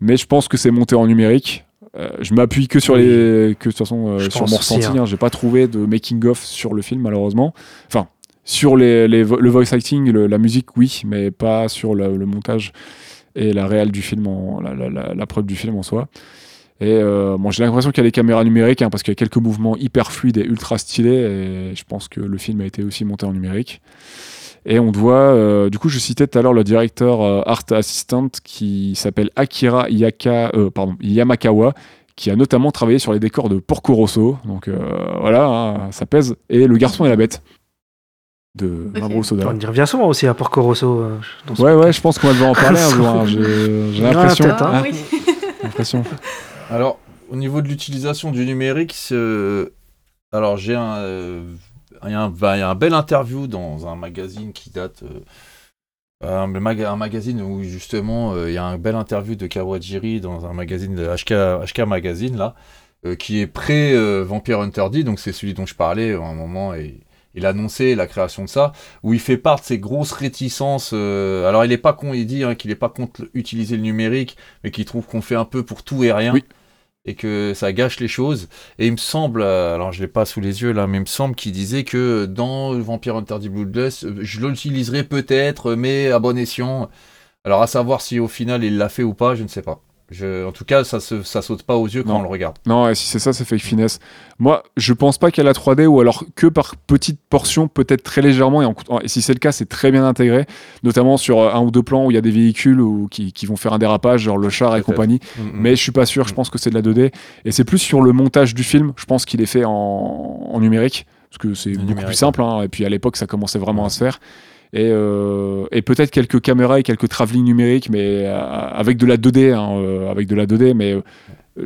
mais je pense que c'est monté en numérique. Euh, je m'appuie que sur les que de toute façon euh, sur mon ressenti hein. hein. j'ai pas trouvé de making of sur le film malheureusement enfin sur le voice acting la musique oui mais pas sur le, montage et la réelle du film la, preuve du film en soi et euh, bon j'ai l'impression qu'il y a les caméras numériques hein, parce qu'il y a quelques mouvements hyper fluides et ultra stylés et je pense que le film a été aussi monté en numérique et on voit, euh, du coup, je citais tout à l'heure le directeur euh, art assistant qui s'appelle Akira Yamakawa, qui a notamment travaillé sur les décors de Porco Rosso. Donc voilà, hein, ça pèse. Et Le garçon et la bête de. Mamoru Soda. On y revient souvent aussi à Porco Rosso. euh, Ouais, ouais, je pense qu'on va devoir en parler un [LAUGHS] jour. hein. J'ai l'impression. hein. Hein, oui. j'ai l'impression. [LAUGHS] Alors, au niveau de l'utilisation du numérique, c'est- alors j'ai un, euh, il y, a un- bah, il y a un bel interview dans un magazine qui date, euh, un, maga- un magazine où justement euh, il y a un bel interview de Kawajiri dans un magazine de HK, HK Magazine là, euh, qui est pré euh, Vampire Hunter D, donc c'est celui dont je parlais à un moment et il annonçait la création de ça, où il fait part de ses grosses réticences. euh, alors il est pas con, il dit hein, qu'il est pas contre utiliser le numérique, mais qu'il trouve qu'on fait un peu pour tout et rien. Oui. Et que ça gâche les choses. Et il me semble, euh, alors je l'ai pas sous les yeux là, mais il me semble qu'il disait que dans Vampire Hunter D Bloodless, euh, je l'utiliserai peut-être, mais à bon escient. Alors à savoir si au final il l'a fait ou pas, je ne sais pas. Je, en tout cas, ça, se, ça saute pas aux yeux quand Non. on le regarde. Non, et si c'est ça, c'est fake finesse. Moi, je pense pas qu'elle a 3D ou alors que par petites portions, peut-être très légèrement. Et, en- et si c'est le cas, c'est très bien intégré, notamment sur euh, un ou deux plans où il y a des véhicules ou qui, qui vont faire un dérapage, genre le char et compagnie. Mm, mm. Mais je suis pas sûr, je pense que c'est de la 2D. Et c'est plus sur le montage du film, je pense qu'il est fait en, en numérique, parce que c'est beaucoup plus simple. hein. Et puis à l'époque, ça commençait vraiment à se faire. Et, euh, et peut-être quelques caméras et quelques travelling numériques, mais euh, avec de la 2D, hein, euh, avec de la 2D, mais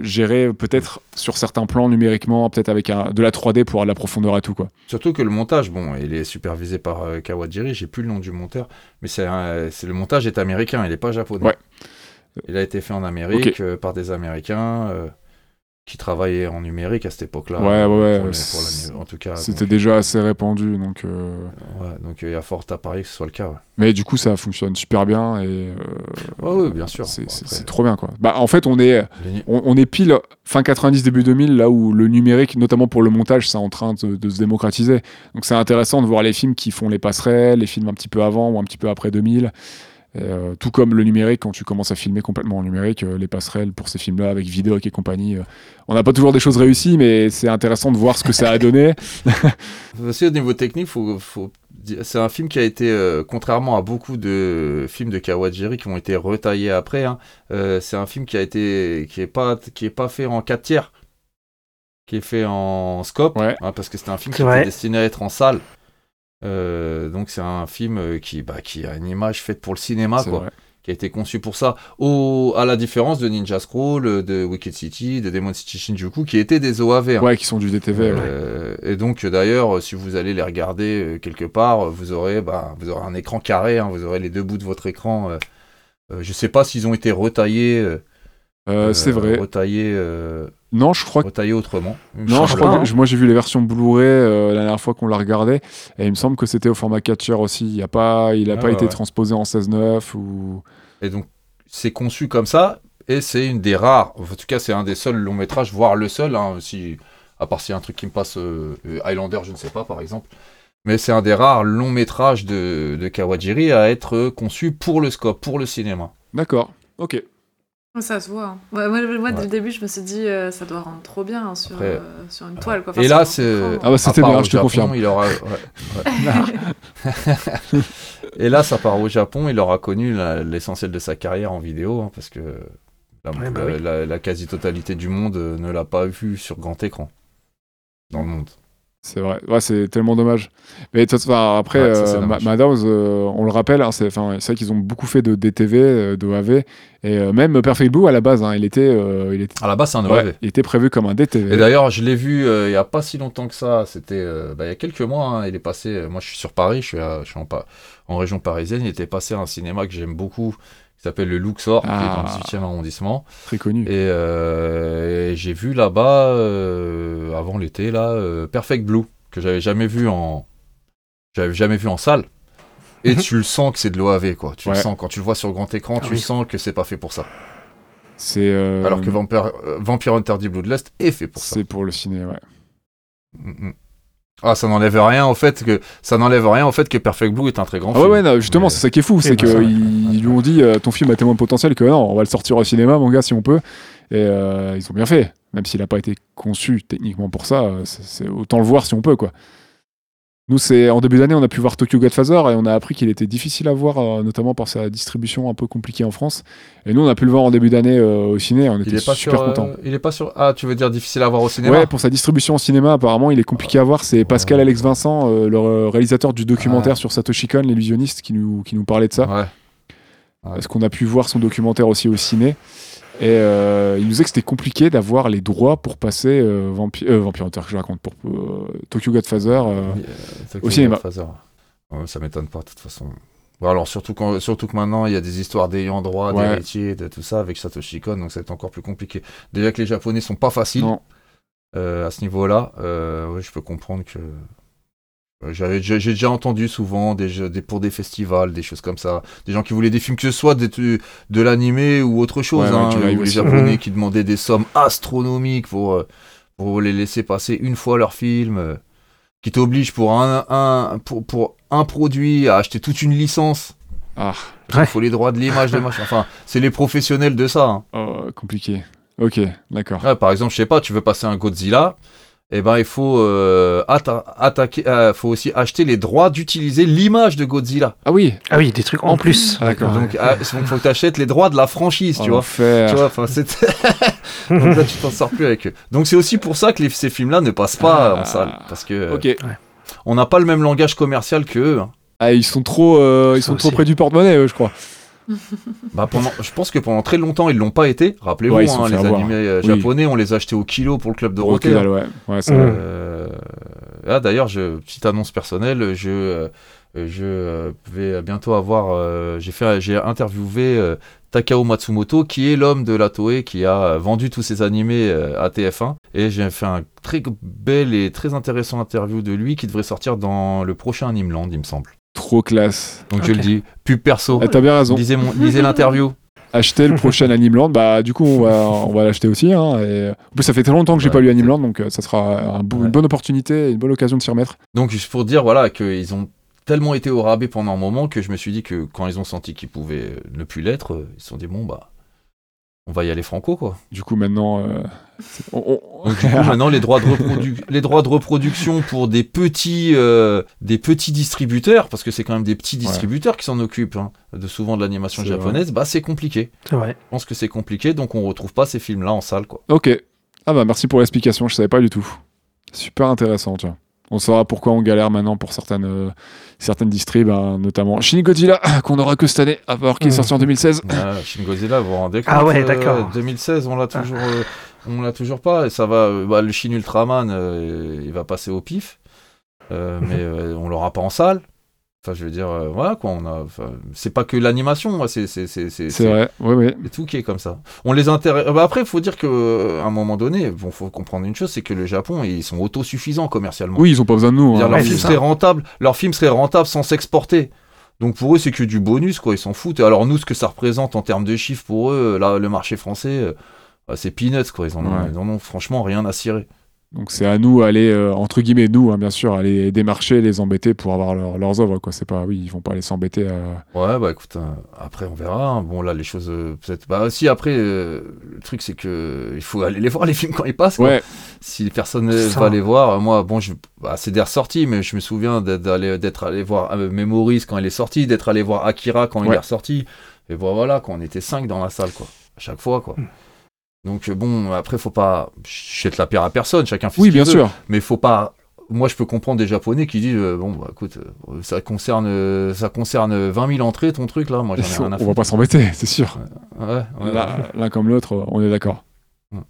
géré peut-être sur certains plans numériquement, peut-être avec un- de la 3D pour avoir de la profondeur et tout quoi. Surtout que le montage, bon, il est supervisé par euh, Kawajiri, j'ai plus le nom du monteur, mais c'est un- c'est le montage est américain, il n'est pas japonais. Ouais. Il a été fait en Amérique euh, par des Américains euh, qui travaillaient en numérique à cette époque-là. Ouais, euh, ouais, ouais, pour les- en tout cas. C'était déjà assez répandu, donc. euh, ouais, donc euh, il y a fort à parier que ce soit le cas. Ouais, Mais du coup, ça fonctionne super bien et. euh, ouais, ouais, bien sûr. C'est Bon, trop bien quoi. Bah en fait, on est on, on est pile fin 90 début 2000 là où le numérique, notamment pour le montage, c'est en train de, de se démocratiser. Donc c'est intéressant de voir les films qui font les passerelles, les films un petit peu avant ou un petit peu après 2000. Et, euh, tout comme le numérique, quand tu commences à filmer complètement en numérique, euh, les passerelles pour ces films-là avec Vidoc et compagnie, euh, on n'a pas toujours des choses réussies, mais c'est intéressant de voir ce que ça a donné. [LAUGHS] Aussi au niveau technique, faut, faut dire- c'est un film qui a été, euh, contrairement à beaucoup de films de Kawajiri qui ont été retaillés après, hein, euh, c'est un film qui a été, qui est pas, qui est pas fait en 4 tiers, qui est fait en scope, Ouais. hein, parce que c'était un film qui était destiné à être en salle. Euh, donc c'est un film euh, qui, bah, qui a une image faite pour le cinéma, quoi vrai. qui a été conçu pour ça, au, à la différence de Ninja Scroll, euh, de Wicked City, de Demon City Shinjuku, qui étaient des OAV. hein. Ouais, qui sont du DTV. ouais. Et donc d'ailleurs, si vous allez les regarder quelque part, vous aurez, bah, vous aurez un écran carré, hein, vous aurez les deux bouts de votre écran. euh, je sais pas s'ils ont été retaillés. Euh, c'est euh, vrai. Retaillés, euh, Non, je crois que retaillés autrement. Non, je crois que moi j'ai vu les versions Blu-ray euh, la dernière fois qu'on l'a regardé et il me semble que c'était au format catcher aussi. Il a pas, il a Ah pas ouais, été transposé en 16.9 ou. Et donc, c'est conçu comme ça, et c'est une des rares, en tout cas, c'est un des seuls longs métrages, voire le seul, hein, si, à part s'il y a un truc qui me passe, Highlander, je ne sais pas, par exemple. Mais c'est un des rares longs métrages de, de Kawajiri à être conçu pour le scope, pour le cinéma. D'accord. Ok. Ça se voit. hein. Ouais, moi, moi, dès Ouais. le début, je me suis dit, euh, ça doit rendre trop bien hein, sur, Après, euh, sur une toile. Quoi. Enfin, et là, c'est. Ah bah, c'était bien, je te confirme. Il aura, ouais, ouais. [LAUGHS] et là, ça part au Japon, il aura connu l'essentiel de sa carrière en vidéo, hein, parce que la, Ouais, bah la- oui. la- la quasi-totalité du monde euh, ne l'a pas vu sur grand écran. Dans le monde. C'est vrai. Ouais, c'est tellement dommage. Mais de toute façon, après, Ouais, ça, euh, Madhouse, euh, on le rappelle, hein, c'est enfin, vrai qu'ils ont beaucoup fait de DTV, euh, d'OAV et euh, même Perfect Blue à la base, hein, il était, il était, À la base, c'est un ouais, OAV. il était prévu comme un DTV. Et d'ailleurs, je l'ai vu il y a pas si longtemps que ça. C'était bah, il y a quelques mois. hein, il est passé. moi, je suis sur Paris. Je suis, à- je suis en, en région parisienne. Il était passé à un cinéma que j'aime beaucoup, qui s'appelle le Luxor, qui est dans le Ah. 18e arrondissement. Très connu. Et, euh, et j'ai vu là-bas, euh, avant l'été, là, euh, Perfect Blue, que j'avais jamais vu en, j'avais jamais vu en salle. Et Mhm. tu le sens que c'est de l'OAV, quoi. Tu le sens quand tu le vois sur grand écran, Ah tu oui. sens que c'est pas fait pour ça. C'est Alors que Vampire, Vampire Hunter D Bloodlust est fait pour ça. c'est pour le ciné, ouais. Mm, mm. Ah, ça n'enlève rien au fait que ça n'enlève rien au fait que Perfect Blue est un très grand Ah ouais, film. ouais, non, justement, Mais- c'est ça qui est fou, c'est bah, qu'ils ils lui ont dit euh, ton film a tellement de potentiel que non, on va le sortir au cinéma, mon gars, si on peut. Et euh, ils ont bien fait, même s'il n'a pas été conçu techniquement pour ça, euh, c'est autant le voir si on peut, quoi. Nous, c'est en début d'année, on a pu voir Tokyo Godfather et on a appris qu'il était difficile à voir, euh, notamment par sa distribution un peu compliquée en France. Et nous, on a pu le voir en début d'année euh, au ciné, on Il était est pas super sur, euh, contents. il est pas sur. Ah, tu veux dire difficile à voir au cinéma? Ouais, pour sa distribution au cinéma, apparemment, il est compliqué à voir. C'est Pascal Alex Vincent, le réalisateur du documentaire sur Satoshi Kon, l'illusionniste, qui nous, qui nous parlait de ça. Ouais. Parce qu'on a pu voir son documentaire aussi au ciné. Et euh, il nous disait que c'était compliqué d'avoir les droits pour passer euh, Vampi- euh, Vampire Hunter, que je raconte, pour euh, Tokyo Godfather. euh, au cinéma. Godfather. Ça m'étonne pas de toute façon. Bon, alors surtout, quand, surtout que maintenant il y a des histoires d'ayant droit, Ouais. d'héritiers, de tout ça avec Satoshi Kon, donc c'est encore plus compliqué. Déjà que les Japonais sont pas faciles à ce niveau-là, ouais, je peux comprendre que j'ai déjà entendu souvent des, jeux- des pour des festivals, des choses comme ça, des gens qui voulaient des films que ce soit des- de, l'animé ou autre chose, Ouais, hein, ou les. Japonais Mhm. qui demandaient des sommes astronomiques pour euh, pour les laisser passer une fois leur film. euh, qui t'oblige pour un, un pour, pour un produit à acheter toute une licence. Ah, Il faut les droits de l'image, de machin. Enfin, c'est les professionnels de ça. hein. oh, compliqué. Ok, d'accord. Ouais, par exemple, je sais pas, tu veux passer un Godzilla, et ben il faut euh, atta- attaquer, euh, faut aussi acheter les droits d'utiliser l'image de Godzilla. Ah oui, Ah oui, des trucs en plus. Ah, d'accord. Donc, ah, donc faut que tu achètes les droits de la franchise, tu vois. Tu vois, enfin, c'est. [LAUGHS] donc là, tu t'en sors plus avec eux. Donc c'est aussi pour ça que les- ces films-là ne passent pas Ah. en salle, parce que euh, Ok. on n'a pas le même langage commercial que eux. hein. Ah, ils sont trop, euh, ils sont trop près du porte-monnaie, eux, je crois. [LAUGHS] Bah pendant, je pense que pendant très longtemps ils l'ont pas été. Rappelez-vous, Ouais, ils se sont hein, les avoir. animés euh, Oui. japonais, on les achetait au kilo pour le club de Dorothée. Rotterdam, ouais. Ouais, c'est Mm. vrai. Euh, ah, D'ailleurs, je, petite annonce personnelle, je, euh, je euh, vais bientôt avoir. euh, j'ai fait, j'ai interviewé euh, Takao Matsumoto, qui est l'homme de la Toei qui a vendu tous ses animés à TF1, et j'ai fait un très bel et très intéressant interview de lui qui devrait sortir dans le prochain Animeland, il me semble. Trop classe. Donc je Ok. le dis, pub perso. Ah, T'as bien raison. Lisez, mon- lisez l'interview. [LAUGHS] Acheter le prochain Animeland, bah du coup on va, on va l'acheter aussi. Hein, et... En plus ça fait très longtemps que j'ai Ouais, pas lu Animeland, donc euh, ça sera un bo- Ouais. une bonne opportunité, une bonne occasion de s'y remettre. Donc juste pour dire voilà qu'ils ont tellement été au rabais pendant un moment que je me suis dit que quand ils ont senti qu'ils pouvaient ne plus l'être, euh, ils se sont dit bon bah on va y aller franco quoi. Du coup maintenant, euh, on- on- Donc du coup maintenant les droits de reprodu- [LAUGHS] les droits de reproduction pour des petits euh, des petits distributeurs parce que c'est quand même des petits distributeurs qui s'en occupent hein, de souvent de l'animation japonaise, bah c'est compliqué. C'est vrai. Je pense que c'est compliqué donc on retrouve pas ces films là en salle quoi. Ok. Ah bah merci pour l'explication, je savais pas du tout. Super intéressant, tu vois. On saura pourquoi on galère maintenant pour certaines, euh, certaines distribs, hein, notamment Shin Godzilla, [COUGHS] qu'on aura que cette année, à part qu'il est Mhm. sorti en 2016. Ah, Shin Godzilla, vous vous rendez compte Ah ouais, euh, d'accord. 2016, on l'a toujours, euh, on l'a toujours pas. Et ça va. euh, bah, le Shin Ultraman, euh, il va passer au pif, Euh, mais [LAUGHS] euh, on l'aura pas en salle. Enfin, je veux dire, euh, voilà quoi. On a. C'est pas que l'animation, moi, c'est c'est c'est c'est C'est vrai, oui, oui. c'est tout qui est comme ça. On les intéresse. Bah, après, il faut dire que euh, à un moment donné, bon, faut comprendre une chose, c'est que le Japon, ils sont autosuffisants commercialement. Oui, ils ont pas besoin de nous. Hein. leur ouais, film serait rentable, leur film serait rentable sans s'exporter. Donc pour eux, c'est que du bonus, quoi. Ils s'en foutent. Et alors nous, ce que ça représente en termes de chiffres pour eux, là, le marché français, euh, bah, c'est peanuts, quoi. Ils en, ont, Ouais. ils en ont franchement rien à cirer. Donc c'est à nous aller euh, entre guillemets nous hein, bien sûr aller démarcher les embêter pour avoir leur- leurs œuvres quoi c'est pas oui ils vont pas aller s'embêter à... Ouais, bah écoute, euh, après on verra. hein. Bon, là, les choses, euh, peut-être. Bah aussi, après, euh, le truc, c'est que il faut aller les [LAUGHS] voir, les films, quand ils passent. quoi. ouais Si personne ne ça. va les voir, moi, bon, je, bah, c'est des ressorties, mais je me souviens d'être d'aller- d'être allé voir euh, Memories quand il est sorti, d'être allé voir Akira quand il est ressorti. Et bon, voilà, quand on était cinq dans la salle, quoi. À chaque fois, quoi. Mm. Donc, euh, bon, après, faut pas jeter la pierre à personne, chacun fait oui ce qu'il bien veut. sûr Mais faut pas. Moi, je peux comprendre des Japonais qui disent euh, bon, bah écoute, euh, ça concerne, euh, ça concerne 20 000 entrées, ton truc là. Moi, j'en ai rien à on va pas s'embêter [LAUGHS] c'est sûr Ouais, ouais, Là, l'un comme l'autre on est d'accord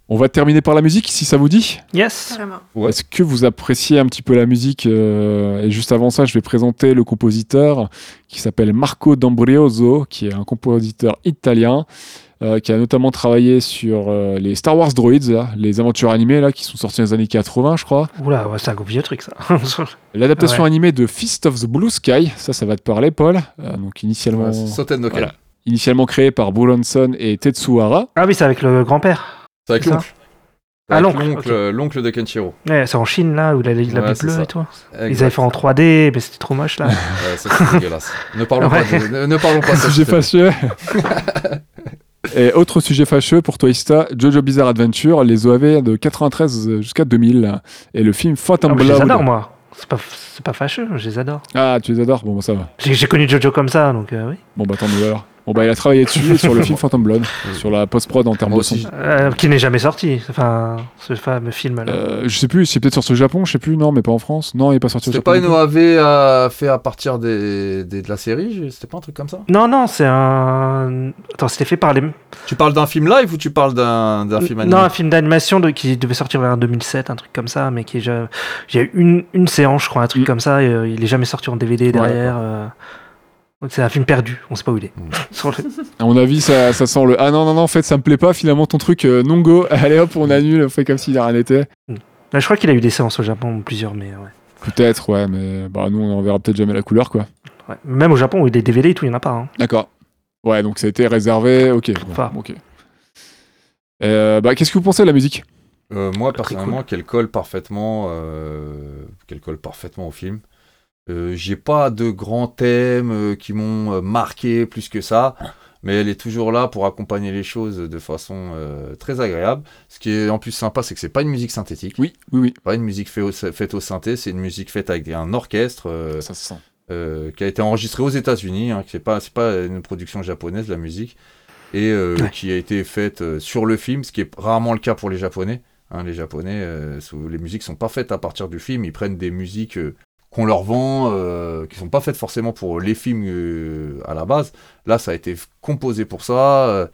On va terminer par la musique, si ça vous dit. Yes. Ouais. Est-ce que vous appréciez un petit peu la musique euh, Et juste avant ça, je vais présenter le compositeur qui s'appelle Marco D'Ambrioso, qui est un compositeur italien. Euh, qui a notamment travaillé sur euh, les Star Wars Droids, là, les aventures animées là, qui sont sorties dans les années 80, je crois. Oula, ouais, c'est un gros vieux truc ça. [LAUGHS] L'adaptation Ouais. animée de Fist of the Blue Sky, ça, ça va te parler, Paul. Euh, donc initialement, Ouais, Soten no voilà. initialement créé par Buronson et Tetsuhara. ah oui, c'est avec le grand-père. C'est avec l'oncle. Ah, l'oncle, l'oncle, de Kenshiro. Ouais, c'est en Chine là, où il a la Ouais, bleue ça. et tout. Ils avaient fait en 3D, mais c'était trop moche là. Ouais, ça, c'est [LAUGHS] dégueulasse. Ne parlons, Ouais. pas de, ne, ne parlons pas de [LAUGHS] ça. sujet Et autre sujet fâcheux pour toi, Ista, Jojo Bizarre Adventure, les OAV de 93 jusqu'à 2000. Et le film Phantom Ah, mais je les Blood. adore moi. C'est pas, fâcheux, je les adore. Ah, tu les adores Bon, bah ça va. J'ai j'ai connu Jojo comme ça, donc euh, oui. Bon, bah tant mieux alors. Bon, bah il a travaillé dessus [LAUGHS] sur le film Phantom Blood, sur la post-prod en termes de son. aussi. Euh, qui n'est jamais sorti, enfin, ce fameux film là. Euh, je sais plus, c'est peut-être sorti au Japon, je sais plus, non, mais pas en France. Non, il est pas sorti au C'était Japon. pas une. OAV à- fait à partir des, des- de la série C'était pas un truc comme ça? Non, non, c'est un. Attends, c'était fait par les. Tu parles d'un film live ou tu parles d'un d'un film animé? Non, un film d'animation de... qui devait sortir vers 2007, un truc comme ça, mais qui est ja- J'ai eu une, une séance, je crois, un truc Mm. comme ça, et euh, il est jamais sorti en DVD derrière. C'est un film perdu, on sait pas où il est. [LAUGHS] Mm. Le- À mon avis, ça, ça sent le. Ah non, non, non, en fait, ça me plaît pas, finalement, ton truc, euh, non go. [LAUGHS] Allez hop, on annule, on fait comme s'il a rien été. Là, je crois qu'il a eu des séances au Japon, plusieurs, mais ouais. Peut-être, ouais, mais bah nous, on en verra peut-être jamais la couleur, quoi. Ouais. Même au Japon, où il y a des DVD et tout, il y en a pas. hein. D'accord. Ouais, donc ça a été réservé, ok. bon, Enfin. ok. Euh, bah, qu'est-ce que vous pensez de la musique? Euh, moi, personnellement, qu'elle colle parfaitement, euh, qu'elle colle parfaitement au film. Euh, J'ai pas de grands thèmes euh, qui m'ont euh, marqué plus que ça, mais elle est toujours là pour accompagner les choses de façon euh, très agréable. Ce qui est en plus sympa, c'est que c'est pas une musique synthétique, Oui, oui, oui. pas une musique fait au- faite au synthé, c'est une musique faite avec un orchestre euh, Ça se sent. qui a été enregistré aux États-Unis, hein, c'est pas c'est pas une production japonaise la musique et euh, Ouais. qui a été faite sur le film, ce qui est rarement le cas pour les Japonais. Hein, les Japonais, euh, les musiques sont pas faites à partir du film, ils prennent des musiques euh, qu'on leur vend, euh, qui sont pas faites forcément pour les films euh, à la base. Là, ça a été composé pour ça. euh,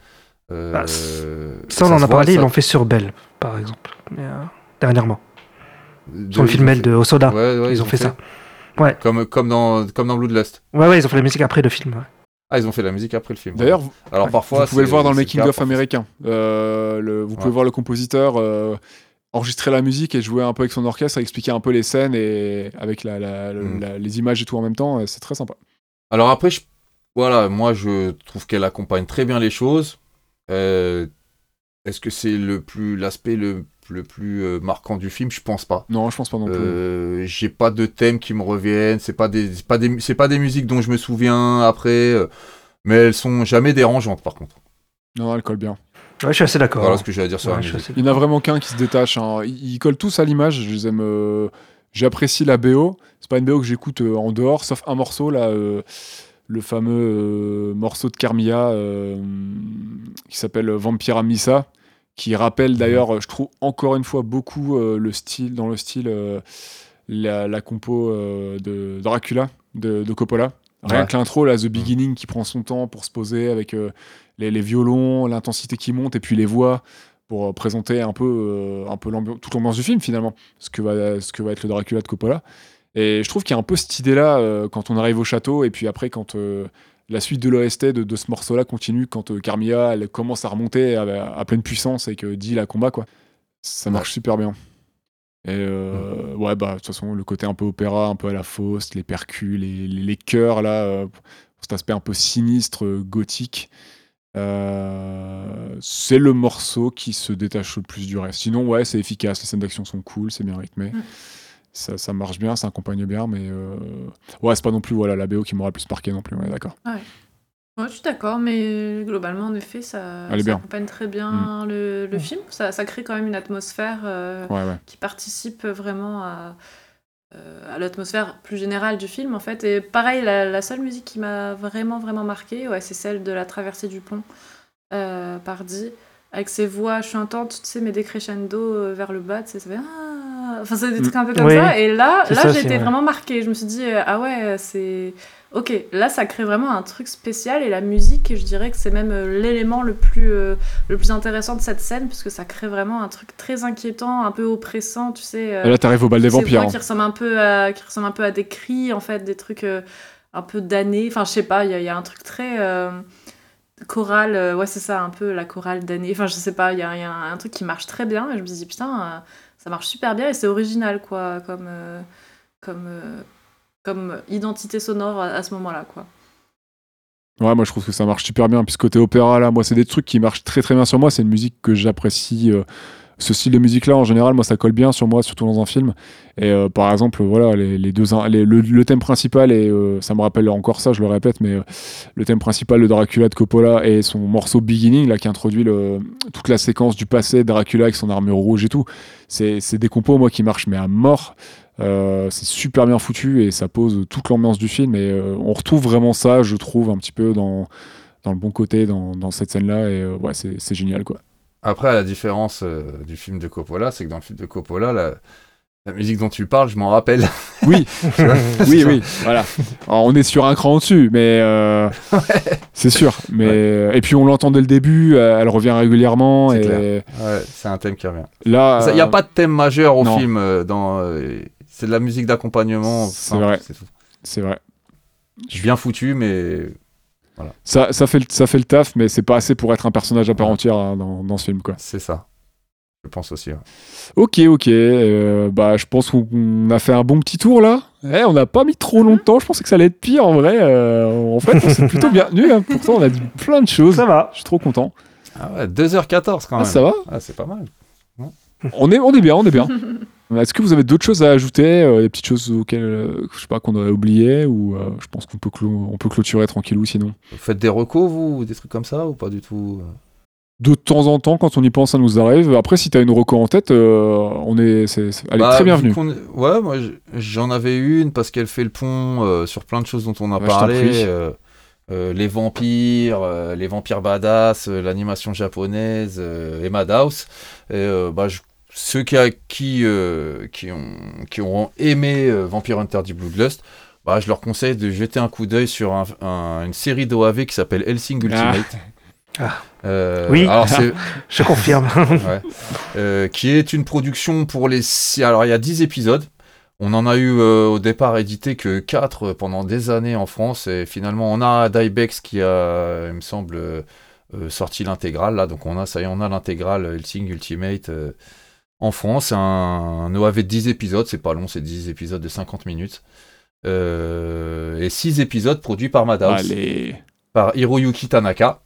Bah, Ça, on en a voit, parlé, ils l'ont fait sur Belle, par exemple, mais, euh, dernièrement. de- Sur le film Belle de Osoda. Ouais, ouais, ils, ont fait, ça. Ouais. Comme, comme, dans, comme dans Bloodlust. Ouais, ouais, ils ont fait la musique après le film. ouais. Ah, ils ont fait la musique après le film. D'ailleurs, vous alors parfois, vous pouvez le voir dans le making of américain. Euh, le- vous pouvez Ouais. voir le compositeur euh, enregistrer la musique et jouer un peu avec son orchestre, expliquer un peu les scènes et avec la, la- le- Mm. la- les images et tout en même temps. et C'est très sympa. Alors après, je- voilà, moi je trouve qu'elle accompagne très bien les choses. Euh, Est-ce que c'est le plus l'aspect le, le plus euh, marquant du film? Je pense pas. Non, je pense pas non plus. Euh, J'ai pas de thèmes qui me reviennent. C'est pas des, pas des, c'est pas des musiques dont je me souviens après. euh, mais elles sont jamais dérangeantes par contre. Non, non, elle colle bien. Ouais, je suis assez d'accord. Voilà ce que j'ai à dire sur Ouais, la je suis musique. assez- Il n'y en a vraiment qu'un qui se détache. hein. Ils, ils collent tous à l'image. Je les aime. euh, J'apprécie la BO. C'est pas une BO que j'écoute euh, en dehors, sauf un morceau là, euh, le fameux euh, morceau de Carmilla euh, qui s'appelle Vampira Missa, qui rappelle d'ailleurs, je trouve encore une fois beaucoup euh, le style, dans le style euh, la, la compo euh, de Dracula de, de Coppola. Rien Ouais. que l'intro, là, The Beginning, qui prend son temps pour se poser avec euh, les, les violons, l'intensité qui monte et puis les voix pour euh, présenter un peu, euh, un peu l'ambiance- toute l'ambiance du film finalement, ce que, va, ce que va être le Dracula de Coppola. Et je trouve qu'il y a un peu cette idée-là euh, quand on arrive au château et puis après quand la suite de l'OST de, de ce morceau-là continue, quand euh, Carmilla elle commence à remonter à, à pleine puissance et que dit la combat, quoi. Ça marche super bien. Et euh, ouais, bah, de toute façon, le côté un peu opéra, un peu à la Faust, les percus, les, les, les chœurs, là, euh, cet aspect un peu sinistre, gothique. Euh, c'est le morceau qui se détache le plus du reste. Sinon, ouais, c'est efficace, les scènes d'action sont cool, c'est bien rythmé. Mm. Ça, ça marche bien, ça accompagne bien, mais euh, ouais, c'est pas non plus voilà, la BO qui m'aura le plus marqué non plus, on est d'accord. Ouais, je suis d'accord, mais globalement, en effet, ça, bien. accompagne très bien le, le film. Ça, ça crée quand même une atmosphère euh, Ouais, ouais. qui participe vraiment à, à l'atmosphère plus générale du film, en fait. Et pareil, la, la seule musique qui m'a vraiment, vraiment marqué, ouais, c'est celle de la traversée du pont euh, par Dee, avec ses voix chantantes, tu sais, mais décrescendo euh, vers le bas, tu sais, ça fait ah, Enfin, c'est des trucs un peu comme Oui, ça. Et là, là j'étais vrai. vraiment marquée. Je me suis dit, euh, ah ouais, c'est. Ok, là, ça crée vraiment un truc spécial. Et la musique, je dirais que c'est même euh, l'élément le, plus, euh, le plus intéressant de cette scène, parce que ça crée vraiment un truc très inquiétant, un peu oppressant, tu sais. euh, Et là, t'arrives au bal des vampires. voix hein. qui ressemblent un peu à qui ressemblent un peu à des cris en fait des trucs euh, un peu damnés enfin je sais pas il y, a- il y a un truc très choral euh, ouais c'est ça un peu la chorale damnée enfin je sais pas il y y a un, truc qui marche très bien et je me dis putain ça marche super bien et c'est original quoi comme comme comme identité sonore à, ce moment là quoi Ouais, moi je trouve que ça marche super bien. Puis côté opéra là, moi c'est des trucs qui marchent très très bien sur moi. C'est une musique que j'apprécie. euh, ce style de musique là en général, moi ça colle bien sur moi, surtout dans un film. Et euh, par exemple, voilà, les, deux, le, thème principal, et euh, ça me rappelle encore ça, je le répète, mais euh, le thème principal de Dracula de Coppola et son morceau Beginning là qui introduit toute la séquence du passé Dracula avec son armure rouge et tout. C'est des compos moi qui marchent mais à mort. C'est super bien foutu et ça pose toute l'ambiance du film et on retrouve vraiment ça je trouve un petit peu dans, le bon côté dans, cette scène là et euh, ouais c'est génial quoi Après, la différence euh, du film de Coppola, c'est que dans le film de Coppola, la, la musique dont tu parles, je m'en rappelle. oui [LAUGHS] [LAUGHS] oui oui voilà Alors, on est sur un cran au-dessus mais euh, [LAUGHS] c'est sûr mais et puis on l'entend dès le début elle revient régulièrement C'est et clair. Ouais, c'est un thème qui revient. là Il n'y a euh, pas de thème majeur au non. film. euh, dans, euh, c'est de la musique d'accompagnement. C'est simple, vrai. c'est tout. c'est vrai Bien foutu, mais ça, ça, fait le, ça fait le taf mais c'est pas assez pour être un personnage à part entière hein, dans, dans ce film quoi c'est ça. Je pense aussi. ouais. Ok, ok. euh, bah, je pense qu'on a fait un bon petit tour là. Eh, on n'a pas mis trop longtemps. Je pensais que ça allait être pire en vrai. euh, en fait, on s'est plutôt bien tenu. hein. [LAUGHS] Pourtant, on a dit plein de choses. Ça va. Je suis trop content. Ah ouais, 2h14 quand Ah, même. ça va Ah, c'est pas mal. on est, on est bien, on est bien. [LAUGHS] Est-ce que vous avez d'autres choses à ajouter euh, Des petites choses auxquelles euh, je sais pas qu'on aurait oublié ou euh, je pense qu'on peut, clo- on peut clôturer tranquillou sinon? Vous faites des recos, vous, ou des trucs comme ça, ou pas du tout euh? De temps en temps, quand on y pense, ça nous arrive. Après, si t'as une reco en tête, on est, elle est Bah, très bienvenue. Ouais, moi j'en avais une parce qu'elle fait le pont sur plein de choses dont on a parlé. euh, les vampires, euh, les vampires badass, euh, l'animation japonaise et Madhouse. Et, bah, je- ceux qui, euh, qui, ont, qui aimé euh, Vampire Hunter du Bloodlust, bah, je leur conseille de jeter un coup d'œil sur un- un- une série d'OAV qui s'appelle Helsing Ultimate. Ah. Euh, Oui. Alors c'est Je confirme. [LAUGHS] ouais. Euh, qui est une production pour les... Alors, il y a 10 épisodes. On en a eu euh, au départ édité que 4 pendant des années en France. Et finalement, on a Dybex qui a, il me semble, sorti l'intégrale. Là, donc on a, ça y est, on a l'intégrale Helsing Ultimate euh, en France. Un, un OAV de 10 épisodes. C'est pas long, c'est 10 épisodes de 50 minutes. Euh, et 6 épisodes produits par Madhouse Allez. par Hiroyuki Tanaka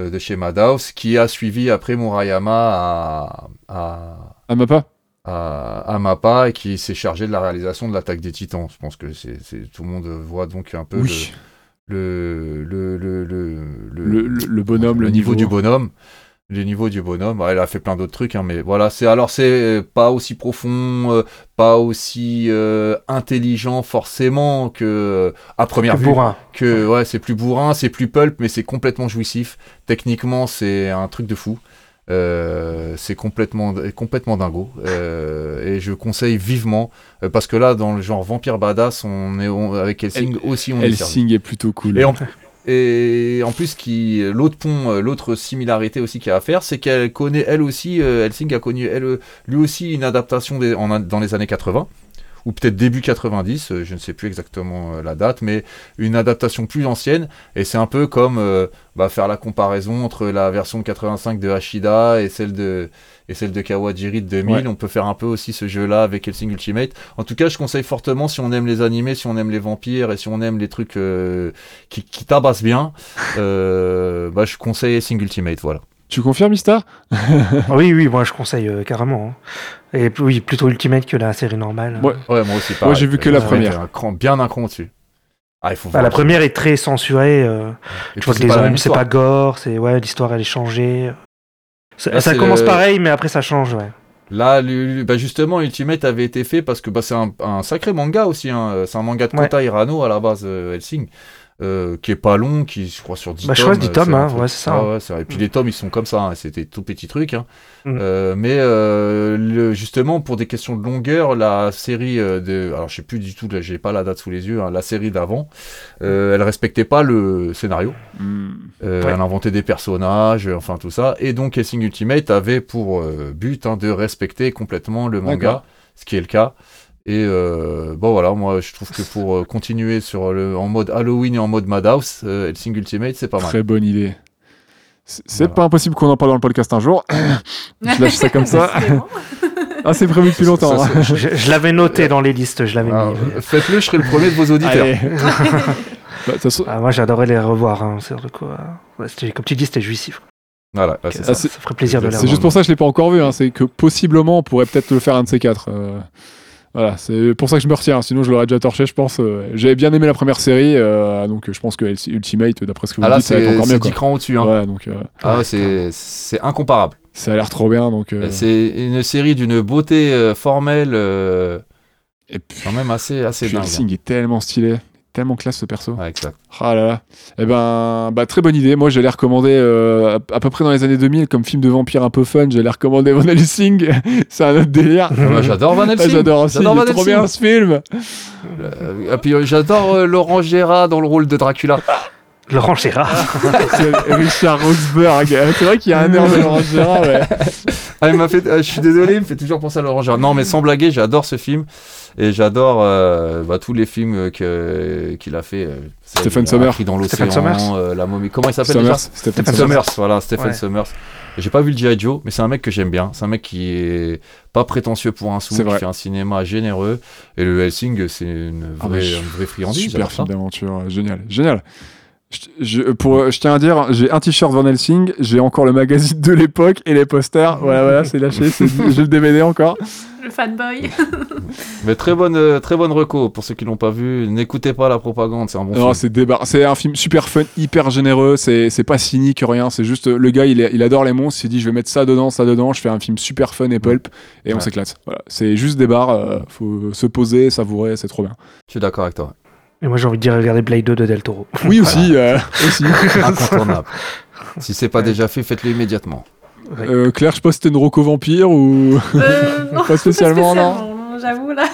euh, de chez Madhouse, qui a suivi après Murayama à, à, ma pas à, à Mappa et qui s'est chargé de la réalisation de l'attaque des Titans. Je pense que c'est tout le monde voit donc un peu Oui. le, le, le, le, le, Le, le- le bonhomme, le niveau du bonhomme. Le niveau du bonhomme, Ouais, elle a fait plein d'autres trucs, hein, mais voilà, c'est alors c'est pas aussi profond, euh, pas aussi euh, intelligent forcément que euh, à première Que vue bourrin. que ouais, c'est plus bourrin, c'est plus pulp, mais c'est complètement jouissif. Techniquement, c'est un truc de fou. Euh, c'est complètement, complètement dingo. Euh, et je conseille vivement, euh, parce que là, dans le genre Vampire Badass, on est on- avec Helsing aussi, on est. Helsing est plutôt cool. Et en, [LAUGHS] et en plus, qui l'autre pont, euh, l'autre similarité aussi qu'il y a à faire, c'est qu'elle connaît elle aussi, euh, Helsing a connu elle, lui aussi une adaptation dans les années 80 ou peut-être début 90, euh, je ne sais plus exactement euh, la date, mais une adaptation plus ancienne. Et c'est un peu comme euh, bah, faire la comparaison entre la version de 85 de Hashida et celle de, et celle de Kawajiri de 2000. Ouais. On peut faire un peu aussi ce jeu-là avec Helsing Ultimate. En tout cas, je conseille fortement si on aime les animés, si on aime les vampires et si on aime les trucs euh, qui, qui tabassent bien, euh, bah, je conseille Helsing Ultimate. Voilà. Tu confirmes, Mista [LAUGHS] Ah oui, oui, moi je conseille euh, carrément. hein. Et oui, plutôt Ultimate que la série normale. Ouais. Ouais, moi aussi. Moi, j'ai vu que la première. Un cran, bien un cran au-dessus. Ah, il faut Bah, la première est très censurée. euh, tu vois que les hommes, c'est pas gore, c'est ouais, l'histoire elle est changée. Ça, Là, ça c'est commence le- pareil, mais après ça change, ouais. Là, le- bah, justement, Ultimate avait été fait parce que bah, c'est un, un sacré manga aussi. hein. C'est un manga de Ouais. Kota Hirano à la base, euh, Helsing. Euh, qui est pas long, qui je crois sur 10 Bah, je tomes. crois 10 euh, tomes, hein, truc- ouais, c'est ça, Ah hein. ouais, c'est vrai. Et puis les tomes, ils sont comme ça, hein, c'était tout petits trucs. hein. Mm. Euh, mais euh, le- justement, pour des questions de longueur, la série euh, de. Alors, je sais plus du tout, là, j'ai pas la date sous les yeux, hein, la série d'avant, euh, elle respectait pas le scénario. Ouais. Elle inventait des personnages, enfin tout ça. Et donc, Helsing Ultimate avait pour euh, but hein, de respecter complètement le manga, ce qui est le cas. Et euh, bon voilà, moi je trouve que pour euh, continuer sur le, en mode Halloween et en mode Madhouse, euh, Helsing Ultimate c'est pas mal. Très bonne idée. C'est Voilà. pas impossible qu'on en parle dans le podcast un jour. [LAUGHS] je lâche ça comme ça. Ah, c'est prévu depuis longtemps. Ça, hein. ça- Je, je l'avais noté dans les listes, je l'avais Ah, mis. euh, Faites-le, je serai le premier de vos auditeurs. [LAUGHS] Bah, Ah, moi, j'adorais les revoir. Hein, c'est de quoi. Ouais, comme tu dis, c'était jouissif. Voilà, là, c'est ça, ça. Ah, ferait plaisir de les c'est juste pour ça que je l'ai pas encore vu. hein. C'est que possiblement on pourrait peut-être le faire un de ces quatre. Euh. Voilà, c'est pour ça que je me retiens. Sinon, je l'aurais déjà torché, je pense. euh. J'avais bien aimé la première série, euh, donc je pense que Ultimate, d'après ce que vous Ah là dites, ça va être c'est encore mieux. c'est quoi. 10 crans au-dessus. Hein. Ouais, donc euh, Ah ouais, c'est c'est incomparable. ça a l'air trop bien. Donc, euh, C'est une série d'une beauté euh, formelle, euh, Et puis, quand même assez, assez puis dingue. Helsing est tellement stylé, tellement classe ce perso. Ouais, exact. Ah là là. Eh ben, bah, très bonne idée. Moi, j'allais recommander euh, à, à peu près dans les années 2000 comme film de vampire un peu fun. J'allais recommander Van Helsing. [LAUGHS] c'est un autre délire. Ah, moi, j'adore Van Ah, Helsing. J'adore aussi. J'adore Van trop bien ce film. Euh, et puis euh, j'adore euh, Laurent Gérard dans le rôle de Dracula. [LAUGHS] Laurent Gérard. [LAUGHS] C'est Richard Roxburgh. C'est vrai qu'il y a un air de Laurent Gérard. Ouais. Ah, il m'a fait, euh, je suis désolé, il me fait toujours penser à Laurent Gérard. Non, mais sans blaguer, j'adore ce film et j'adore euh, bah, tous les films euh, que qu'il a fait. euh, Stephen Sommers. Dans l'océan, Stephen Sommers. euh, la momie. Comment il s'appelle Summers. déjà Stephen. Summers, voilà, Stephen Ouais. Summers. J'ai pas vu le G.I. Joe, mais c'est un mec que j'aime bien. C'est un mec qui est pas prétentieux pour un sou, C'est qui vrai. fait un cinéma généreux. Et le Helsing, c'est une Ah, vraie, je- une vraie friandise. Super film d'aventure. euh, Génial. Génial. Je, je- pour, je tiens à dire, j'ai un t-shirt Van Helsing, j'ai encore le magazine de l'époque et les posters. Voilà, voilà, c'est lâché. J'ai le DVD encore. Le fanboy. [LAUGHS] Mais très bonne, euh, très bonne reco pour ceux qui l'ont pas vu. N'écoutez pas la propagande, c'est un bon Non, film. c'est un film super fun, hyper généreux. C'est c'est pas cynique, rien. C'est juste le gars, il, est- il adore les monstres. Il s'est dit, je vais mettre ça dedans, ça dedans. Je fais un film super fun et pulp et on s'éclate. Voilà. C'est juste des bars. euh, faut se poser, savourer, c'est trop bien. Je suis d'accord avec toi. Et moi, j'ai envie de dire regarder Blade 2 de Del Toro. Oui aussi, euh, [LAUGHS] aussi. [LAUGHS] Incontournable. [LAUGHS] si c'est pas déjà fait, faites-le immédiatement. Euh, Claire, je sais pas si c'était une roco vampire ou. Euh, non, Pas spécialement, non? non, J'avoue, là.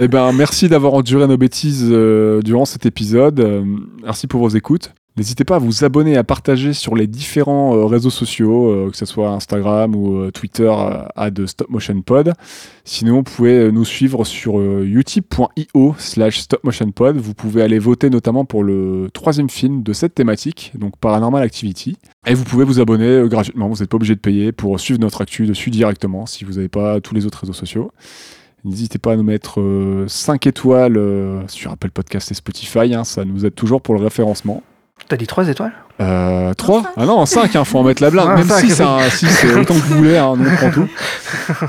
Eh ben, merci d'avoir enduré nos bêtises euh, durant cet épisode. Euh, merci pour vos écoutes. N'hésitez pas à vous abonner à partager sur les différents euh, réseaux sociaux, euh, que ce soit Instagram ou euh, Twitter à de Stop Motion Pod. Sinon, vous pouvez nous suivre sur utip.io slash stopmotionpod. Vous pouvez aller voter notamment pour le troisième film de cette thématique, donc Paranormal Activity. Et vous pouvez vous abonner gratuitement, vous n'êtes pas obligé de payer pour suivre notre actu dessus directement si vous n'avez pas tous les autres réseaux sociaux. N'hésitez pas à nous mettre 5 étoiles sur Apple Podcast et Spotify, hein, ça nous aide toujours pour le référencement. T'as dit 3 étoiles Euh, 3 cinq. Ah non, 5, il faut en mettre la blinde. [LAUGHS] Ah, Même si c'est un 6, c'est [LAUGHS] autant que vous voulez, hein, on prend tout. [LAUGHS]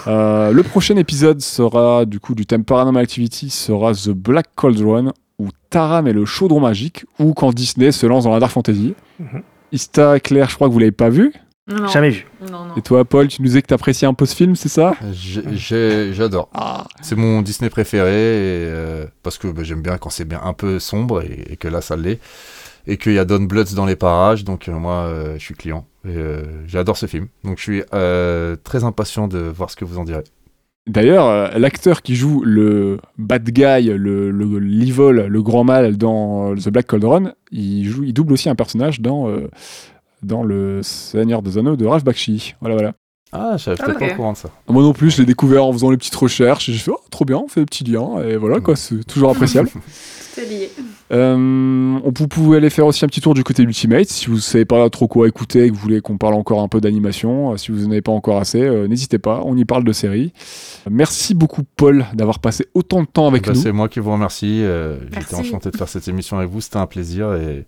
Euh, le prochain épisode sera, du coup, du thème Paranormal Activity, sera The Black Cauldron, où Tara met le chaudron magique, ou quand Disney se lance dans la Dark Fantasy. Mhm. Ista, Claire, je crois que vous l'avez pas vu. Non. Jamais vu. Non, non. Et toi, Paul, tu nous disais que t'appréciais un peu ce film, c'est ça? J'ai- j'ai- J'adore. Ah, C'est mon Disney préféré et, euh, parce que bah, j'aime bien quand c'est bien un peu sombre et, et que là ça l'est. Et qu'il y a Don Bloods dans les parages, donc euh, moi euh, je suis client. Et euh, j'adore ce film. Donc je suis euh, très impatient de voir ce que vous en direz. D'ailleurs, euh, l'acteur qui joue le bad guy, le, le l'evil, le grand mal dans euh, The Black Cauldron, il, joue, il double aussi un personnage dans, euh, dans Le Seigneur des Anneaux de Ralph Bakshi. Voilà, voilà. Ah, je savais Ah, peut-être pas ok. au courant de ça. Moi non plus, je l'ai découvert en faisant les petites recherches. Et j'ai fait, oh, trop bien, on fait des petits liens. Et voilà, quoi, c'est toujours appréciable. [LAUGHS] C'est lié. Euh, on, vous pouvez aller faire aussi un petit tour du côté Ultimate si vous savez pas trop quoi écouter et que vous voulez qu'on parle encore un peu d'animation. euh, si vous n'en avez pas encore assez, euh, n'hésitez pas, on y parle de séries. Merci beaucoup Paul d'avoir passé autant de temps avec Bah, nous. c'est moi qui vous remercie. euh, J'étais enchanté de faire cette émission avec vous. C'était un plaisir et,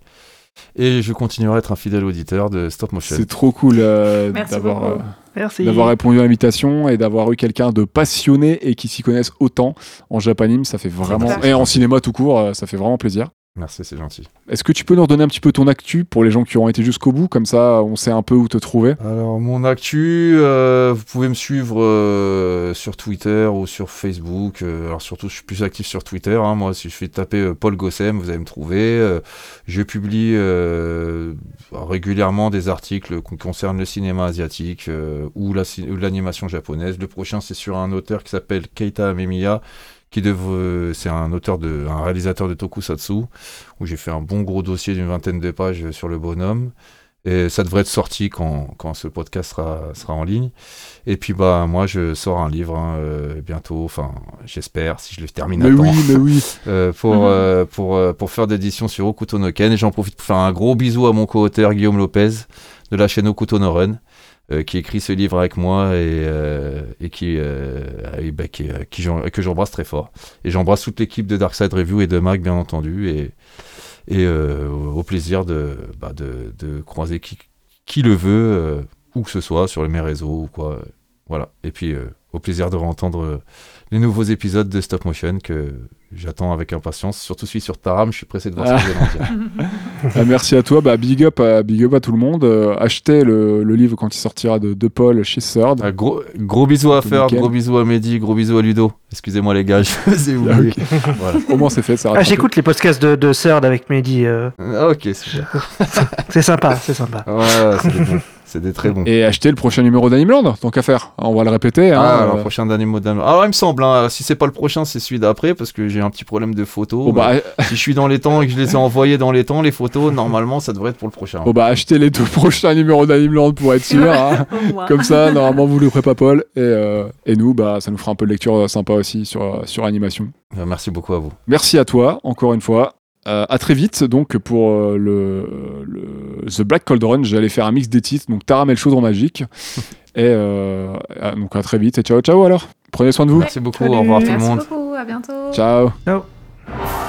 et je continuerai à être un fidèle auditeur de Stop Motion. C'est trop cool euh, d'avoir euh, Merci. d'avoir répondu à l'invitation et d'avoir eu quelqu'un de passionné et qui s'y connaisse autant en japanime. Ça fait vraiment et en cinéma tout court, euh, ça fait vraiment plaisir. Merci, c'est gentil. Est-ce que tu peux nous redonner un petit peu ton actu pour les gens qui auront été jusqu'au bout? Comme ça, on sait un peu où te trouver. Alors, mon actu, euh, vous pouvez me suivre euh, sur Twitter ou sur Facebook. Euh, alors, surtout, je suis plus actif sur Twitter. hein. Moi, si je fais taper euh, Paul Gossem, vous allez me trouver. Euh, je publie euh, régulièrement des articles qui concernent le cinéma asiatique euh, ou la ci- ou l'animation japonaise. Le prochain, c'est sur un auteur qui s'appelle Keita Amemiya qui c'est un auteur de, un réalisateur de tokusatsu, où j'ai fait un bon gros dossier d'une vingtaine de pages sur le bonhomme. Et ça devrait être sorti quand, quand ce podcast sera, sera en ligne. Et puis bah moi je sors un livre hein, euh, bientôt, enfin j'espère si je le termine à temps. oui, mais oui. [LAUGHS] Euh, pour, Mhm. euh, pour, euh, pour faire d'édition sur Okuto no Ken. Et j'en profite pour faire un gros bisou à mon co-auteur Guillaume Lopez de la chaîne Okuto no Run, euh, qui écrit ce livre avec moi et, euh, et qui, euh, et, bah, qui, euh, qui que j'embrasse très fort. Et j'embrasse toute l'équipe de Darkside Review et de Mac, bien entendu. Et, et au plaisir de, bah, de, de croiser qui, qui le veut, où que ce soit, sur mes réseaux ou quoi. Voilà. Et puis au plaisir de réentendre les nouveaux épisodes de Stop Motion que j'attends avec impatience. Surtout celui sur Taram, je suis pressé de voir Ah. ce que vous dire. [LAUGHS] Ah, merci à toi. Bah, big, up à, big up à tout le monde. Euh, achetez le, le livre quand il sortira de, de Paul chez Third. Ah, gros, gros bisous à nickel. gros bisous à Mehdi, gros bisous à Ludo. Excusez-moi les gars, [LAUGHS] je faisais Ah, oublier. ok. Voilà. Au moins, c'est fait. Ça Ah, j'écoute les podcasts de, de Third avec Mehdi. euh, Ah, ok, super. c'est sympa, c'est sympa. Ouais, c'est des très bons. Et acheter le prochain numéro d'Animeland, tant qu'à faire. On va le répéter. hein. Ah, Euh, prochain mot d'un. Alors, il me semble, hein, si c'est pas le prochain, c'est celui d'après, parce que j'ai un petit problème de photos. Bon bah, Si je suis dans les temps et que je les ai envoyés dans les temps, les photos, normalement, ça devrait être pour le prochain. bon bah, achetez les deux [LAUGHS] prochains numéros d'Animeland pour être sûr. hein. [LAUGHS] Comme ça, normalement, vous le ferez pas Paul. Et, euh, et nous, bah, ça nous fera un peu de lecture euh, sympa aussi sur, euh, sur animation. Euh, Merci beaucoup à vous. Merci à toi, encore une fois. Euh, à très vite, donc, pour euh, le, le- The Black Cauldron. J'allais faire un mix des titres, donc Taram et le chaudron magique. [LAUGHS] et euh, à- donc, à très vite. Et ciao, ciao alors. Prenez soin de vous. Merci beaucoup, Salut. au revoir tout le Merci monde. beaucoup, à bientôt. Ciao. Ciao.